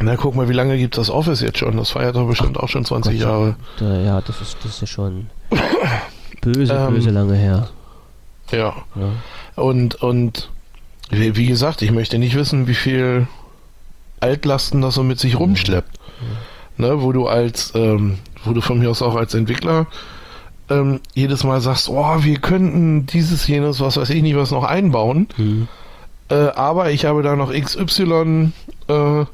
na guck mal, wie lange gibt das Office jetzt schon? Das feiert doch bestimmt Ach, auch schon 20 Gott, Jahre. Ja, das ist, das ist ja schon böse, ähm, böse lange her. Ja. ja. Und, und wie, gesagt, ich möchte nicht wissen, wie viel Altlasten das so mit sich rumschleppt. Ja. Ne, wo du als ähm, wo du von mir aus auch als Entwickler ähm, jedes Mal sagst, oh, wir könnten dieses, jenes, was weiß ich nicht, was noch einbauen. Mhm. Äh, aber ich habe da noch XY, äh,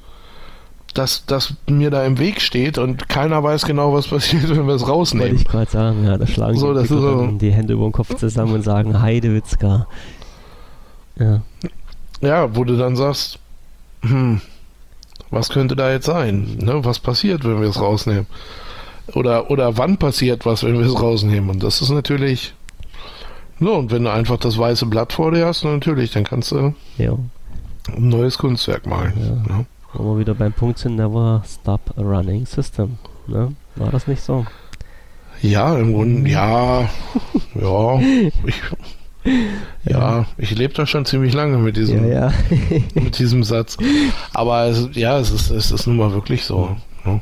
das, das mir da im Weg steht und keiner weiß genau, was passiert, wenn wir es rausnehmen. Wollte ich gerade sagen, ja, da schlagen so, die, so, die Hände über den Kopf zusammen und sagen, Heidewitzka. Ja. Ja, wo du dann sagst, hm, was könnte da jetzt sein? Ne? Was passiert, wenn wir es rausnehmen? Oder, oder wann passiert was, wenn wir es rausnehmen? Und das ist natürlich. So, und wenn du einfach das weiße Blatt vor dir hast, natürlich, dann kannst du ja. ein neues Kunstwerk malen. Ja. Ja. Wo wir wieder beim Punkt sind, never stop a running system. Ne? War das nicht so? Ja, im Grunde, ja, ja. Ich, ja, ich lebe da schon ziemlich lange mit diesem, ja, ja. mit diesem Satz. Aber es, ja, es ist, es ist nun mal wirklich so. Ne?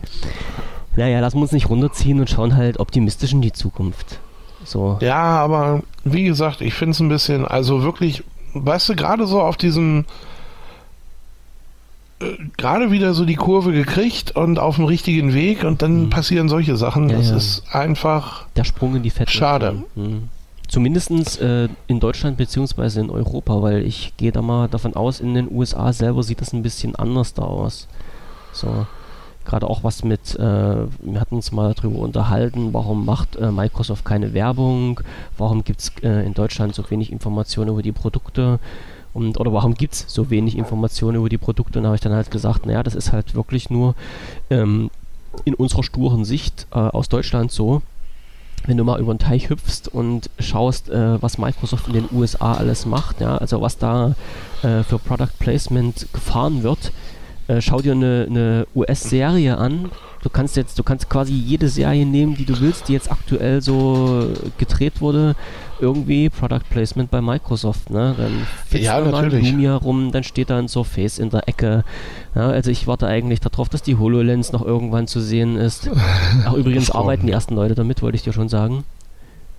Naja, lassen wir uns nicht runterziehen und schauen halt optimistisch in die Zukunft. So. Ja, aber wie gesagt, ich finde es ein bisschen, also wirklich, weißt du, gerade so auf diesem, gerade wieder so die Kurve gekriegt und auf dem richtigen Weg und dann mhm. passieren solche Sachen. Ja, das ja. ist einfach. Der Sprung in die Fette. Schade. Mhm. Zumindest äh, in Deutschland bzw. in Europa, weil ich gehe da mal davon aus, in den USA selber sieht das ein bisschen anders da aus. So gerade auch was mit, äh, wir hatten uns mal darüber unterhalten, warum macht äh, Microsoft keine Werbung, warum gibt es äh, in Deutschland so wenig Informationen über die Produkte und oder warum gibt es so wenig Informationen über die Produkte und da habe ich dann halt gesagt, naja, das ist halt wirklich nur ähm, in unserer sturen Sicht äh, aus Deutschland so, wenn du mal über den Teich hüpfst und schaust, äh, was Microsoft in den USA alles macht, ja, also was da äh, für Product Placement gefahren wird, äh, schau dir eine, eine US-Serie an. Du kannst jetzt, du kannst quasi jede Serie nehmen, die du willst, die jetzt aktuell so gedreht wurde. Irgendwie Product Placement bei Microsoft, ne? Dann fitzt ja, natürlich. Lumia rum, dann steht da ein Surface in der Ecke. Ja, also ich warte eigentlich darauf, dass die HoloLens noch irgendwann zu sehen ist. Ach, übrigens arbeiten die ersten Leute damit, wollte ich dir schon sagen.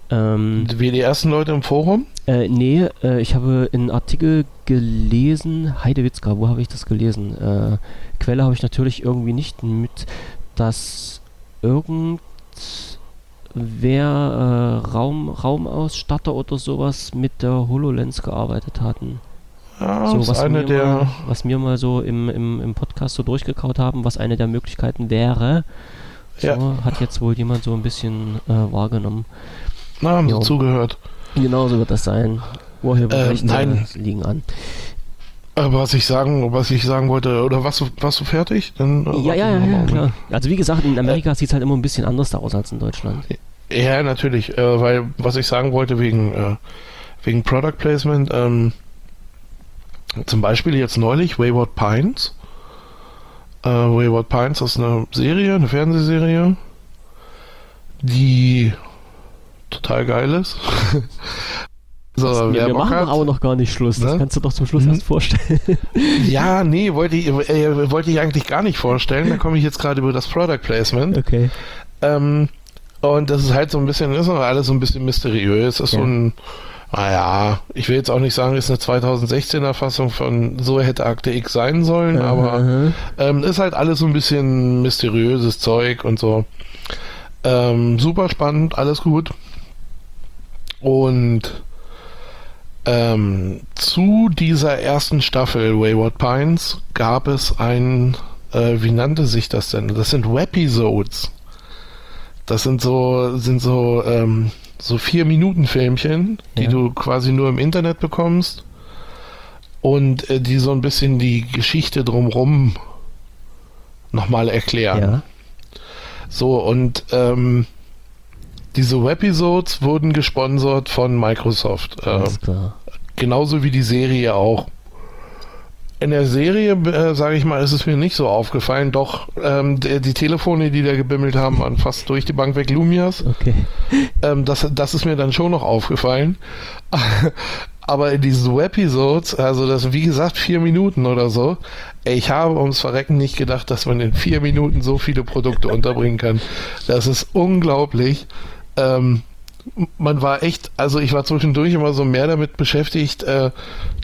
Ähm, Wie die ersten Leute im Forum? Äh, nee, äh, ich habe einen Artikel gelesen, Heidewitzka, wo habe ich das gelesen? Äh, Quelle habe ich natürlich irgendwie nicht mit, dass irgendwer äh, Raum, Raumausstatter oder sowas mit der HoloLens gearbeitet hatten. Ja, so, was, eine der mal, was wir mal so im, im, im Podcast so durchgekaut haben, was eine der Möglichkeiten wäre. So, ja. hat jetzt wohl jemand so ein bisschen äh, wahrgenommen. Na, haben jo. sie zugehört. Genau so wird das sein. Urheberrechte äh, nein. liegen an. Äh, was ich sagen, was ich sagen wollte, oder was warst du fertig? Dann, äh, ja, ja, ja, ja klar. Also wie gesagt, in Amerika äh, sieht es halt immer ein bisschen anders aus als in Deutschland. Ja, natürlich, äh, weil was ich sagen wollte wegen, äh, wegen Product Placement, ähm, zum Beispiel jetzt neulich Wayward Pines. Äh, Wayward Pines ist eine Serie, eine Fernsehserie, die total geil ist. so, wir, wir machen hat, aber noch gar nicht Schluss. Das ne? kannst du doch zum Schluss hm. erst vorstellen. ja, nee, wollte ich, äh, wollte ich eigentlich gar nicht vorstellen. Da komme ich jetzt gerade über das Product Placement. Okay. Ähm, und das ist halt so ein bisschen, ist noch alles so ein bisschen mysteriös. Ist ja. so ein naja, ich will jetzt auch nicht sagen, ist eine 2016er Fassung von So hätte Akte X sein sollen, uh aber ähm, ist halt alles so ein bisschen mysteriöses Zeug und so. Ähm, super spannend, alles gut. Und ähm, zu dieser ersten Staffel Wayward Pines gab es ein, äh, wie nannte sich das denn? Das sind Webisodes. Das sind so, sind so, ähm, so vier Minuten Filmchen, die ja. du quasi nur im Internet bekommst und äh, die so ein bisschen die Geschichte drumrum nochmal erklären. Ja. So, und ähm, diese Webisodes wurden gesponsert von Microsoft. Äh, genauso wie die Serie auch. In der Serie, äh, sage ich mal, ist es mir nicht so aufgefallen. Doch ähm, die, die, Telefone, die da gebimmelt haben, waren fast durch die Bank weg Lumias. Okay. Ähm, das, das ist mir dann schon noch aufgefallen. Aber in diesen Webisodes, also das wie gesagt vier Minuten oder so, ich habe ums Verrecken nicht gedacht, dass man in vier Minuten so viele Produkte unterbringen kann. Das ist unglaublich. Ähm, man war echt, also ich war zwischendurch immer so mehr damit beschäftigt, äh,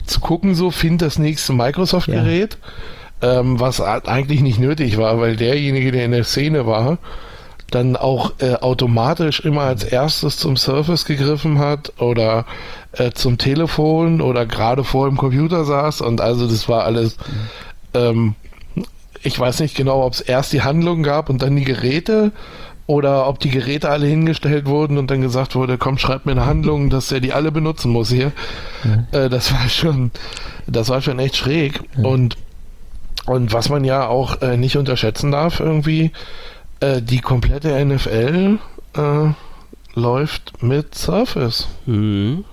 zu gucken, so, find das nächste Microsoft-Gerät, ja. ähm, was eigentlich nicht nötig war, weil derjenige, der in der Szene war, dann auch äh, automatisch immer als erstes zum Surface gegriffen hat oder äh, zum Telefon oder gerade vor dem Computer saß und also das war alles, ähm, ich weiß nicht genau, ob es erst die Handlung gab und dann die Geräte oder ob die Geräte alle hingestellt wurden und dann gesagt wurde, komm, schreib mir eine Handlung, dass er die alle benutzen muss hier. Ja. Äh, das war schon, das war schon echt schräg. Ja. Und, und was man ja auch äh, nicht unterschätzen darf, irgendwie, äh, die komplette NFL äh, läuft mit Surface. Mhm.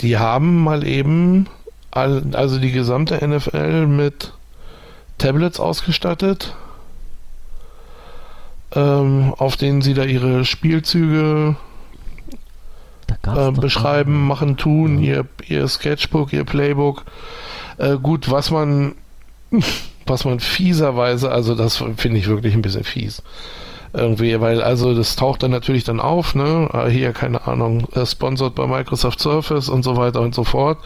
Die haben mal eben, all, also die gesamte NFL mit Tablets ausgestattet ähm, auf denen sie da ihre Spielzüge äh, beschreiben, machen, tun, ihr, ihr Sketchbook, ihr Playbook. Äh, gut, was man, was man fieserweise, also das finde ich wirklich ein bisschen fies. Irgendwie, weil also das taucht dann natürlich dann auf, ne? Ah, hier, keine Ahnung, äh, sponsored bei Microsoft Surface und so weiter und so fort.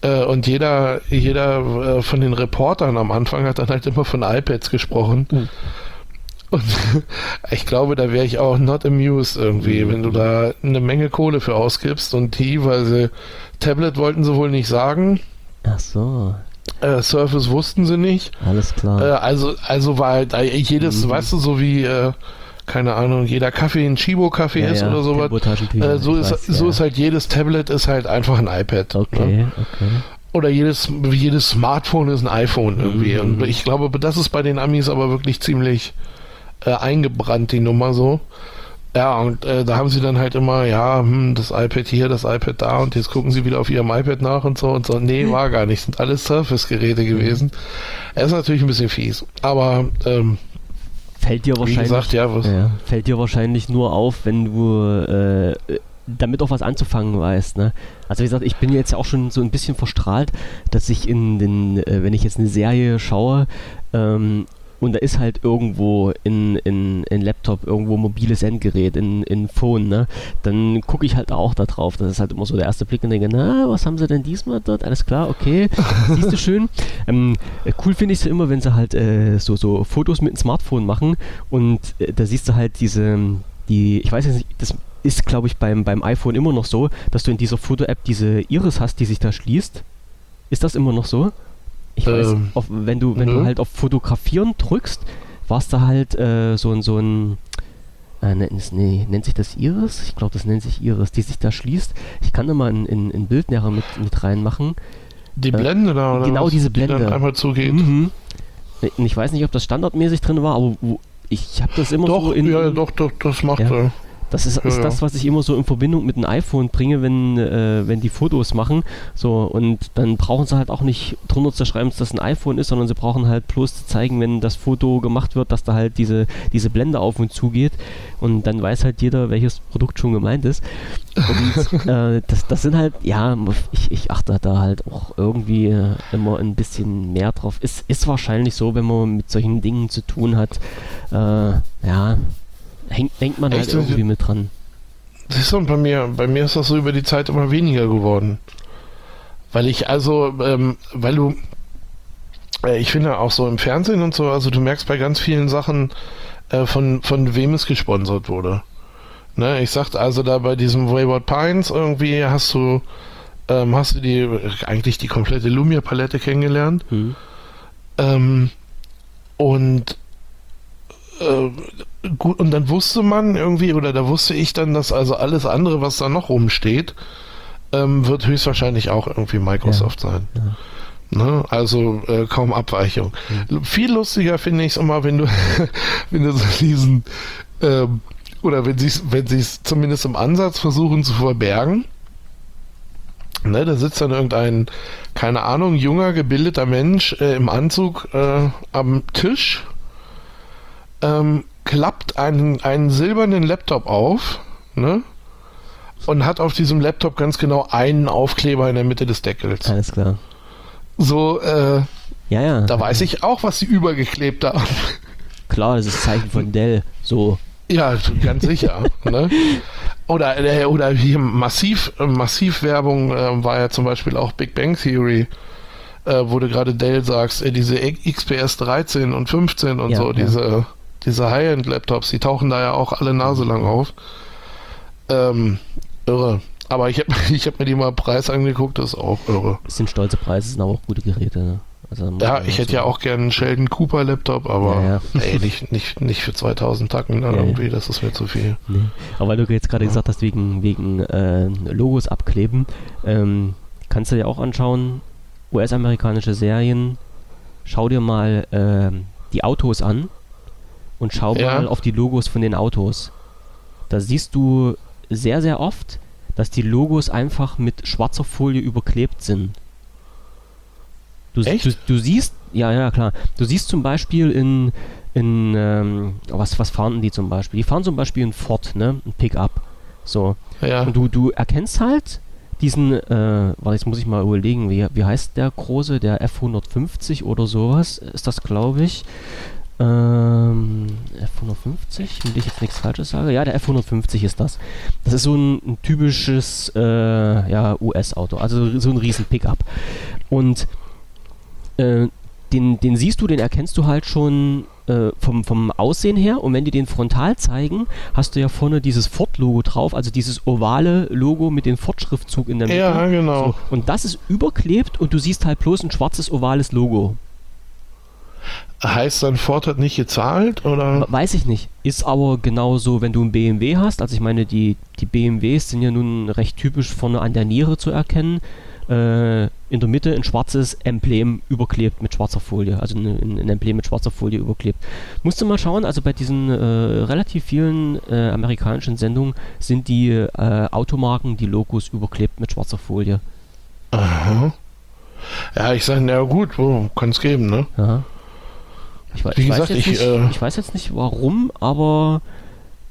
Äh, und jeder, jeder äh, von den Reportern am Anfang hat dann halt immer von iPads gesprochen. Mhm. Und ich glaube, da wäre ich auch not amused irgendwie, mhm. wenn du da eine Menge Kohle für ausgibst und die, weil sie Tablet wollten sie wohl nicht sagen. Ach so. Äh, Surface wussten sie nicht. Alles klar. Äh, also, also war halt äh, jedes, mhm. weißt du, so wie, äh, keine Ahnung, jeder Kaffee ein Chibo-Kaffee ja, ist ja, oder sowas. Äh, so ist, weiß, so ja. ist halt jedes Tablet ist halt einfach ein iPad. Okay, ne? okay. Oder jedes, jedes Smartphone ist ein iPhone irgendwie. Mhm. Und ich glaube, das ist bei den Amis aber wirklich ziemlich, äh, eingebrannt, die Nummer so. Ja, und äh, da haben sie dann halt immer, ja, hm, das iPad hier, das iPad da und jetzt gucken sie wieder auf ihrem iPad nach und so und so. Nee, hm. war gar nicht. Sind alles Surface-Geräte hm. gewesen. Er ist natürlich ein bisschen fies. Aber ähm, fällt dir wahrscheinlich, gesagt, ja, ja, fällt dir wahrscheinlich nur auf, wenn du äh, damit auch was anzufangen weißt. Ne? Also wie gesagt, ich bin jetzt auch schon so ein bisschen verstrahlt, dass ich in den, äh, wenn ich jetzt eine Serie schaue, ähm, und da ist halt irgendwo in, in, in Laptop irgendwo mobiles Endgerät, in, in Phone, ne? Dann gucke ich halt auch da drauf. Das ist halt immer so der erste Blick und denke, na, was haben sie denn diesmal dort? Alles klar, okay. Siehst du schön. Ähm, cool finde ich es immer, wenn sie halt äh, so, so Fotos mit dem Smartphone machen und äh, da siehst du halt diese, die, ich weiß jetzt nicht, das ist glaube ich beim, beim iPhone immer noch so, dass du in dieser Foto-App diese Iris hast, die sich da schließt. Ist das immer noch so? Ich weiß, ähm, auf, wenn du, wenn du halt auf Fotografieren drückst, warst da halt äh, so ein, so ein äh, nee, nennt sich das Iris? Ich glaube, das nennt sich Iris, die sich da schließt. Ich kann da mal ein, ein, ein Bild mit, mit reinmachen. Die äh, Blende da, oder? Genau, was? diese Blende. Die dann einmal zugeht. Mhm. Ich weiß nicht, ob das standardmäßig drin war, aber wo, ich habe das immer doch, so in. Ja, doch, doch, das macht ja. er. Das ist, ist ja, das, was ich immer so in Verbindung mit einem iPhone bringe, wenn, äh, wenn die Fotos machen. So, und dann brauchen sie halt auch nicht drunter zu schreiben, dass das ein iPhone ist, sondern sie brauchen halt bloß zu zeigen, wenn das Foto gemacht wird, dass da halt diese, diese Blende auf und zu geht. Und dann weiß halt jeder, welches Produkt schon gemeint ist. Und äh, das, das sind halt, ja, ich, ich achte da halt auch irgendwie äh, immer ein bisschen mehr drauf. Ist, ist wahrscheinlich so, wenn man mit solchen Dingen zu tun hat. Äh, ja, hängt, hängt man halt Echt? irgendwie mit dran. Siehst du, und bei mir, bei mir ist das so über die Zeit immer weniger geworden. Weil ich also, ähm, weil du, äh, ich finde auch so im Fernsehen und so, also du merkst bei ganz vielen Sachen, äh, von, von wem es gesponsert wurde. Ne, ich sagte also da bei diesem Wayward Pines irgendwie hast du, ähm, hast du die, eigentlich die komplette Lumia-Palette kennengelernt. Mhm. Ähm, und äh, gut, und dann wusste man irgendwie, oder da wusste ich dann, dass also alles andere, was da noch rumsteht, ähm, wird höchstwahrscheinlich auch irgendwie Microsoft ja. sein. Ja. Ne? Also äh, kaum Abweichung. Mhm. Viel lustiger finde ich es immer, wenn du, wenn du so diesen, ähm, oder wenn sie es wenn zumindest im Ansatz versuchen zu verbergen. Ne, da sitzt dann irgendein, keine Ahnung, junger, gebildeter Mensch äh, im Anzug äh, am Tisch ähm, klappt einen, einen silbernen Laptop auf, ne? Und hat auf diesem Laptop ganz genau einen Aufkleber in der Mitte des Deckels. Alles klar. So, äh, ja, ja. Da weiß ich auch, was sie übergeklebt haben. Klar, das ist Zeichen von Dell. So. Ja, ganz sicher. ne? Oder, äh, oder hier massiv, massiv Werbung äh, war ja zum Beispiel auch Big Bang Theory äh, wo du gerade Dell sagst, äh, diese XPS 13 und 15 und ja, so, ja. diese diese High-End-Laptops, die tauchen da ja auch alle naselang auf. Ähm, irre. Aber ich habe ich hab mir die mal Preis angeguckt, das ist auch irre. Das sind stolze Preise, sind aber auch gute Geräte. Ne? Also, ja, ich hätte ja auch gerne einen Sheldon Cooper Laptop, aber ja, ja. Ey, nicht, nicht, nicht für 2000 Tacken dann ja, irgendwie, das ist mir zu viel. Nee. Aber weil du jetzt gerade gesagt hast, wegen, wegen äh, Logos abkleben, ähm, kannst du dir auch anschauen, US-amerikanische Serien, schau dir mal äh, die Autos an und schau ja. mal auf die Logos von den Autos. Da siehst du sehr, sehr oft, dass die Logos einfach mit schwarzer Folie überklebt sind. Du, Echt? Du, du siehst, ja, ja, klar. Du siehst zum Beispiel in, in ähm, was, was fahren die zum Beispiel? Die fahren zum Beispiel ein Ford, ne? Ein Pickup. So. Ja. Und du, du erkennst halt diesen, äh, warte, jetzt muss ich mal überlegen, wie, wie heißt der große, der F150 oder sowas, ist das, glaube ich. Ähm, F150, wenn ich jetzt nichts Falsches sage. Ja, der F150 ist das. Das ist so ein, ein typisches äh, ja, US-Auto, also so ein riesen Pickup. Und äh, den, den siehst du, den erkennst du halt schon äh, vom, vom Aussehen her. Und wenn die den frontal zeigen, hast du ja vorne dieses Ford-Logo drauf, also dieses ovale Logo mit dem Ford-Schriftzug in der Mitte. Ja, genau. So, und das ist überklebt und du siehst halt bloß ein schwarzes ovales Logo. Heißt dann Ford hat nicht gezahlt oder? Weiß ich nicht. Ist aber genauso, wenn du ein BMW hast. Also ich meine, die, die BMWs sind ja nun recht typisch vorne an der Niere zu erkennen. Äh, in der Mitte ein schwarzes Emblem überklebt mit schwarzer Folie. Also ein, ein Emblem mit schwarzer Folie überklebt. Musst du mal schauen, also bei diesen äh, relativ vielen äh, amerikanischen Sendungen sind die äh, Automarken, die Logos überklebt mit schwarzer Folie. Aha. Ja, ich sage, na gut, kann es geben, ne? Ja. Ich, ich ich, nicht, äh, ich weiß jetzt nicht warum, aber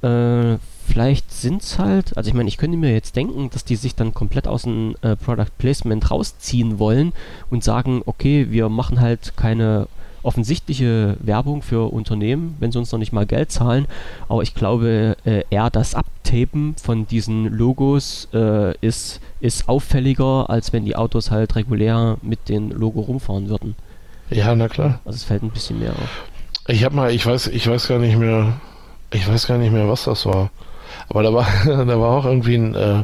äh, vielleicht sind es halt, also ich meine, ich könnte mir jetzt denken, dass die sich dann komplett aus dem äh, Product Placement rausziehen wollen und sagen, okay, wir machen halt keine offensichtliche Werbung für Unternehmen, wenn sie uns noch nicht mal Geld zahlen. Aber ich glaube, äh, eher das Abtapen von diesen Logos äh, ist, ist auffälliger, als wenn die Autos halt regulär mit dem Logo rumfahren würden. Ja, na klar. Also es fällt ein bisschen mehr auf. Ich habe mal, ich weiß, ich weiß gar nicht mehr, ich weiß gar nicht mehr, was das war. Aber da war, da war auch irgendwie ein äh,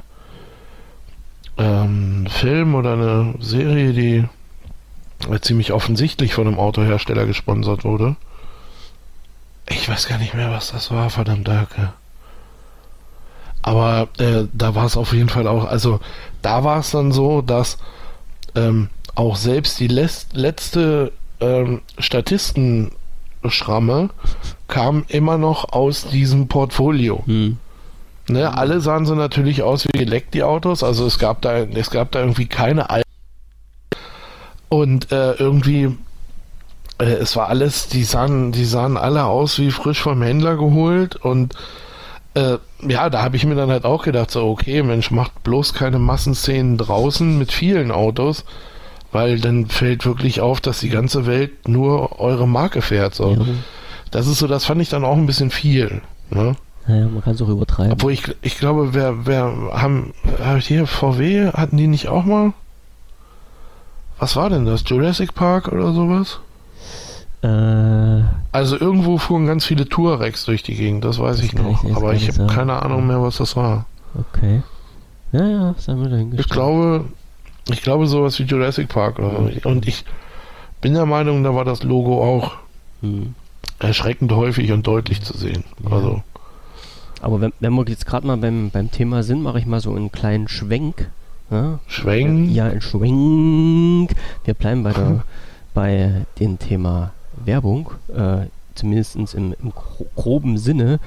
ähm, Film oder eine Serie, die äh, ziemlich offensichtlich von einem Autohersteller gesponsert wurde. Ich weiß gar nicht mehr, was das war, verdammt Danke. Aber äh, da war es auf jeden Fall auch, also da war es dann so, dass ähm, auch selbst die letzte ähm, Statistenschramme kam immer noch aus diesem Portfolio. Hm. Ne, alle sahen so natürlich aus wie geleckt, die Autos. Also es gab da, es gab da irgendwie keine Al Und äh, irgendwie, äh, es war alles, die sahen, die sahen alle aus wie frisch vom Händler geholt und äh, ja, da habe ich mir dann halt auch gedacht, so, okay, Mensch, macht bloß keine Massenszenen draußen mit vielen Autos, weil dann fällt wirklich auf, dass die ganze Welt nur eure Marke fährt. So. Ja. Das ist so, das fand ich dann auch ein bisschen viel. Ne? Naja, man kann es auch übertreiben. Obwohl ich, ich glaube, wer, wer haben, hier VW, hatten die nicht auch mal? Was war denn das? Jurassic Park oder sowas? Äh, also irgendwo fuhren ganz viele Touareg durch die Gegend, das weiß das ich noch. Ich aber ich habe keine Ahnung mehr, was das war. Okay. Ja, ja, das haben wir dahingestellt. Ich glaube, ich glaube sowas wie Jurassic Park oder so. Und ich bin der Meinung, da war das Logo auch hm. erschreckend häufig und deutlich zu sehen. Ja. Also. Aber wenn, wenn wir jetzt gerade mal beim, beim Thema sind, mache ich mal so einen kleinen Schwenk. Ja? Schwenk? Ja, ein Schwenk. Wir bleiben bei, der, bei dem Thema Werbung, äh, zumindest im, im groben Sinne.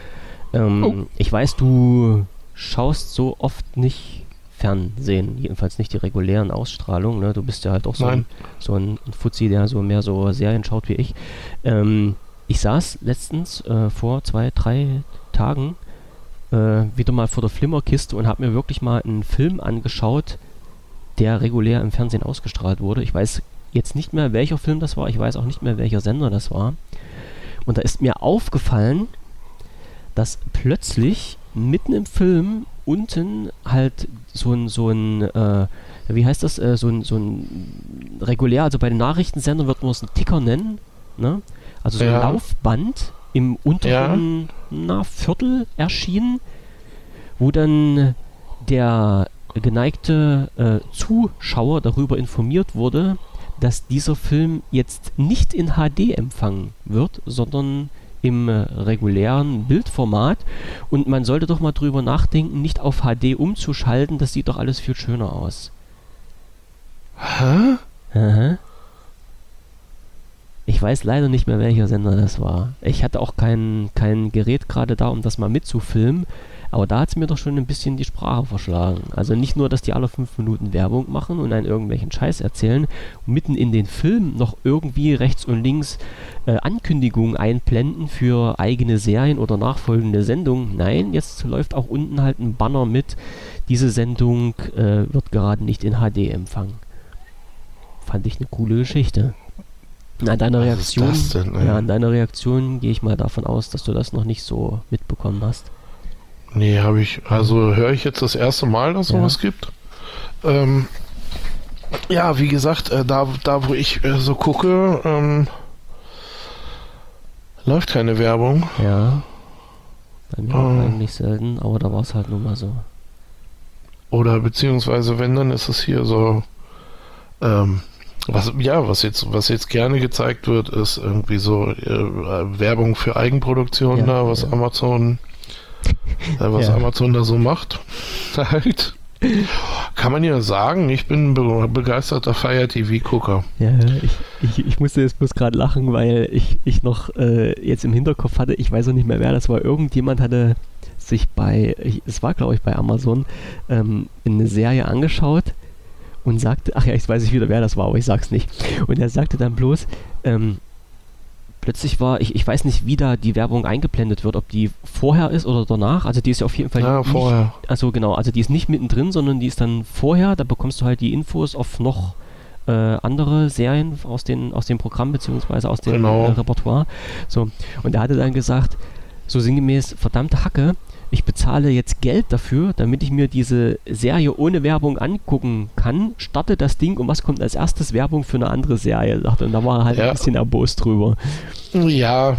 Ähm, oh. Ich weiß, du schaust so oft nicht Fernsehen, jedenfalls nicht die regulären Ausstrahlungen. Ne? Du bist ja halt auch so ein, so ein Fuzzi, der so mehr so Serien schaut wie ich. Ähm, ich saß letztens äh, vor zwei, drei Tagen äh, wieder mal vor der Flimmerkiste und habe mir wirklich mal einen Film angeschaut, der regulär im Fernsehen ausgestrahlt wurde. Ich weiß jetzt nicht mehr, welcher Film das war. Ich weiß auch nicht mehr, welcher Sender das war. Und da ist mir aufgefallen, dass plötzlich mitten im Film unten halt so ein, so ein, äh, wie heißt das, äh, so ein, so ein regulär, also bei den Nachrichtensendern wird man es einen Ticker nennen, ne? Also so ja. ein Laufband im unteren ja. na, Viertel erschien, wo dann der geneigte äh, Zuschauer darüber informiert wurde, dass dieser Film jetzt nicht in HD empfangen wird, sondern im äh, regulären Bildformat und man sollte doch mal drüber nachdenken, nicht auf HD umzuschalten, das sieht doch alles viel schöner aus. Hä? Aha. Ich weiß leider nicht mehr, welcher Sender das war. Ich hatte auch kein, kein Gerät gerade da, um das mal mitzufilmen. Aber da hat es mir doch schon ein bisschen die Sprache verschlagen. Also nicht nur, dass die alle fünf Minuten Werbung machen und einen irgendwelchen Scheiß erzählen, mitten in den Film noch irgendwie rechts und links äh, Ankündigungen einblenden für eigene Serien oder nachfolgende Sendungen. Nein, jetzt läuft auch unten halt ein Banner mit, diese Sendung äh, wird gerade nicht in HD empfangen. Fand ich eine coole Geschichte. An deiner Reaktion, denn, ja, an deiner Reaktion gehe ich mal davon aus, dass du das noch nicht so mitbekommen hast. Nee, habe ich. Also höre ich jetzt das erste Mal, dass sowas ja. gibt. Ähm, ja, wie gesagt, äh, da, da wo ich äh, so gucke, ähm, läuft keine Werbung. Ja. Bei mir ähm, eigentlich selten, aber da war es halt nun mal so. Oder beziehungsweise wenn, dann ist es hier so, ähm, was, ja, was jetzt, was jetzt gerne gezeigt wird, ist irgendwie so äh, Werbung für Eigenproduktion ja, da, was ja. Amazon was ja. Amazon da so macht. halt. Kann man ja sagen, ich bin be begeisterter Fire TV-Gucker. Ja, ich, ich, ich, musste jetzt bloß gerade lachen, weil ich, ich noch äh, jetzt im Hinterkopf hatte, ich weiß auch nicht mehr wer das war, irgendjemand hatte sich bei, es war glaube ich bei Amazon, ähm, eine Serie angeschaut und sagte, ach ja, ich weiß nicht wieder wer das war, aber ich sag's nicht. Und er sagte dann bloß, ähm, plötzlich war, ich, ich weiß nicht, wie da die Werbung eingeblendet wird, ob die vorher ist oder danach. Also die ist ja auf jeden Fall ja, nicht, vorher. Also genau, also die ist nicht mittendrin, sondern die ist dann vorher, da bekommst du halt die Infos auf noch äh, andere Serien aus, den, aus dem Programm beziehungsweise aus dem genau. äh, Repertoire. So, und er hatte dann gesagt, so sinngemäß, verdammte Hacke, ich bezahle jetzt Geld dafür, damit ich mir diese Serie ohne Werbung angucken kann, starte das Ding und was kommt als erstes Werbung für eine andere Serie, Und da war er halt ja. ein bisschen erbost drüber. Ja, ja.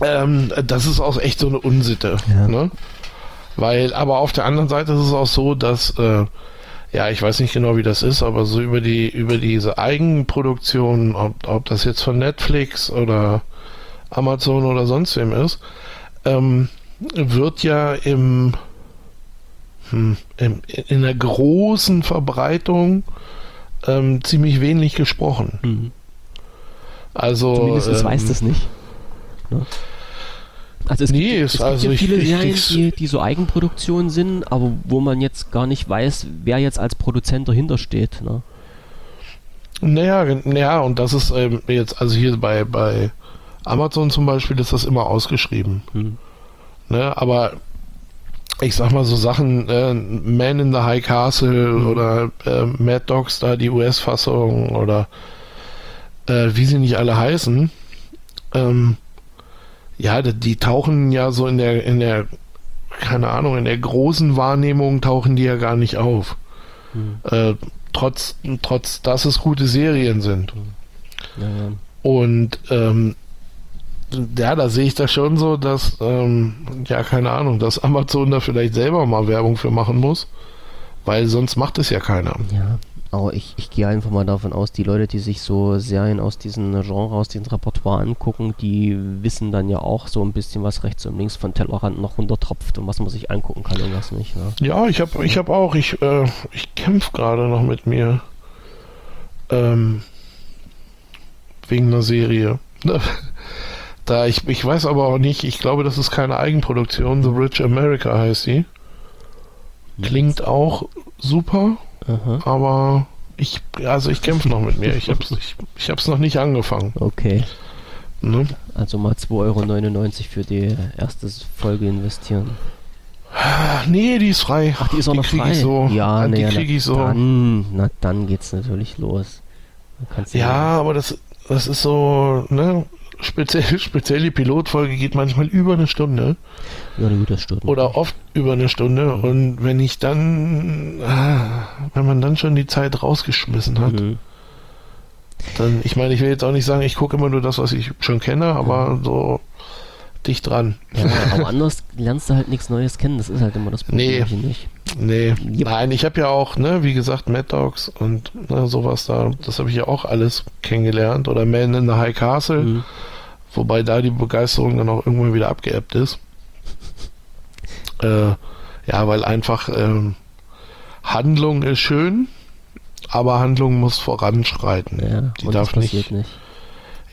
Ähm, das ist auch echt so eine Unsitte. Ja. Ne? Weil, aber auf der anderen Seite ist es auch so, dass, äh, ja, ich weiß nicht genau, wie das ist, aber so über die, über diese Eigenproduktion, ob, ob das jetzt von Netflix oder Amazon oder sonst wem ist, ähm, wird ja im, hm, im in der großen Verbreitung ähm, ziemlich wenig gesprochen. Mhm. Also zumindest ähm, weiß das nicht. Ne? Also es nee, gibt, es gibt also ja viele Serien, die, die so Eigenproduktionen sind, aber wo man jetzt gar nicht weiß, wer jetzt als Produzent dahinter steht. Ne? Naja, naja, und das ist ähm, jetzt, also hier bei, bei Amazon zum Beispiel ist das immer ausgeschrieben. Hm. Ne, aber ich sag mal so Sachen, äh, Man in the High Castle mhm. oder äh, Mad Dogs, da die US-Fassung oder äh, wie sie nicht alle heißen, ähm, Ja, die, die tauchen ja so in der, in der, keine Ahnung, in der großen Wahrnehmung tauchen die ja gar nicht auf. Hm. Äh, trotz, trotz, dass es gute Serien sind. Ja, ja. Und ähm, ja, da sehe ich das schon so, dass, ähm, ja, keine Ahnung, dass Amazon da vielleicht selber mal Werbung für machen muss, weil sonst macht es ja keiner. Ja, aber ich, ich gehe einfach mal davon aus, die Leute, die sich so Serien aus diesem Genre, aus diesem Repertoire angucken, die wissen dann ja auch so ein bisschen, was rechts und links von Tellerrand noch runtertropft und was man sich angucken kann und was nicht. Ne? Ja, ich habe ich hab auch, ich, äh, ich kämpfe gerade noch mit mir. Ähm, wegen einer Serie. Da ich, ich weiß aber auch nicht, ich glaube, das ist keine Eigenproduktion. The Rich America heißt sie. Klingt auch super, Aha. aber ich, also ich kämpfe noch mit mir. Ich hab's, ich, ich hab's noch nicht angefangen. Okay. Ne? Also mal 2,99 Euro für die erste Folge investieren. Nee, die ist frei. Ach, die ist auch die noch frei. Ich so. Ja, die nee, kriege ich so. Dann, na, dann geht's natürlich los. Ja, aber das, das ist so, ne? Speziell, speziell die Pilotfolge geht manchmal über eine Stunde. Über eine gute Stunde. Oder oft über eine Stunde. Und wenn ich dann, ah, wenn man dann schon die Zeit rausgeschmissen hat, mhm. dann, ich meine, ich will jetzt auch nicht sagen, ich gucke immer nur das, was ich schon kenne, aber mhm. so dicht dran. Ja, aber anders lernst du halt nichts Neues kennen. Das ist halt immer das Problem. Nee, nicht. nee. Yep. Nein, ich habe ja auch, ne, wie gesagt, Mad Dogs und ne, sowas da, das habe ich ja auch alles kennengelernt. Oder Man in the High Castle. Mhm. Wobei da die Begeisterung dann auch irgendwann wieder abgeebbt ist. Äh, ja, weil einfach ähm, Handlung ist schön, aber Handlung muss voranschreiten. Ja, die darf nicht, nicht,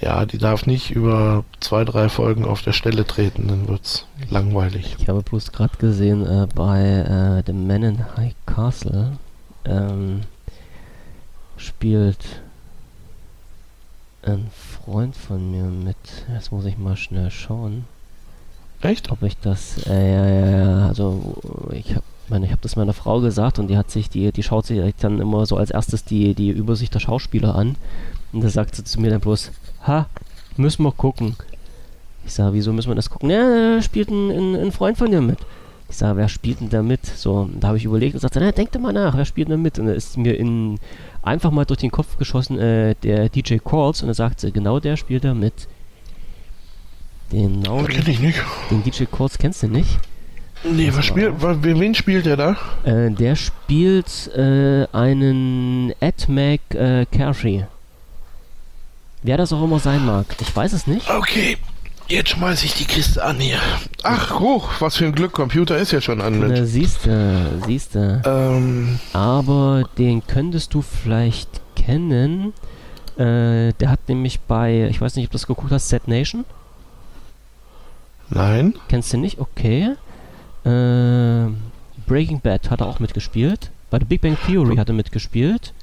Ja, die darf nicht über zwei, drei Folgen auf der Stelle treten, dann wird's langweilig. Ich habe bloß gerade gesehen äh, bei äh, The Man in High Castle ähm, spielt ein Freund von mir mit. Jetzt muss ich mal schnell schauen. Echt? Ob ich das. Äh, ja, ja, ja. Also, ich habe meine, ich habe das meiner Frau gesagt und die hat sich, die, die schaut sich dann immer so als erstes die, die Übersicht der Schauspieler an. Und da sagt sie zu mir dann bloß, ha, müssen wir gucken. Ich sage, wieso müssen wir das gucken? Ja, spielt ein, ein, ein Freund von dir mit. Ich sage, wer spielt denn da mit? So, da habe ich überlegt und sagte, na, denk doch mal nach, wer spielt denn da mit? Und da ist mir in, einfach mal durch den Kopf geschossen, äh, der DJ Calls und er sagte, genau der spielt da mit. Genau. Den, ich nicht. Den DJ Calls kennst du nicht? Nee, was spielt, wen spielt der da? Äh, der spielt äh, einen Ed Mac äh, Carefree. Wer das auch immer sein mag. Ich weiß es nicht. Okay, Jetzt schmeiß ich die Kiste an hier. Ach, hoch, was für ein Glück. Computer ist ja schon an. Mensch. Siehst du, siehst du. Ähm. Aber den könntest du vielleicht kennen. Äh, der hat nämlich bei, ich weiß nicht, ob du das geguckt hast, Set Nation? Nein. Kennst du nicht? Okay. Äh, Breaking Bad hat er auch mitgespielt. Bei The Big Bang Theory hat er mitgespielt.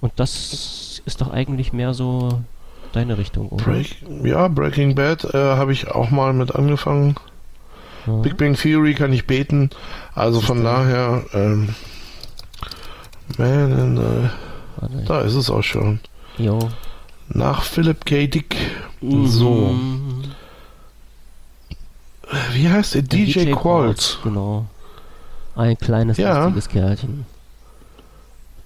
Und das ist doch eigentlich mehr so deine Richtung, oder? Break, ja, Breaking Bad äh, habe ich auch mal mit angefangen. Ja. Big Bang Theory kann ich beten. Also von daher, ähm, man, äh, da ist es auch schon. Jo. Nach Philip K. Dick. Mhm. So. Wie heißt der? DJ, DJ Qualls. Genau. Ein kleines, ja. lustiges Kerlchen.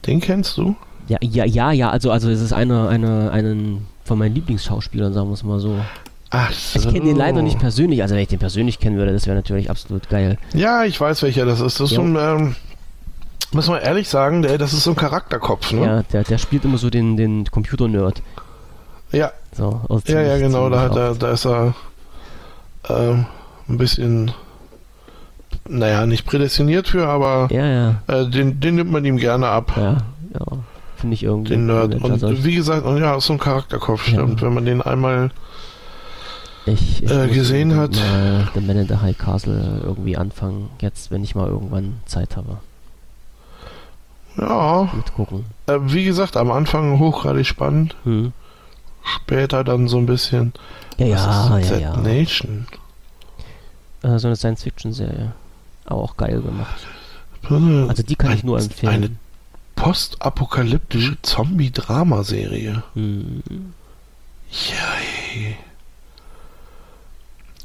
Den kennst du? Ja, ja, ja, ja, also, also es ist eine, eine, einen von meinen Lieblingsschauspielern, sagen wir es mal so. Ach so. Ich kenne den leider nicht persönlich, also wenn ich den persönlich kennen würde, das wäre natürlich absolut geil. Ja, ich weiß, welcher das ist. Das ist ja. so ein, ähm, muss man ehrlich sagen, der, das ist so ein Charakterkopf, ne? Ja, der, der spielt immer so den, den Computer-Nerd. Ja. So, ja, ja, genau, da, da, da ist er äh, ein bisschen, naja, nicht prädestiniert für, aber ja, ja. Äh, den, den nimmt man ihm gerne ab. Ja, ja. Finde ich irgendwie. Den Nerd. Und wie gesagt, und ja, so ein Charakterkopf, stimmt. Ja. Wenn man den einmal ich, ich äh, gesehen hat. Mal The Man in the High Castle irgendwie anfangen, jetzt, wenn ich mal irgendwann Zeit habe. Ja. Mitgucken. Äh, wie gesagt, am Anfang hochgradig spannend. Hm. Später dann so ein bisschen. Ja, ja, ja, ja. Nation. Äh, so eine Science-Fiction-Serie. Aber auch geil gemacht. Also die kann ein, ich nur empfehlen. Postapokalyptische hm. Zombie-Drama-Serie. Hm. Ja.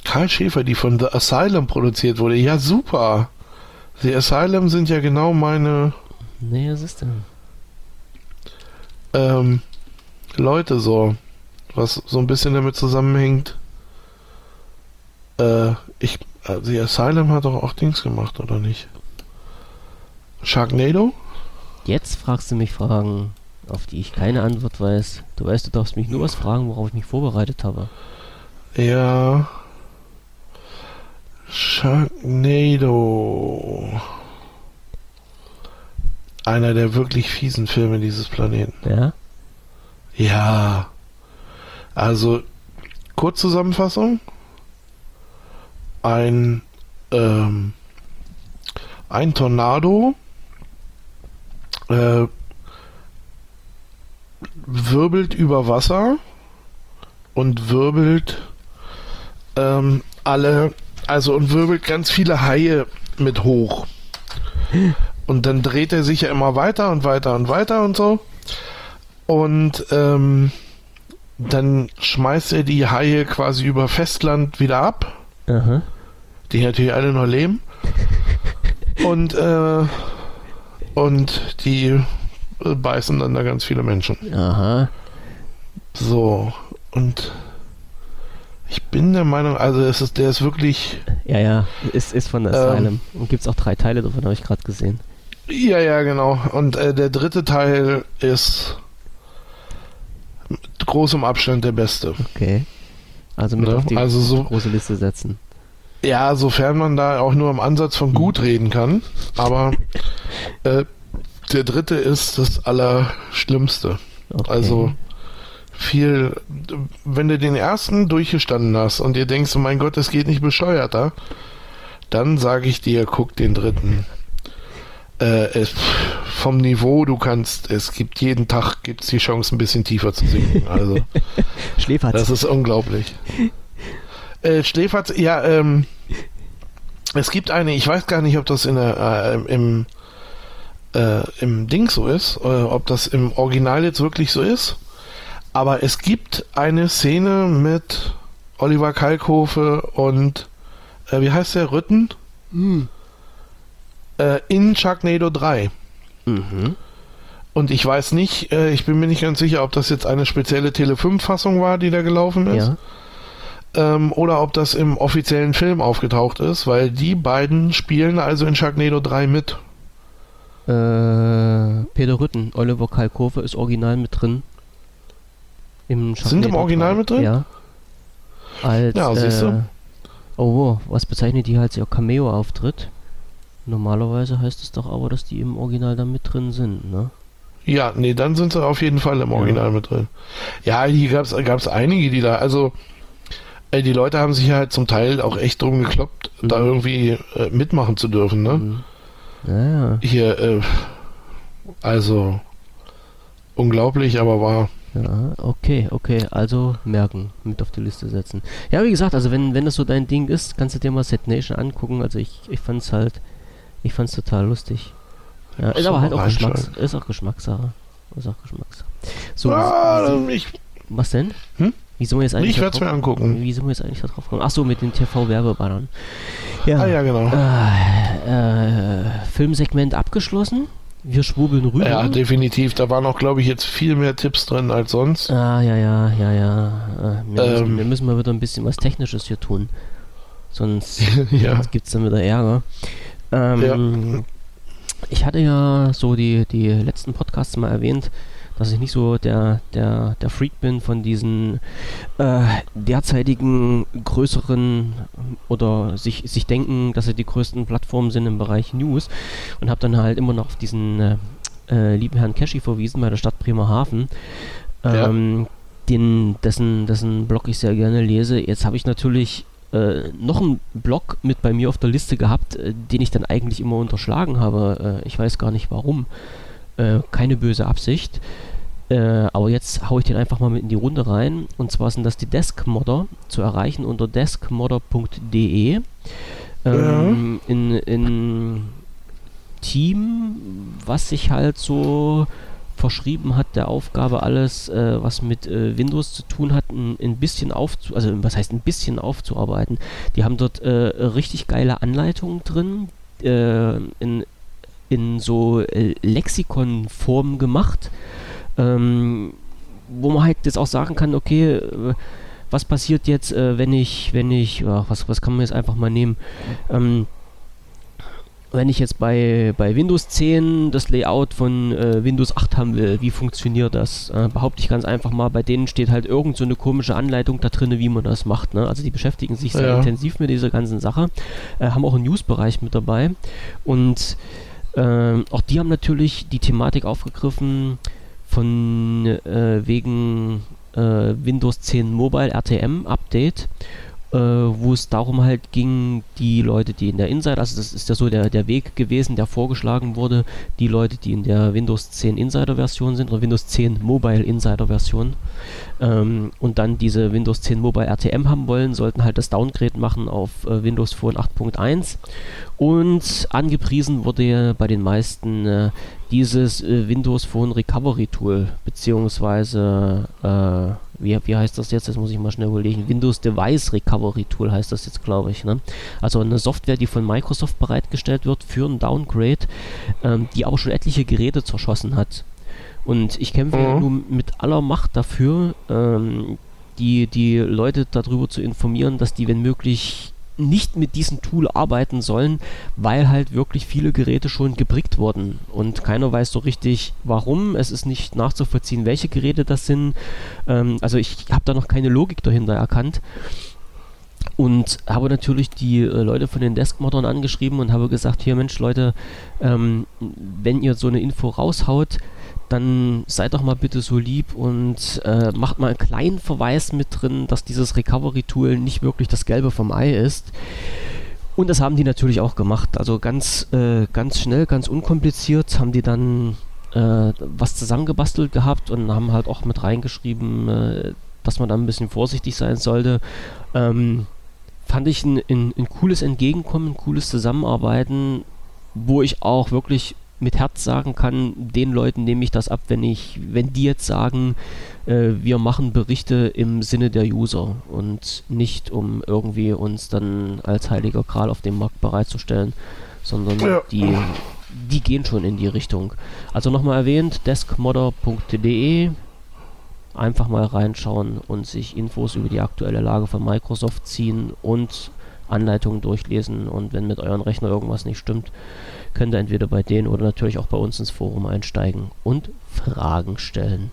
Karl Schäfer, die von The Asylum produziert wurde. Ja, super. The Asylum sind ja genau meine. Nee, was ist denn? Ähm, Leute so. Was so ein bisschen damit zusammenhängt. Äh, ich. Äh, The Asylum hat doch auch Dings gemacht, oder nicht? Sharknado? Jetzt fragst du mich Fragen, auf die ich keine Antwort weiß. Du weißt, du darfst mich nur was fragen, worauf ich mich vorbereitet habe. Ja. Sharknado. Einer der wirklich fiesen Filme dieses Planeten. Ja? Ja. Also, Kurzzusammenfassung. Ein, ähm, ein Tornado äh, wirbelt über Wasser und wirbelt ähm, alle, also und wirbelt ganz viele Haie mit hoch. Und dann dreht er sich ja immer weiter und weiter und weiter und so. Und ähm, dann schmeißt er die Haie quasi über Festland wieder ab. Aha. Die natürlich alle noch leben. Und äh, und die beißen dann da ganz viele Menschen. Aha. So, und ich bin der Meinung, also es ist, der ist wirklich. Ja, ja, ist, ist von der Asylum. Ähm, und gibt es auch drei Teile davon, habe ich gerade gesehen. Ja, ja, genau. Und äh, der dritte Teil ist mit großem Abstand der beste. Okay. Also mit ne? auf die also so, große Liste setzen. Ja, sofern man da auch nur im Ansatz von gut reden kann. Aber äh, der dritte ist das Allerschlimmste. Okay. Also viel, wenn du den ersten durchgestanden hast und dir denkst, oh mein Gott, das geht nicht bescheuerter, dann sage ich dir, guck den dritten. Äh, es, vom Niveau, du kannst, es gibt jeden Tag gibt's die Chance, ein bisschen tiefer zu sinken. Also, Schläferz. Das ist unglaublich. Äh, Schläferz, ja, ähm, es gibt eine, ich weiß gar nicht, ob das in der, äh, im, äh, im Ding so ist, äh, ob das im Original jetzt wirklich so ist. Aber es gibt eine Szene mit Oliver Kalkofe und äh, wie heißt der? Rütten? Mhm. in Sharknado 3. Mhm. Und ich weiß nicht, äh, ich bin mir nicht ganz sicher, ob das jetzt eine spezielle Tele 5-Fassung war, die da gelaufen ist. Ja ähm, oder ob das im offiziellen Film aufgetaucht ist, weil die beiden spielen also in Sharknado 3 mit. Äh, Peter Rütten, Oliver Kalkofe ist original mit drin. Im Sind im Original 3. mit drin? Ja. Als, ja, siehst du. Äh, oh, was bezeichnet die als ihr Cameo-Auftritt? Normalerweise heißt es doch aber, dass die im Original dann mit drin sind, ne? Ja, nee, dann sind sie auf jeden Fall im Original ja. mit drin. Ja, hier gab es einige, die da, also Ey, die Leute haben sich ja halt zum Teil auch echt drum gekloppt, mhm. da irgendwie äh, mitmachen zu dürfen, ne? Mhm. Ja, ja. Hier, äh, also unglaublich, aber wahr. Ja, okay, okay, also merken, mit auf die Liste setzen. Ja, wie gesagt, also wenn, wenn das so dein Ding ist, kannst du dir mal Set Nation angucken. Also ich, ich fand's halt, ich fand's total lustig. Ja, ist aber halt auch Geschmacks, ist auch Geschmackssache. Ist auch Geschmackssache. So, ah, ich, was denn? Hm? Wie sind wir jetzt eigentlich? Ich werde es mir angucken. Wie sind wir jetzt eigentlich da drauf gekommen? Achso, mit den TV-Werbebannern. Ja. Ah ja, genau. Äh, äh, Filmsegment abgeschlossen. Wir schwurbeln rüber. Ja, definitiv. Da waren auch, glaube ich, jetzt viel mehr Tipps drin als sonst. Ah, ja, ja, ja, ja. Äh, wir, ähm, müssen, wir müssen mal wieder ein bisschen was Technisches hier tun. Sonst, ja. gibt es dann wieder Ärger. Ähm, ja. Ich hatte ja so die, die letzten Podcasts mal erwähnt, dass ich nicht so der, der, der Freak bin von diesen äh, derzeitigen größeren oder sich, sich denken, dass sie die größten Plattformen sind im Bereich News und habe dann halt immer noch auf diesen äh, äh, lieben Herrn Cashy verwiesen bei der Stadt Bremerhaven. Ähm, ja. den, dessen, dessen Blog ich sehr gerne lese. Jetzt habe ich natürlich äh, noch einen Blog mit bei mir auf der Liste gehabt, äh, den ich dann eigentlich immer unterschlagen habe. Äh, ich weiß gar nicht warum. Äh, keine böse Absicht. Äh, aber jetzt haue ich den einfach mal mit in die Runde rein. Und zwar sind das die Deskmodder zu erreichen unter deskmodder.de. Ähm, ja. in, in Team, was sich halt so verschrieben hat, der Aufgabe, alles, äh, was mit äh, Windows zu tun hat, ein, ein bisschen aufzu also was heißt ein bisschen aufzuarbeiten. Die haben dort äh, richtig geile Anleitungen drin, äh, in, in so äh, Lexikonform gemacht, ähm, wo man halt jetzt auch sagen kann, okay, äh, was passiert jetzt, wenn ich, wenn ich, ja, was, was kann man jetzt einfach mal nehmen, ähm, wenn ich jetzt bei, bei Windows 10 das Layout von äh, Windows 8 haben will, wie funktioniert das? Äh, behaupte ich ganz einfach mal, bei denen steht halt irgend so eine komische Anleitung da drin, wie man das macht. Ne? Also die beschäftigen sich sehr ja. intensiv mit dieser ganzen Sache, äh, haben auch einen News-Bereich mit dabei und ähm, auch die haben natürlich die Thematik aufgegriffen von äh, wegen äh, Windows 10 Mobile RTM Update äh, wo es darum halt ging, die Leute, die in der Insider, also das ist ja so der, der Weg gewesen, der vorgeschlagen wurde, die Leute, die in der Windows 10 Insider Version sind oder Windows 10 Mobile Insider Version ähm, und dann diese Windows 10 Mobile RTM haben wollen, sollten halt das Downgrade machen auf äh, Windows Phone 8.1 und angepriesen wurde bei den meisten äh, dieses äh, Windows Phone Recovery Tool, beziehungsweise, äh, wie, wie heißt das jetzt? Das muss ich mal schnell überlegen. Windows Device Recovery Tool heißt das jetzt, glaube ich. Ne? Also eine Software, die von Microsoft bereitgestellt wird für ein Downgrade, ähm, die auch schon etliche Geräte zerschossen hat. Und ich kämpfe mhm. nun mit aller Macht dafür, ähm, die, die Leute darüber zu informieren, dass die, wenn möglich, nicht mit diesem Tool arbeiten sollen, weil halt wirklich viele Geräte schon gebrickt wurden und keiner weiß so richtig warum. Es ist nicht nachzuvollziehen, welche Geräte das sind. Ähm, also ich habe da noch keine Logik dahinter erkannt. Und habe natürlich die äh, Leute von den Deskmoddern angeschrieben und habe gesagt, hier Mensch Leute, ähm, wenn ihr so eine Info raushaut, dann seid doch mal bitte so lieb und äh, macht mal einen kleinen Verweis mit drin, dass dieses Recovery-Tool nicht wirklich das Gelbe vom Ei ist. Und das haben die natürlich auch gemacht. Also ganz, äh, ganz schnell, ganz unkompliziert haben die dann äh, was zusammengebastelt gehabt und haben halt auch mit reingeschrieben, äh, dass man da ein bisschen vorsichtig sein sollte. Ähm, fand ich ein, ein, ein cooles Entgegenkommen, ein cooles Zusammenarbeiten, wo ich auch wirklich mit Herz sagen kann, den Leuten nehme ich das ab, wenn ich, wenn die jetzt sagen, äh, wir machen Berichte im Sinne der User und nicht um irgendwie uns dann als heiliger Kral auf dem Markt bereitzustellen, sondern ja. die, die gehen schon in die Richtung. Also nochmal erwähnt, deskmodder.de einfach mal reinschauen und sich Infos über die aktuelle Lage von Microsoft ziehen und Anleitungen durchlesen und wenn mit euren Rechner irgendwas nicht stimmt, könnt ihr entweder bei denen oder natürlich auch bei uns ins Forum einsteigen und Fragen stellen.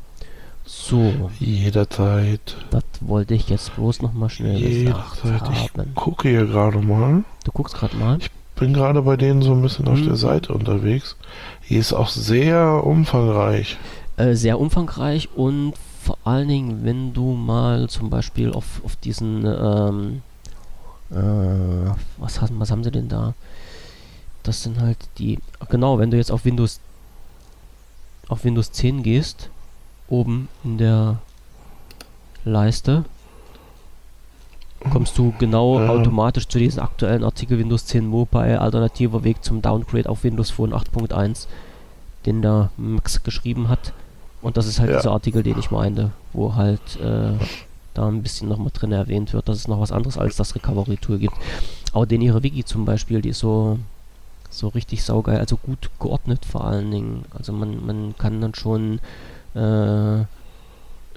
So. Jederzeit. Das wollte ich jetzt bloß noch mal schnell Jederzeit. haben. Ich gucke hier gerade mal. Du guckst gerade mal? Ich bin gerade bei denen so ein bisschen auf der mhm. Seite unterwegs. Die ist auch sehr umfangreich. Äh, sehr umfangreich und vor allen Dingen, wenn du mal zum Beispiel auf, auf diesen ähm, äh, was, was haben sie denn da? Das sind halt die. Genau, wenn du jetzt auf Windows auf Windows 10 gehst, oben in der Leiste, kommst du genau ähm. automatisch zu diesem aktuellen Artikel Windows 10 Mobile, alternativer Weg zum Downgrade auf Windows Phone 8.1, den da Max geschrieben hat. Und das ist halt ja. dieser Artikel, den ich meinte, wo halt äh, da ein bisschen nochmal drin erwähnt wird, dass es noch was anderes als das Recovery-Tool gibt. Auch den ihre Wiki zum Beispiel, die ist so, so richtig saugeil, also gut geordnet vor allen Dingen. Also man, man kann dann schon äh,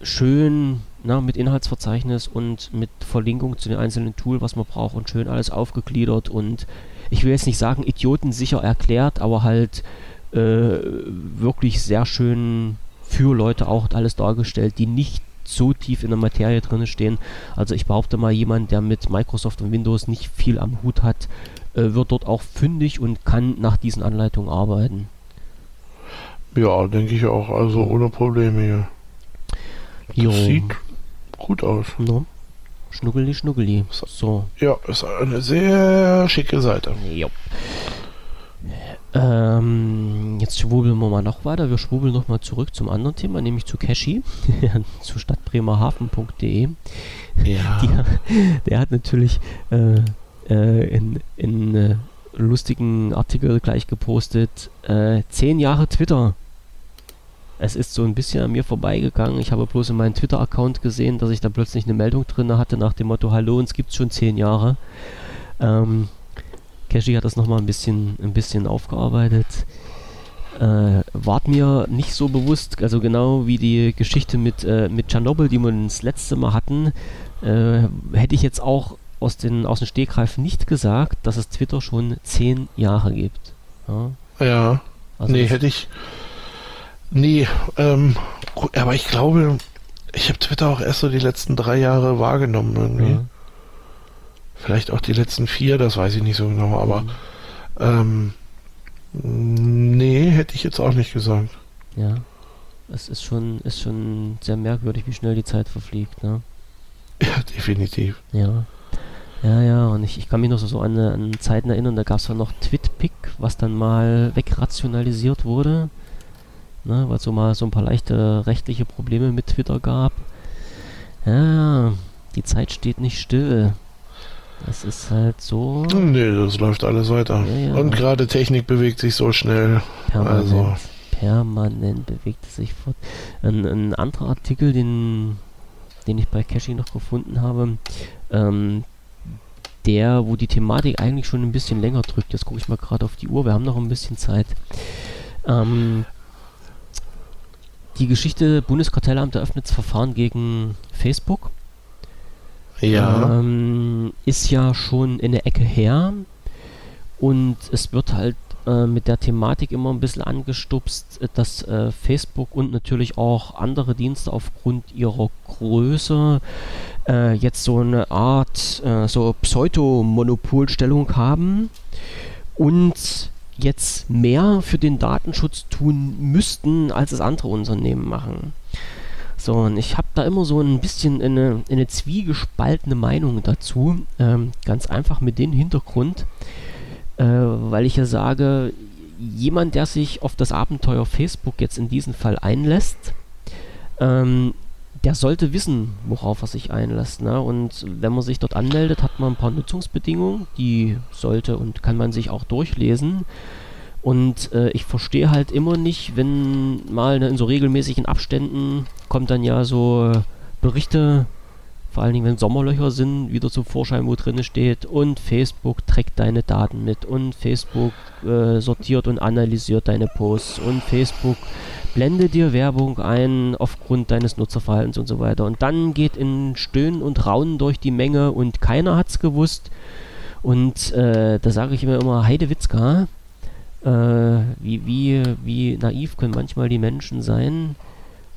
schön na, mit Inhaltsverzeichnis und mit Verlinkung zu den einzelnen Tools, was man braucht und schön alles aufgegliedert und ich will jetzt nicht sagen idiotensicher erklärt, aber halt äh, wirklich sehr schön für Leute auch alles dargestellt, die nicht so tief in der Materie drin stehen. Also ich behaupte mal, jemand, der mit Microsoft und Windows nicht viel am Hut hat, wird dort auch fündig und kann nach diesen Anleitungen arbeiten. Ja, denke ich auch. Also ohne Probleme hier. Jo. Sieht gut aus. No. Schnuggeli, schnuggeli. So. Ja, ist eine sehr schicke Seite. Jo. Ähm, jetzt schwubbeln wir mal noch weiter. Wir schwubbeln noch mal zurück zum anderen Thema, nämlich zu Cashy, zu stadtbremerhaven.de. Ja. Die, der hat natürlich äh, äh, in, in äh, lustigen Artikel gleich gepostet, äh, zehn Jahre Twitter. es ist so ein bisschen an mir vorbeigegangen. Ich habe bloß in meinem Twitter-Account gesehen, dass ich da plötzlich eine Meldung drin hatte nach dem Motto, hallo, uns gibt schon zehn Jahre. Ähm, Cashy hat das nochmal ein bisschen, ein bisschen aufgearbeitet. Äh, ward mir nicht so bewusst, also genau wie die Geschichte mit, äh, mit Tschernobyl, die wir das letzte Mal hatten, äh, hätte ich jetzt auch aus den, aus dem Stegreif nicht gesagt, dass es Twitter schon zehn Jahre gibt. Ja, ja. Also nee, hätte ich. Nee, ähm, aber ich glaube, ich habe Twitter auch erst so die letzten drei Jahre wahrgenommen irgendwie. Ja. Vielleicht auch die letzten vier, das weiß ich nicht so genau, aber mhm. ähm, nee, hätte ich jetzt auch nicht gesagt. Ja. Es ist schon, ist schon sehr merkwürdig, wie schnell die Zeit verfliegt, ne? Ja, definitiv. Ja. Ja, ja, und ich, ich kann mich noch so, so an, an Zeiten erinnern, da gab es ja noch TwitPic, was dann mal wegrationalisiert wurde, ne, weil es so mal so ein paar leichte rechtliche Probleme mit Twitter gab. Ja, die Zeit steht nicht still. Das ist halt so. Nee, das läuft alles weiter. Ja, ja. Und gerade Technik bewegt sich so schnell. Permanent, also. permanent bewegt es sich fort. Ein, ein anderer Artikel, den, den ich bei Cashy noch gefunden habe, ähm, der, wo die Thematik eigentlich schon ein bisschen länger drückt. Jetzt gucke ich mal gerade auf die Uhr, wir haben noch ein bisschen Zeit. Ähm, die Geschichte Bundeskartellamt eröffnet das Verfahren gegen Facebook. Ja. Ähm, ist ja schon in der Ecke her. Und es wird halt äh, mit der Thematik immer ein bisschen angestupst, äh, dass äh, Facebook und natürlich auch andere Dienste aufgrund ihrer Größe äh, jetzt so eine Art äh, so Pseudo-Monopolstellung haben und jetzt mehr für den Datenschutz tun müssten, als es andere Unternehmen machen. So, und ich habe da immer so ein bisschen eine, eine zwiegespaltene Meinung dazu. Ähm, ganz einfach mit dem Hintergrund, äh, weil ich ja sage, jemand, der sich auf das Abenteuer Facebook jetzt in diesem Fall einlässt, ähm, der sollte wissen, worauf er sich einlässt. Ne? Und wenn man sich dort anmeldet, hat man ein paar Nutzungsbedingungen, die sollte und kann man sich auch durchlesen. Und äh, ich verstehe halt immer nicht, wenn mal ne, in so regelmäßigen Abständen kommt dann ja so äh, Berichte, vor allen Dingen wenn Sommerlöcher sind, wieder zum Vorschein, wo drin steht und Facebook trägt deine Daten mit und Facebook äh, sortiert und analysiert deine Posts und Facebook blende dir Werbung ein aufgrund deines Nutzerverhaltens und so weiter. Und dann geht in Stöhnen und Raunen durch die Menge und keiner hat's gewusst. Und äh, da sage ich mir immer, Heidewitzka, äh, wie, wie, wie naiv können manchmal die Menschen sein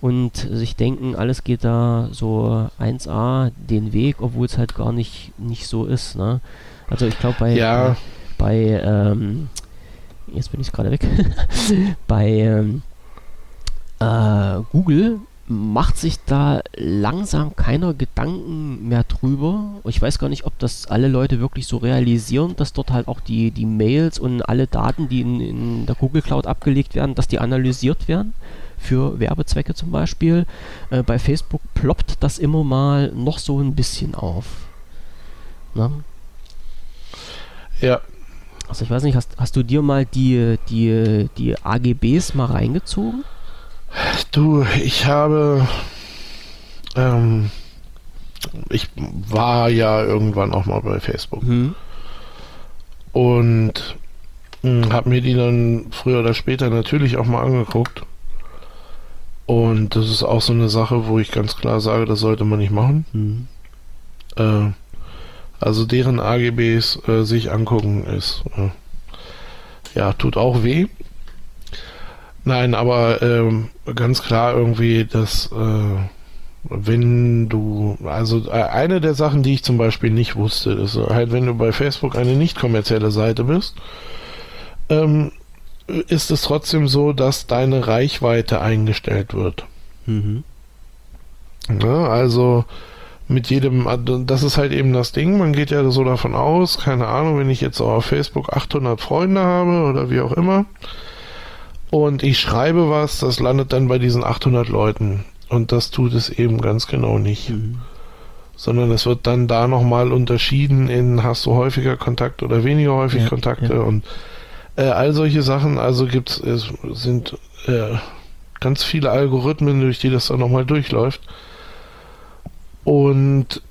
und sich denken, alles geht da so 1a den Weg, obwohl es halt gar nicht, nicht so ist. Ne? Also ich glaube bei, ja. bei, ähm, jetzt bin ich gerade weg, bei ähm, äh, Google macht sich da langsam keiner Gedanken mehr drüber. Ich weiß gar nicht, ob das alle Leute wirklich so realisieren, dass dort halt auch die, die Mails und alle Daten, die in, in der Google Cloud abgelegt werden, dass die analysiert werden für Werbezwecke zum Beispiel. Äh, bei Facebook ploppt das immer mal noch so ein bisschen auf. Na? Ja. Also ich weiß nicht, hast, hast du dir mal die, die, die AGBs mal reingezogen? Du, ich habe. Ähm, ich war ja irgendwann auch mal bei Facebook. Mhm. Und hm, habe mir die dann früher oder später natürlich auch mal angeguckt. Und das ist auch so eine Sache, wo ich ganz klar sage, das sollte man nicht machen. Mhm. Äh, also deren AGBs äh, sich angucken ist, äh, ja, tut auch weh. Nein, aber ähm, ganz klar irgendwie, dass äh, wenn du, also äh, eine der Sachen, die ich zum Beispiel nicht wusste, ist halt, wenn du bei Facebook eine nicht kommerzielle Seite bist, ähm, ist es trotzdem so, dass deine Reichweite eingestellt wird. Mhm. Ja, also mit jedem, das ist halt eben das Ding, man geht ja so davon aus, keine Ahnung, wenn ich jetzt auf Facebook 800 Freunde habe oder wie auch immer, und ich schreibe was, das landet dann bei diesen 800 Leuten. Und das tut es eben ganz genau nicht. Mhm. Sondern es wird dann da nochmal unterschieden in, hast du häufiger Kontakt oder weniger häufig ja, Kontakte ja. und äh, all solche Sachen. Also gibt's, es sind äh, ganz viele Algorithmen, durch die das dann nochmal durchläuft. Und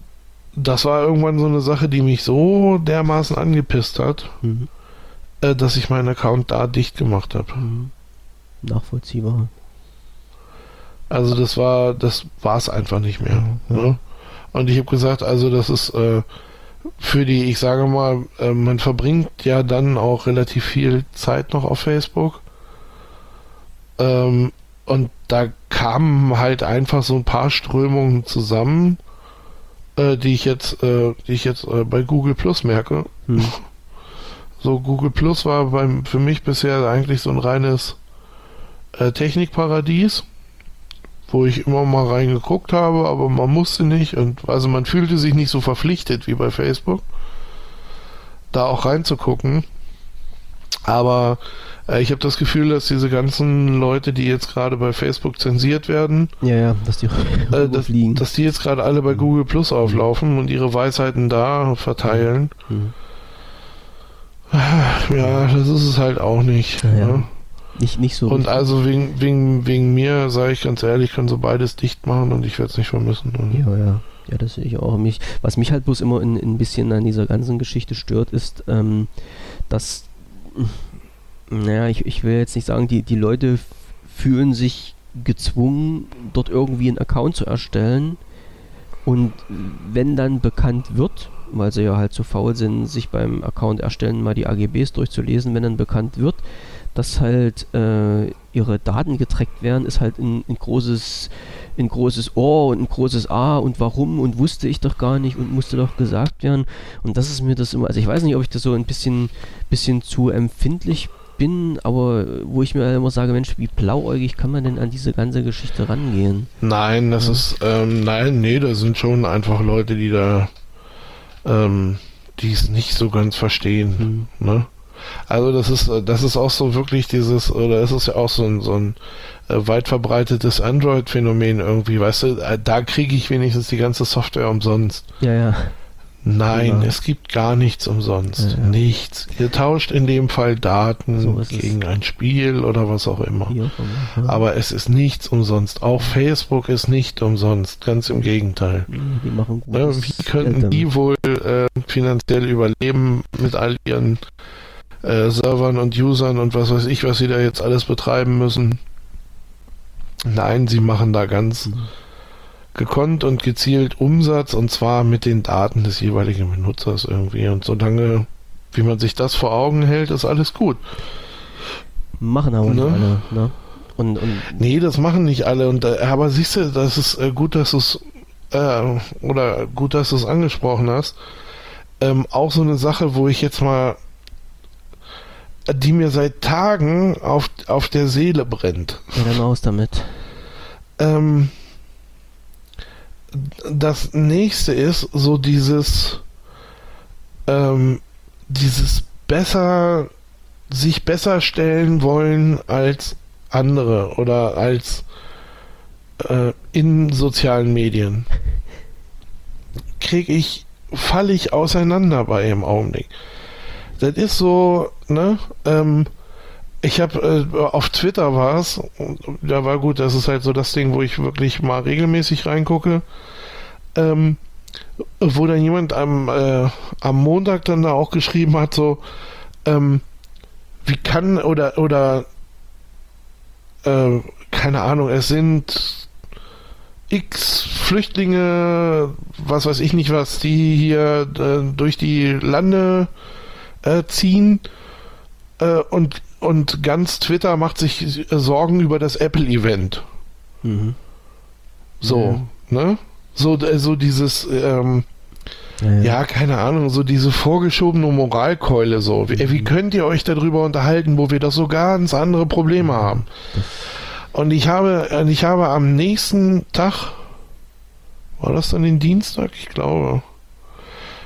das war irgendwann so eine Sache, die mich so dermaßen angepisst hat, mhm. äh, dass ich meinen Account da dicht gemacht habe. Mhm. Nachvollziehbar. Also das war, das war es einfach nicht mehr. Ja, ja. Ne? Und ich habe gesagt, also das ist äh, für die, ich sage mal, äh, man verbringt ja dann auch relativ viel Zeit noch auf Facebook. Ähm, und da kamen halt einfach so ein paar Strömungen zusammen, äh, die ich jetzt, äh, die ich jetzt äh, bei Google Plus merke. Hm. So, Google Plus war beim, für mich bisher eigentlich so ein reines äh, Technikparadies wo ich immer mal reingeguckt habe, aber man musste nicht und also man fühlte sich nicht so verpflichtet wie bei Facebook, da auch reinzugucken. Aber äh, ich habe das Gefühl, dass diese ganzen Leute, die jetzt gerade bei Facebook zensiert werden, ja, ja, dass die, äh, dass, dass, die jetzt gerade alle bei Google Plus auflaufen und ihre Weisheiten da verteilen. Mhm. Ja, das ist es halt auch nicht. Ja, ne? Nicht, nicht so. Und richtig. also wegen, wegen, wegen mir, sage ich ganz ehrlich, kann so beides dicht machen und ich werde es nicht vermissen. Ja, ja. Ja, das sehe ich auch. Mich, was mich halt bloß immer ein bisschen an dieser ganzen Geschichte stört, ist, ähm, dass, naja, ich, ich will jetzt nicht sagen, die, die Leute fühlen sich gezwungen, dort irgendwie einen Account zu erstellen. Und wenn dann bekannt wird, weil sie ja halt zu faul sind, sich beim Account erstellen mal die AGBs durchzulesen, wenn dann bekannt wird, dass halt äh, ihre Daten getrackt werden, ist halt ein, ein, großes ein großes Ohr und ein großes A und warum und wusste ich doch gar nicht und musste doch gesagt werden. Und das ist mir das immer, also ich weiß nicht, ob ich das so ein bisschen, bisschen zu empfindlich bin, aber wo ich mir immer sage, Mensch, wie blauäugig kann man denn an diese ganze Geschichte rangehen? Nein, das ja. ist, ähm, nein, nee, da sind schon einfach Leute, die da, ähm, die es nicht so ganz verstehen, hm. ne? Also das ist, das ist auch so wirklich dieses, oder es ist ja auch so ein, so ein äh, weit verbreitetes Android-Phänomen irgendwie, weißt du, äh, da kriege ich wenigstens die ganze Software umsonst. Ja, ja. Nein, ja. es gibt gar nichts umsonst. Ja, ja. Nichts. Ihr tauscht in dem Fall Daten so gegen ein Spiel oder was auch immer. Aber es ist nichts umsonst. Auch Facebook ist nicht umsonst. Ganz im Gegenteil. Die machen Wie könnten die wohl äh, finanziell überleben mit all ihren äh, Servern und Usern und was weiß ich, was sie da jetzt alles betreiben müssen. Nein, sie machen da ganz mhm. gekonnt und gezielt Umsatz und zwar mit den Daten des jeweiligen Benutzers irgendwie. Und solange, wie man sich das vor Augen hält, ist alles gut. Machen aber ne? nicht alle, ne? Und, und nee, das machen nicht alle. Und, äh, aber siehst du, das ist äh, gut, dass du es äh, oder gut, dass du es angesprochen hast. Ähm, auch so eine Sache, wo ich jetzt mal die mir seit Tagen auf, auf der Seele brennt. Ja, dann raus damit. Ähm, das nächste ist so dieses, ähm, dieses besser, sich besser stellen wollen als andere oder als äh, in sozialen Medien. Krieg ich, falle ich auseinander bei im Augenblick. Das ist so, ne? Ähm, ich habe äh, auf Twitter war es, da war gut, das ist halt so das Ding, wo ich wirklich mal regelmäßig reingucke. Ähm, wo dann jemand am, äh, am Montag dann da auch geschrieben hat, so, ähm, wie kann oder oder äh, keine Ahnung, es sind x Flüchtlinge, was weiß ich nicht was, die hier äh, durch die Lande äh, ziehen äh, und, und ganz Twitter macht sich Sorgen über das Apple-Event. Mhm. So, ja. ne? So, so dieses, ähm, ja, ja. keine Ahnung, so diese vorgeschobene Moralkeule so. Wie, wie, mhm. könnt ihr euch darüber unterhalten, wo wir doch so ganz andere Probleme haben? Und ich habe, ich habe am nächsten Tag, war das dann den Dienstag? Ich glaube.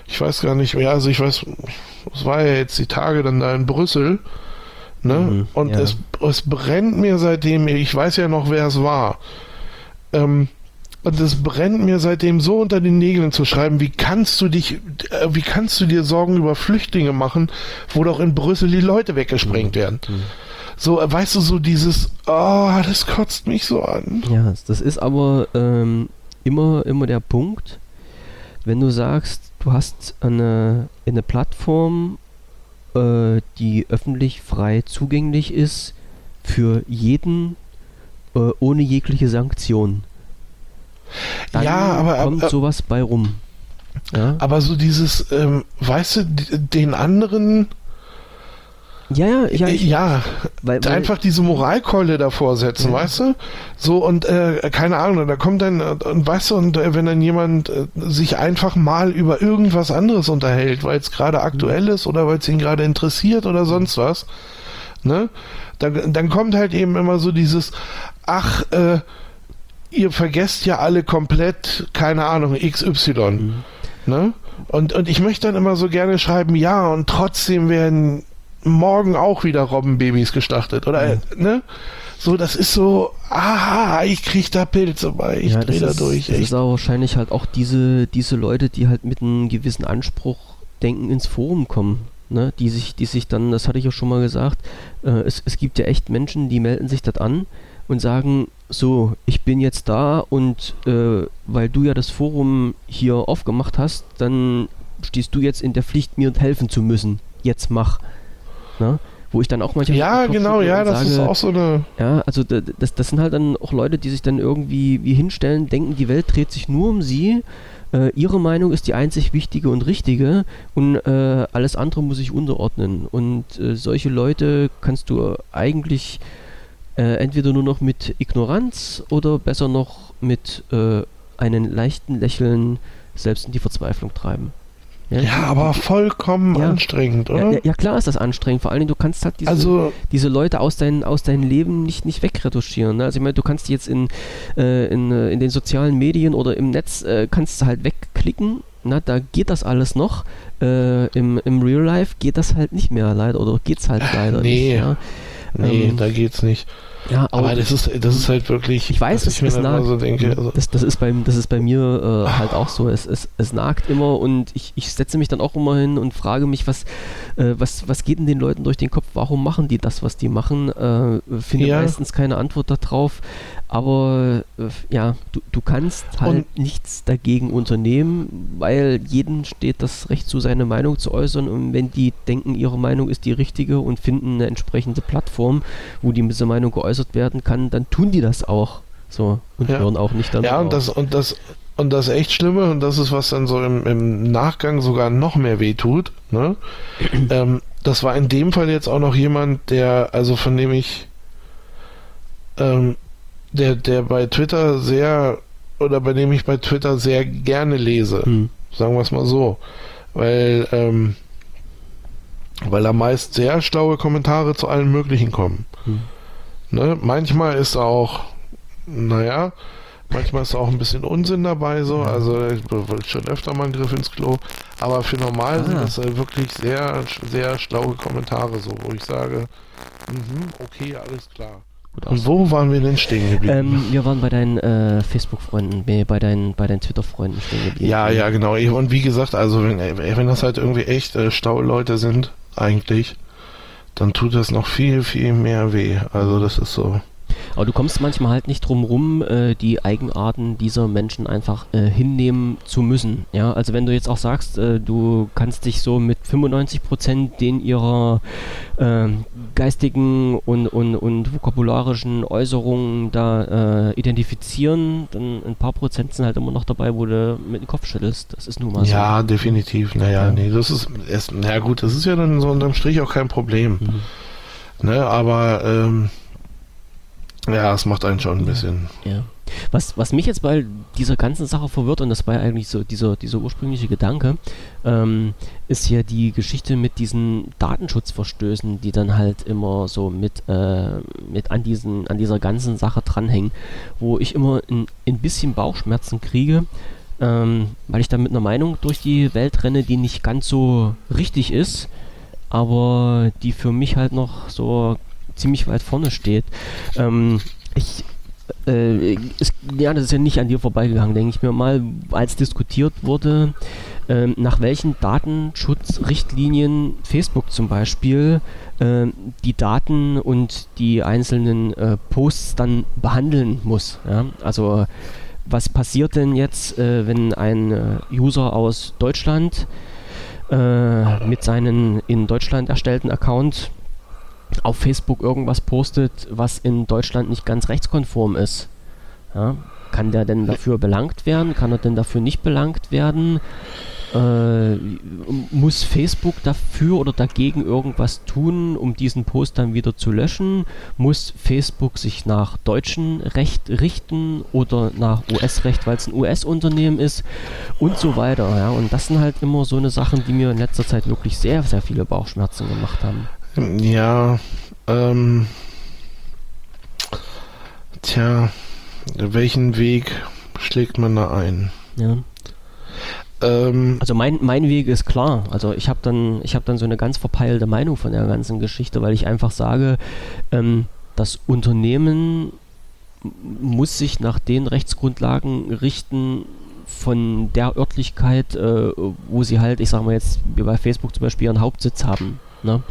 Ich weiß gar nicht mehr, also ich weiß, es war ja jetzt die Tage dann da in Brüssel. Ne? Mhm, und ja. es, es brennt mir seitdem, ich weiß ja noch, wer es war. Ähm, und es brennt mir seitdem so unter den Nägeln zu schreiben, wie kannst du dich, äh, wie kannst du dir Sorgen über Flüchtlinge machen, wo doch in Brüssel die Leute weggesprengt mhm. werden. Mhm. So, weißt du, so dieses, oh, das kotzt mich so an. Ja, das ist aber ähm, immer, immer der Punkt, wenn du sagst, du hast eine, eine Plattform, äh, die öffentlich frei zugänglich ist für jeden äh, ohne jegliche Sanktion. Dann ja, aber kommt aber, sowas bei rum. Ja? Aber so dieses, ähm, weißt du, den anderen ja, ja, ja. Ich, ja, weil, weil, einfach diese Moralkeule davor setzen, ja. weißt du? So und äh, keine Ahnung, da kommt dann, und weißt du, und äh, wenn dann jemand äh, sich einfach mal über irgendwas anderes unterhält, weil es gerade aktuell ist oder weil es ihn gerade interessiert oder sonst was, ne? Dann, dann kommt halt eben immer so dieses, ach, äh, ihr vergesst ja alle komplett, keine Ahnung, XY. Mhm. Ne? Und, und ich möchte dann immer so gerne schreiben, ja, und trotzdem werden morgen auch wieder Robbenbabys gestartet. Oder, mhm. ne? So, das ist so, aha, ich krieg da Pilze bei, ich ja, dreh da ist, durch. Das echt. ist auch wahrscheinlich halt auch diese, diese Leute, die halt mit einem gewissen Anspruch denken, ins Forum kommen. Ne? Die sich, die sich dann, das hatte ich auch schon mal gesagt, äh, es, es gibt ja echt Menschen, die melden sich das an und sagen, so, ich bin jetzt da und äh, weil du ja das Forum hier aufgemacht hast, dann stehst du jetzt in der Pflicht, mir helfen zu müssen. Jetzt mach. Ne? Wo ich dann auch manchmal. Ja, genau, ja, das sage, ist auch so eine. Ja, also das, das sind halt dann auch Leute, die sich dann irgendwie wie hinstellen, denken, die Welt dreht sich nur um sie. Äh, ihre Meinung ist die einzig wichtige und richtige und äh, alles andere muss sich unterordnen. Und äh, solche Leute kannst du eigentlich äh, entweder nur noch mit Ignoranz oder besser noch mit äh, einem leichten Lächeln selbst in die Verzweiflung treiben. Ja, ja aber vollkommen ja, anstrengend, oder? Ja, ja, klar ist das anstrengend. Vor allen Dingen, du kannst halt diese, also, diese Leute aus, dein, aus deinem Leben nicht, nicht wegretuschieren. Ne? Also ich meine, du kannst die jetzt in, äh, in, äh, in den sozialen Medien oder im Netz äh, kannst du halt wegklicken. Na, da geht das alles noch. Äh, im, Im Real Life geht das halt nicht mehr leider oder geht's halt leider nee. nicht. Ja? Nee, ähm, da geht's nicht. Ja, aber, aber das ist das ist halt wirklich. Ich weiß, es, es nagt. So denke, also. das, das, ist bei, das ist bei mir äh, halt auch so. Es, es, es nagt immer und ich, ich setze mich dann auch immer hin und frage mich, was, äh, was, was geht denn den Leuten durch den Kopf? Warum machen die das, was die machen? Äh, finde ja. meistens keine Antwort darauf. Aber äh, ja, du, du kannst halt und nichts dagegen unternehmen, weil jedem steht das Recht zu, seine Meinung zu äußern. Und wenn die denken, ihre Meinung ist die richtige und finden eine entsprechende Plattform, wo die mit dieser Meinung geäußert werden kann, dann tun die das auch. So, und ja. hören auch nicht dann. Ja, und das, und das, und das echt Schlimme, und das ist, was dann so im, im Nachgang sogar noch mehr wehtut, ne? ähm, das war in dem Fall jetzt auch noch jemand, der, also von dem ich ähm, der, der bei Twitter sehr, oder bei dem ich bei Twitter sehr gerne lese. Hm. Sagen wir es mal so. Weil, ähm, weil da meist sehr schlaue Kommentare zu allen möglichen kommen. Hm. Ne? Manchmal ist auch, naja, manchmal ist auch ein bisschen Unsinn dabei, so. Also, ich wollte schon öfter mal einen Griff ins Klo. Aber für normal ah. sind das halt wirklich sehr, sehr schlaue Kommentare, so, wo ich sage, mh, okay, alles klar. Gut Und wo waren wir denn stehen geblieben? Ähm, wir waren bei deinen äh, Facebook-Freunden, bei deinen, bei deinen Twitter-Freunden stehen geblieben. Ja, ja, genau. Und wie gesagt, also wenn, wenn das halt irgendwie echt äh, Stauleute sind, eigentlich, dann tut das noch viel, viel mehr weh. Also das ist so. Aber du kommst manchmal halt nicht drum rum, äh, die Eigenarten dieser Menschen einfach äh, hinnehmen zu müssen. Ja, also wenn du jetzt auch sagst, äh, du kannst dich so mit 95 Prozent den ihrer ähm, geistigen und, und, und vokabularischen Äußerungen da äh, identifizieren, dann ein paar Prozent sind halt immer noch dabei, wo du mit dem Kopf schüttelst. Das ist nun mal so. Ja, definitiv. Naja, ja. nee, das ist erst, naja gut, das ist ja dann so unterm Strich auch kein Problem. Mhm. Ne, aber ähm, ja, es macht einen schon ein bisschen. Ja. Was, was mich jetzt bei dieser ganzen Sache verwirrt, und das war eigentlich so dieser, dieser ursprüngliche Gedanke, ähm, ist ja die Geschichte mit diesen Datenschutzverstößen, die dann halt immer so mit, äh, mit an, diesen, an dieser ganzen Sache dranhängen, wo ich immer ein, ein bisschen Bauchschmerzen kriege, ähm, weil ich da mit einer Meinung durch die Welt renne, die nicht ganz so richtig ist, aber die für mich halt noch so ziemlich weit vorne steht. Ähm, ich, äh, ist, ja, das ist ja nicht an dir vorbeigegangen, denke ich mir mal, als diskutiert wurde, ähm, nach welchen Datenschutzrichtlinien Facebook zum Beispiel äh, die Daten und die einzelnen äh, Posts dann behandeln muss. Ja? Also was passiert denn jetzt, äh, wenn ein äh, User aus Deutschland äh, mit seinem in Deutschland erstellten Account auf Facebook irgendwas postet, was in Deutschland nicht ganz rechtskonform ist? Ja? Kann der denn dafür belangt werden? Kann er denn dafür nicht belangt werden? Äh, muss Facebook dafür oder dagegen irgendwas tun, um diesen Post dann wieder zu löschen? Muss Facebook sich nach deutschem Recht richten oder nach US-Recht, weil es ein US-Unternehmen ist und so weiter. Ja? Und das sind halt immer so eine Sachen, die mir in letzter Zeit wirklich sehr, sehr viele Bauchschmerzen gemacht haben. Ja, ähm, tja, welchen Weg schlägt man da ein? Ja. Ähm, also mein, mein Weg ist klar. Also ich habe dann, ich dann so eine ganz verpeilte Meinung von der ganzen Geschichte, weil ich einfach sage, ähm, das Unternehmen muss sich nach den Rechtsgrundlagen richten von der Örtlichkeit, äh, wo sie halt, ich sage mal jetzt, wie bei Facebook zum Beispiel ihren Hauptsitz haben. Ne?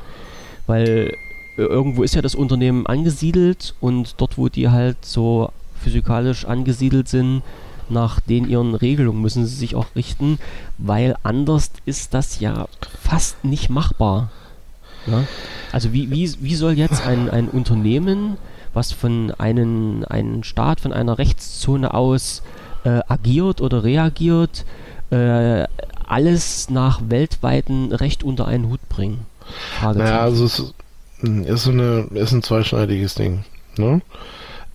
Weil äh, irgendwo ist ja das Unternehmen angesiedelt und dort, wo die halt so physikalisch angesiedelt sind, nach den ihren Regelungen müssen sie sich auch richten, weil anders ist das ja fast nicht machbar. Ja? Also wie, wie, wie soll jetzt ein, ein Unternehmen, was von einem, einem Staat, von einer Rechtszone aus äh, agiert oder reagiert, äh, alles nach weltweiten Recht unter einen Hut bringen? Naja, also es ist, ist, eine, ist ein zweischneidiges Ding. Ne?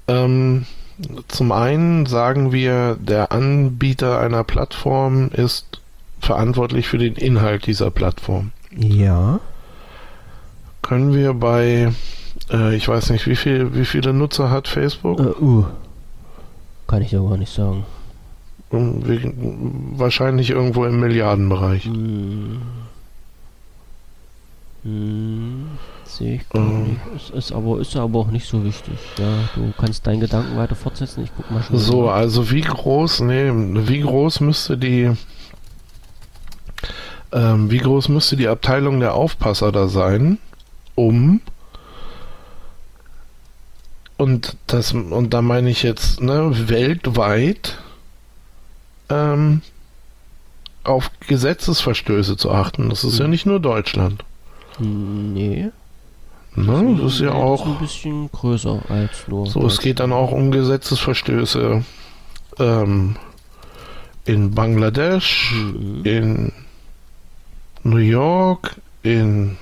Ähm, zum einen sagen wir, der Anbieter einer Plattform ist verantwortlich für den Inhalt dieser Plattform. Ja. Können wir bei, äh, ich weiß nicht, wie, viel, wie viele Nutzer hat Facebook? Uh, uh. Kann ich ja gar nicht sagen. Wahrscheinlich irgendwo im Milliardenbereich. Hm. Hm. Sehe ich gar ähm. nicht. Ist, ist, aber, ist aber auch nicht so wichtig. Ja, du kannst deinen Gedanken weiter fortsetzen. Ich guck mal schon. So, mal. also wie groß, nee, wie groß müsste die, ähm, wie groß müsste die Abteilung der Aufpasser da sein, um und das und da meine ich jetzt ne, weltweit ähm, auf Gesetzesverstöße zu achten. Das ist hm. ja nicht nur Deutschland. Nee. Ne, das ist ja auch ein bisschen größer als nur. So, es geht dann auch um Gesetzesverstöße ähm, in Bangladesch, mhm. in New York, in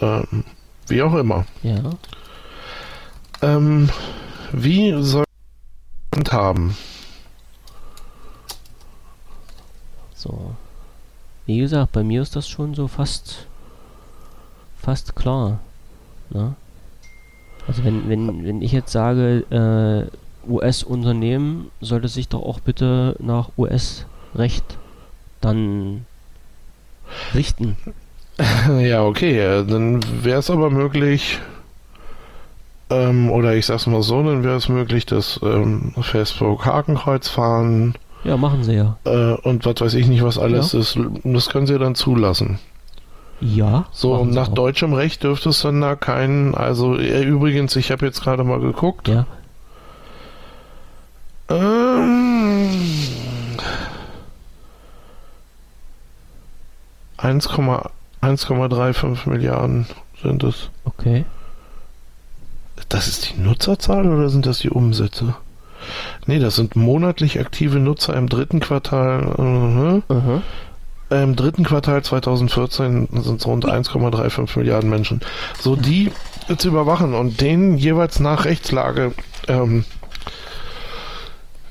ähm, wie auch immer. Ja. Ähm, wie soll haben? So. Wie gesagt, bei mir ist das schon so fast fast klar. Ne? Also wenn, wenn, wenn ich jetzt sage, äh, US-Unternehmen sollte sich doch auch bitte nach US-Recht dann richten. Ja, okay, dann wäre es aber möglich, ähm, oder ich sag's mal so, dann wäre es möglich, dass ähm, Facebook Hakenkreuz fahren. Ja, machen sie ja. Äh, und was weiß ich nicht, was alles ja. ist. Das können sie dann zulassen. Ja. So, und nach auch. deutschem Recht dürfte es dann da keinen, also äh, übrigens, ich habe jetzt gerade mal geguckt. Ja. Ähm, 1,35 Milliarden sind es. Okay. Das ist die Nutzerzahl oder sind das die Umsätze? Nee, das sind monatlich aktive Nutzer im dritten Quartal. -huh. Uh -huh. Im dritten Quartal 2014 sind es rund 1,35 Milliarden Menschen. So die zu überwachen und denen jeweils nach Rechtslage ähm,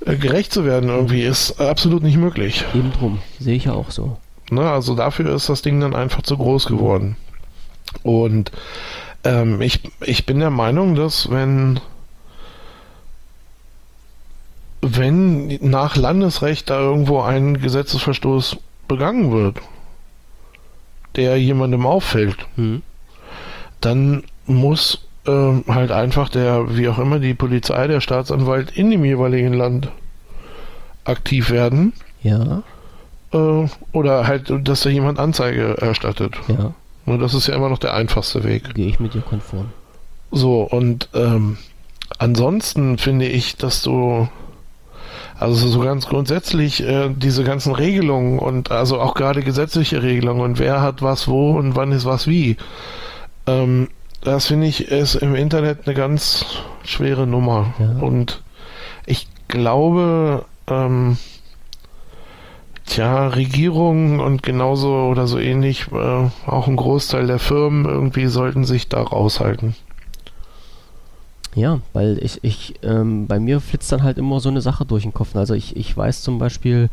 äh, gerecht zu werden irgendwie ist absolut nicht möglich. Eben drum, sehe ich ja auch so. Na, ne, also dafür ist das Ding dann einfach zu groß geworden. Und ähm, ich, ich bin der Meinung, dass wenn wenn nach Landesrecht da irgendwo ein Gesetzesverstoß begangen wird, der jemandem auffällt, hm. dann muss äh, halt einfach der, wie auch immer, die Polizei, der Staatsanwalt in dem jeweiligen Land aktiv werden. Ja. äh, oder halt, dass da jemand Anzeige erstattet. Ja. Und das ist ja immer noch der einfachste Weg. Gehe ich mit dir konform. So, und ähm, ansonsten finde ich, dass du also so ganz grundsätzlich äh, diese ganzen Regelungen und also auch gerade gesetzliche Regelungen und wer hat was wo und wann ist was wie. Ähm, das finde ich ist im Internet eine ganz schwere Nummer. Ja. Und ich glaube, ähm, tja, Regierungen und genauso oder so ähnlich, äh, auch ein Großteil der Firmen irgendwie sollten sich da raushalten. Ja, weil ich, ich ähm, bei mir flitzt dann halt immer so eine Sache durch den Kopf. Also ich, ich weiß zum Beispiel,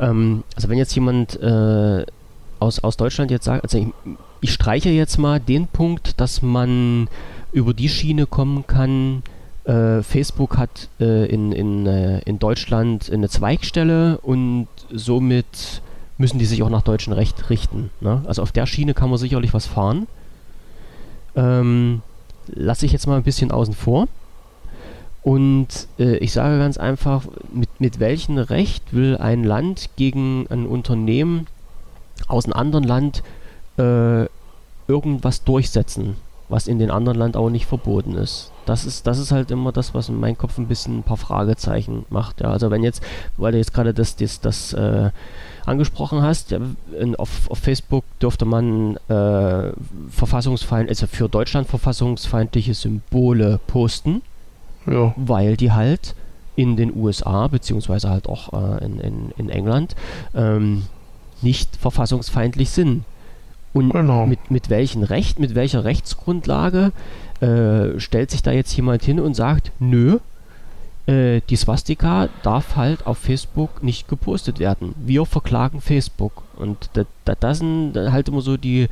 ähm, also wenn jetzt jemand äh, aus, aus Deutschland jetzt sagt, also ich, ich streiche jetzt mal den Punkt, dass man über die Schiene kommen kann, äh, Facebook hat äh, in, in, äh, in Deutschland eine Zweigstelle und somit müssen die sich auch nach deutschem Recht richten. Ne? Also auf der Schiene kann man sicherlich was fahren. Ähm, lasse ich jetzt mal ein bisschen außen vor. Und äh, ich sage ganz einfach, mit, mit welchem Recht will ein Land gegen ein Unternehmen aus einem anderen Land äh, irgendwas durchsetzen, was in den anderen Land auch nicht verboten ist. Das ist, das ist halt immer das, was in meinem Kopf ein bisschen ein paar Fragezeichen macht. Ja. Also wenn jetzt, weil du jetzt gerade das, das, das äh, angesprochen hast, auf, auf, Facebook dürfte man äh, verfassungsfeind, also für Deutschland verfassungsfeindliche Symbole posten, ja. weil die halt in den USA, beziehungsweise halt auch äh, in, in, in England, ähm, nicht verfassungsfeindlich sind. Und genau. mit, mit welchem Recht, mit welcher Rechtsgrundlage äh, stellt sich da jetzt jemand hin und sagt, nö, äh, die Swastika darf halt auf Facebook nicht gepostet werden. Wir verklagen Facebook. Und da, da, das sind halt immer so die,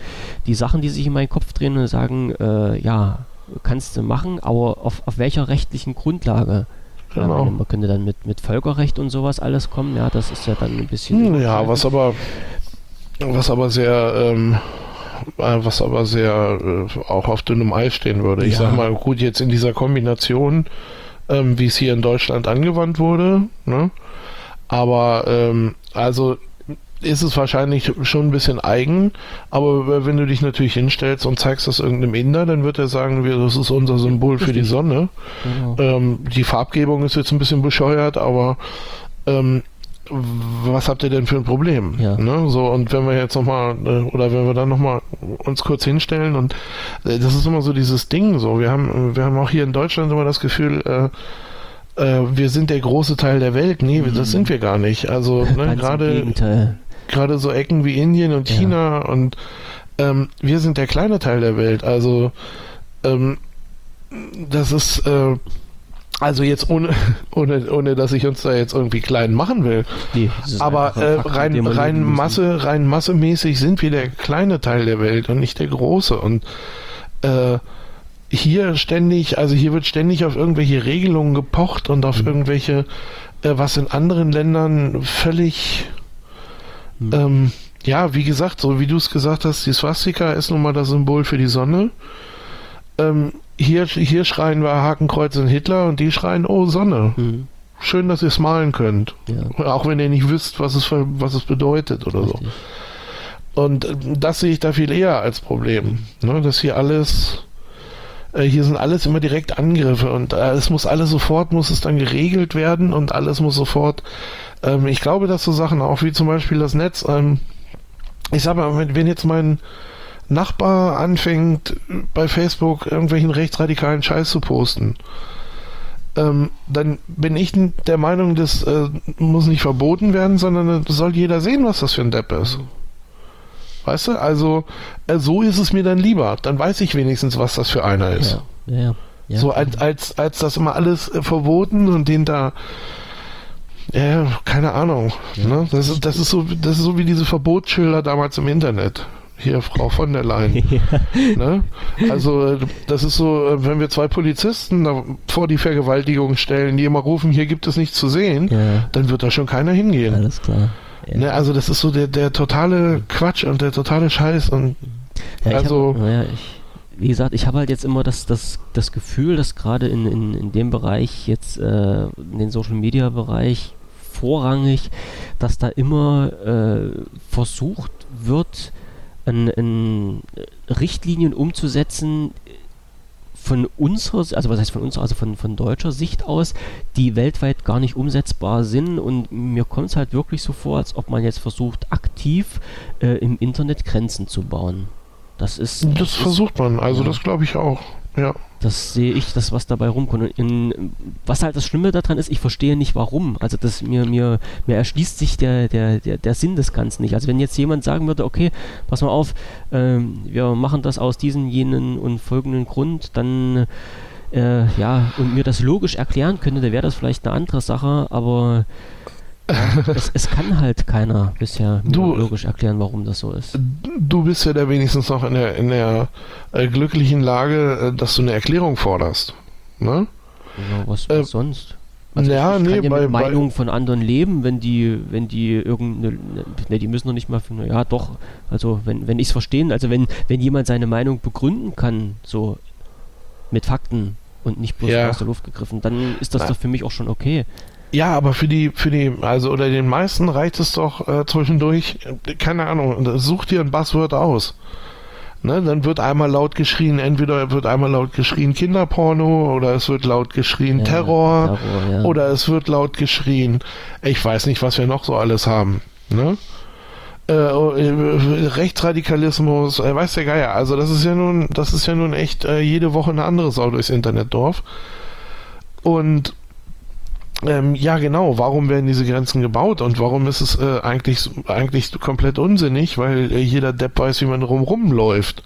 die Sachen, die sich in meinen Kopf drehen und sagen, äh, ja, kannst du machen, aber auf, auf welcher rechtlichen Grundlage? Genau. Ja, man könnte dann mit, mit Völkerrecht und sowas alles kommen, ja, das ist ja dann ein bisschen. Hm, ja, was aber was aber sehr ähm, äh, was aber sehr äh, auch auf dünnem Eis stehen würde. Ich ja. sag mal, gut, jetzt in dieser Kombination ähm, wie es hier in Deutschland angewandt wurde. Ne? Aber ähm, also ist es wahrscheinlich schon ein bisschen eigen, aber wenn du dich natürlich hinstellst und zeigst das irgendeinem Inder, dann wird er sagen, das ist unser Symbol für die Sonne. Genau. Ähm, die Farbgebung ist jetzt ein bisschen bescheuert, aber ähm, was habt ihr denn für ein Problem? Ja. Ne? So, und wenn wir jetzt nochmal, äh, oder wenn wir dann nochmal uns kurz hinstellen und äh, das ist immer so dieses Ding, so, wir haben, wir haben auch hier in Deutschland immer das Gefühl, äh, äh, wir sind der große Teil der Welt. Nee, mhm. das sind wir gar nicht. Also ne, gerade gerade so Ecken wie Indien und China ja. und ähm, wir sind der kleine Teil der Welt. Also ähm, das ist äh, also jetzt ohne, ohne, ohne, dass ich uns da jetzt irgendwie klein machen will. Nee, Aber äh, rein, rein Masse, rein massemäßig sind wir der kleine Teil der Welt und nicht der große. Und äh, hier ständig, also hier wird ständig auf irgendwelche Regelungen gepocht und auf mhm. irgendwelche, äh, was in anderen Ländern völlig, mhm. ähm, ja, wie gesagt, so wie du es gesagt hast, die Swastika ist nun mal das Symbol für die Sonne. Ähm, hier, hier schreien wir Hakenkreuz und Hitler und die schreien, oh Sonne. Mhm. Schön, dass ihr es malen könnt. Ja. Auch wenn ihr nicht wisst, was es, was es bedeutet oder Richtig. so. Und äh, das sehe ich da viel eher als Problem. Ne, dass hier alles, äh, hier sind alles immer direkt Angriffe und äh, es muss alles sofort, muss es dann geregelt werden und alles muss sofort. Ähm, ich glaube, dass so Sachen auch wie zum Beispiel das Netz, ähm, ich sag mal, wenn jetzt mein, Nachbar anfängt, bei Facebook irgendwelchen rechtsradikalen Scheiß zu posten, ähm, dann bin ich der Meinung, das äh, muss nicht verboten werden, sondern soll jeder sehen, was das für ein Depp ist. Weißt du? Also, äh, so ist es mir dann lieber. Dann weiß ich wenigstens, was das für einer ist. Ja, ja, ja. So als, als, als das immer alles äh, verboten und den da ja, keine Ahnung. Ne? Das, ist, das, ist so, das ist so wie diese Verbotsschilder damals im Internet hier Frau von der Leyen. ja. ne? Also das ist so, wenn wir zwei Polizisten vor die Vergewaltigung stellen, die immer rufen, hier gibt es nichts zu sehen, ja. dann wird da schon keiner hingehen. Alles klar. Ja. Ne? Also das ist so der, der totale Quatsch und der totale Scheiß und also hab, ich, wie gesagt, ich habe halt jetzt immer das, das, das Gefühl, dass gerade in, in, in dem Bereich jetzt, äh, in den Social Media Bereich vorrangig, dass da immer äh, versucht wird, an, an Richtlinien umzusetzen, von unserer, also was heißt von unserer, also von, von deutscher Sicht aus, die weltweit gar nicht umsetzbar sind und mir kommt es halt wirklich so vor, als ob man jetzt versucht, aktiv äh, im Internet Grenzen zu bauen. Das ist. Das, das versucht man, also ja. das glaube ich auch. Ja. Das sehe ich, das was dabei rumkommt. In, was halt das Schlimme daran ist, ich verstehe nicht warum. Also das mir mir mir erschließt sich der der der, der Sinn des Ganzen nicht. Also wenn jetzt jemand sagen würde, okay, pass mal auf, ähm, wir machen das aus diesem jenen und folgenden Grund, dann äh, ja und mir das logisch erklären könnte, dann wäre das vielleicht eine andere Sache. Aber es, es, kann halt keiner bisher du, logisch erklären, warum das so ist. Du bist ja da wenigstens noch in der, in der äh, glücklichen Lage, äh, dass du eine Erklärung forderst. Ne? Ja, was, was äh, sonst? Also ja, ich, ich nee, kann ja bei, mit Meinungen von anderen leben, wenn die, wenn die irgendeine, ne, die müssen noch nicht mal, ja doch, also wenn, wenn ich es verstehen, also wenn, wenn jemand seine Meinung begründen kann, so mit Fakten und nicht bloß ja. aus der Luft gegriffen, dann ist das Na. doch für mich auch schon okay. Ja, aber für die, für die, also oder den meisten reicht es doch äh, zwischendurch, keine Ahnung, such dir ein Buzzword aus. Ne, dann wird einmal laut geschrien, entweder wird einmal laut geschrien Kinderporno oder es wird laut geschrien ja, Terror, Terror ja. oder es wird laut geschrien, ich weiß nicht, was wir noch so alles haben. Ne? Äh, äh Rechtsradikalismus, äh, weiß der Geier. Also das ist ja nun, das ist ja nun echt äh, jede Woche eine andere Sau durchs Internetdorf. Und ähm, ja, genau. Warum werden diese Grenzen gebaut und warum ist es äh, eigentlich, eigentlich komplett unsinnig? Weil äh, jeder Depp weiß, wie man rumrum läuft.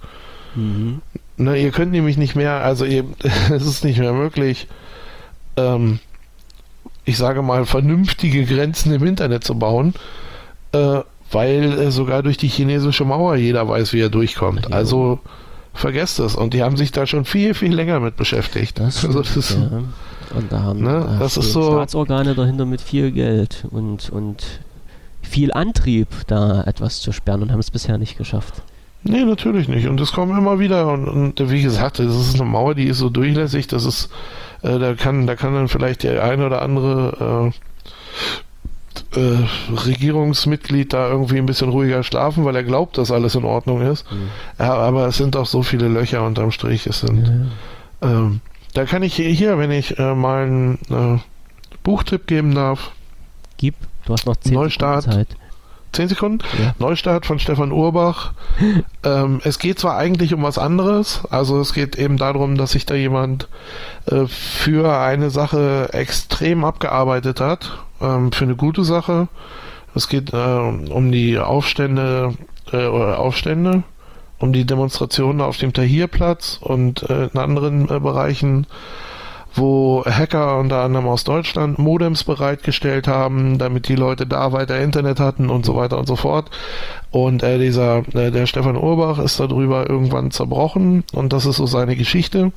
Mhm. Ne, ihr könnt nämlich nicht mehr, also ihr, es ist nicht mehr möglich, ähm, ich sage mal, vernünftige Grenzen im Internet zu bauen, äh, weil äh, sogar durch die chinesische Mauer jeder weiß, wie er durchkommt. Ja. Also vergesst es. Und die haben sich da schon viel, viel länger mit beschäftigt. Das, also, das ja. Und da haben ne? da das ist so Staatsorgane dahinter mit viel Geld und, und viel Antrieb, da etwas zu sperren und haben es bisher nicht geschafft. Nee, natürlich nicht. Und es kommen immer wieder. Und, und, wie gesagt, das ist eine Mauer, die ist so durchlässig, dass es, äh, da kann, da kann dann vielleicht der ein oder andere äh, äh, Regierungsmitglied da irgendwie ein bisschen ruhiger schlafen, weil er glaubt, dass alles in Ordnung ist. Mhm. Ja, aber es sind auch so viele Löcher unterm Strich. Es sind ja. ähm, da kann ich hier, wenn ich äh, mal einen äh, Buchtipp geben darf. Gib, du hast noch 10 Neustart. Sekunden Zeit. 10 Sekunden? Ja. Neustart von Stefan Urbach. ähm, es geht zwar eigentlich um was anderes, also es geht eben darum, dass sich da jemand äh, für eine Sache extrem abgearbeitet hat, ähm, für eine gute Sache. Es geht äh, um die Aufstände äh, Aufstände um die Demonstrationen auf dem Tahrirplatz und äh, in anderen äh, Bereichen, wo Hacker unter anderem aus Deutschland Modems bereitgestellt haben, damit die Leute da weiter Internet hatten und so weiter und so fort. Und äh, dieser, äh, der Stefan Urbach ist darüber irgendwann zerbrochen und das ist so seine Geschichte.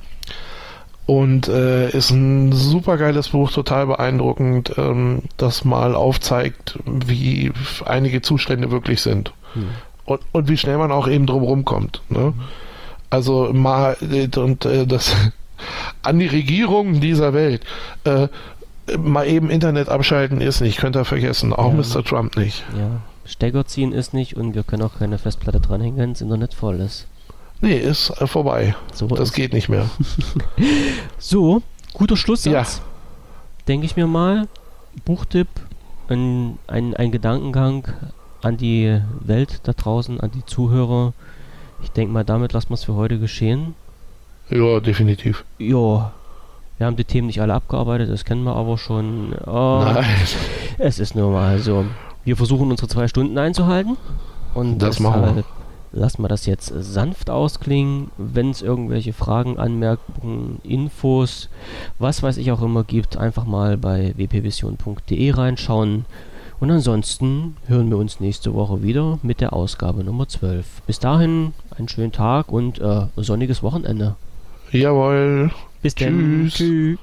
Und äh, ist ein super geiles Buch, total beeindruckend, ähm, das mal aufzeigt, wie einige Zustände wirklich sind. Hm und, und wie schnell man auch eben drum kommt. Ne? Also mal und äh, das an die Regierungen dieser Welt. Äh, mal eben Internet abschalten ist nicht, könnt ihr vergessen. Auch ja. Mr. Trump nicht. Ja. Stecker ziehen ist nicht und wir können auch keine Festplatte dranhängen, wenn das Internet voll ist. Nee, ist äh, vorbei. So das ist. geht nicht mehr. so, guter Schlusssatz. Ja. Denke ich mir mal. Buchtipp, ein, ein, ein Gedankengang an die Welt da draußen, an die Zuhörer. Ich denke mal, damit lassen wir es für heute geschehen. Ja, definitiv. Ja. Wir haben die Themen nicht alle abgearbeitet, das kennen wir aber schon. Oh, Nein. Es ist nur mal so. Wir versuchen unsere zwei Stunden einzuhalten. Und das machen wir. Lassen wir das jetzt sanft ausklingen. Wenn es irgendwelche Fragen, Anmerkungen, Infos, was weiß ich auch immer gibt, einfach mal bei wpvision.de reinschauen. Und ansonsten hören wir uns nächste Woche wieder mit der Ausgabe Nummer 12. Bis dahin einen schönen Tag und äh, sonniges Wochenende. Jawohl. Bis dann. Tschüss. Tschüss.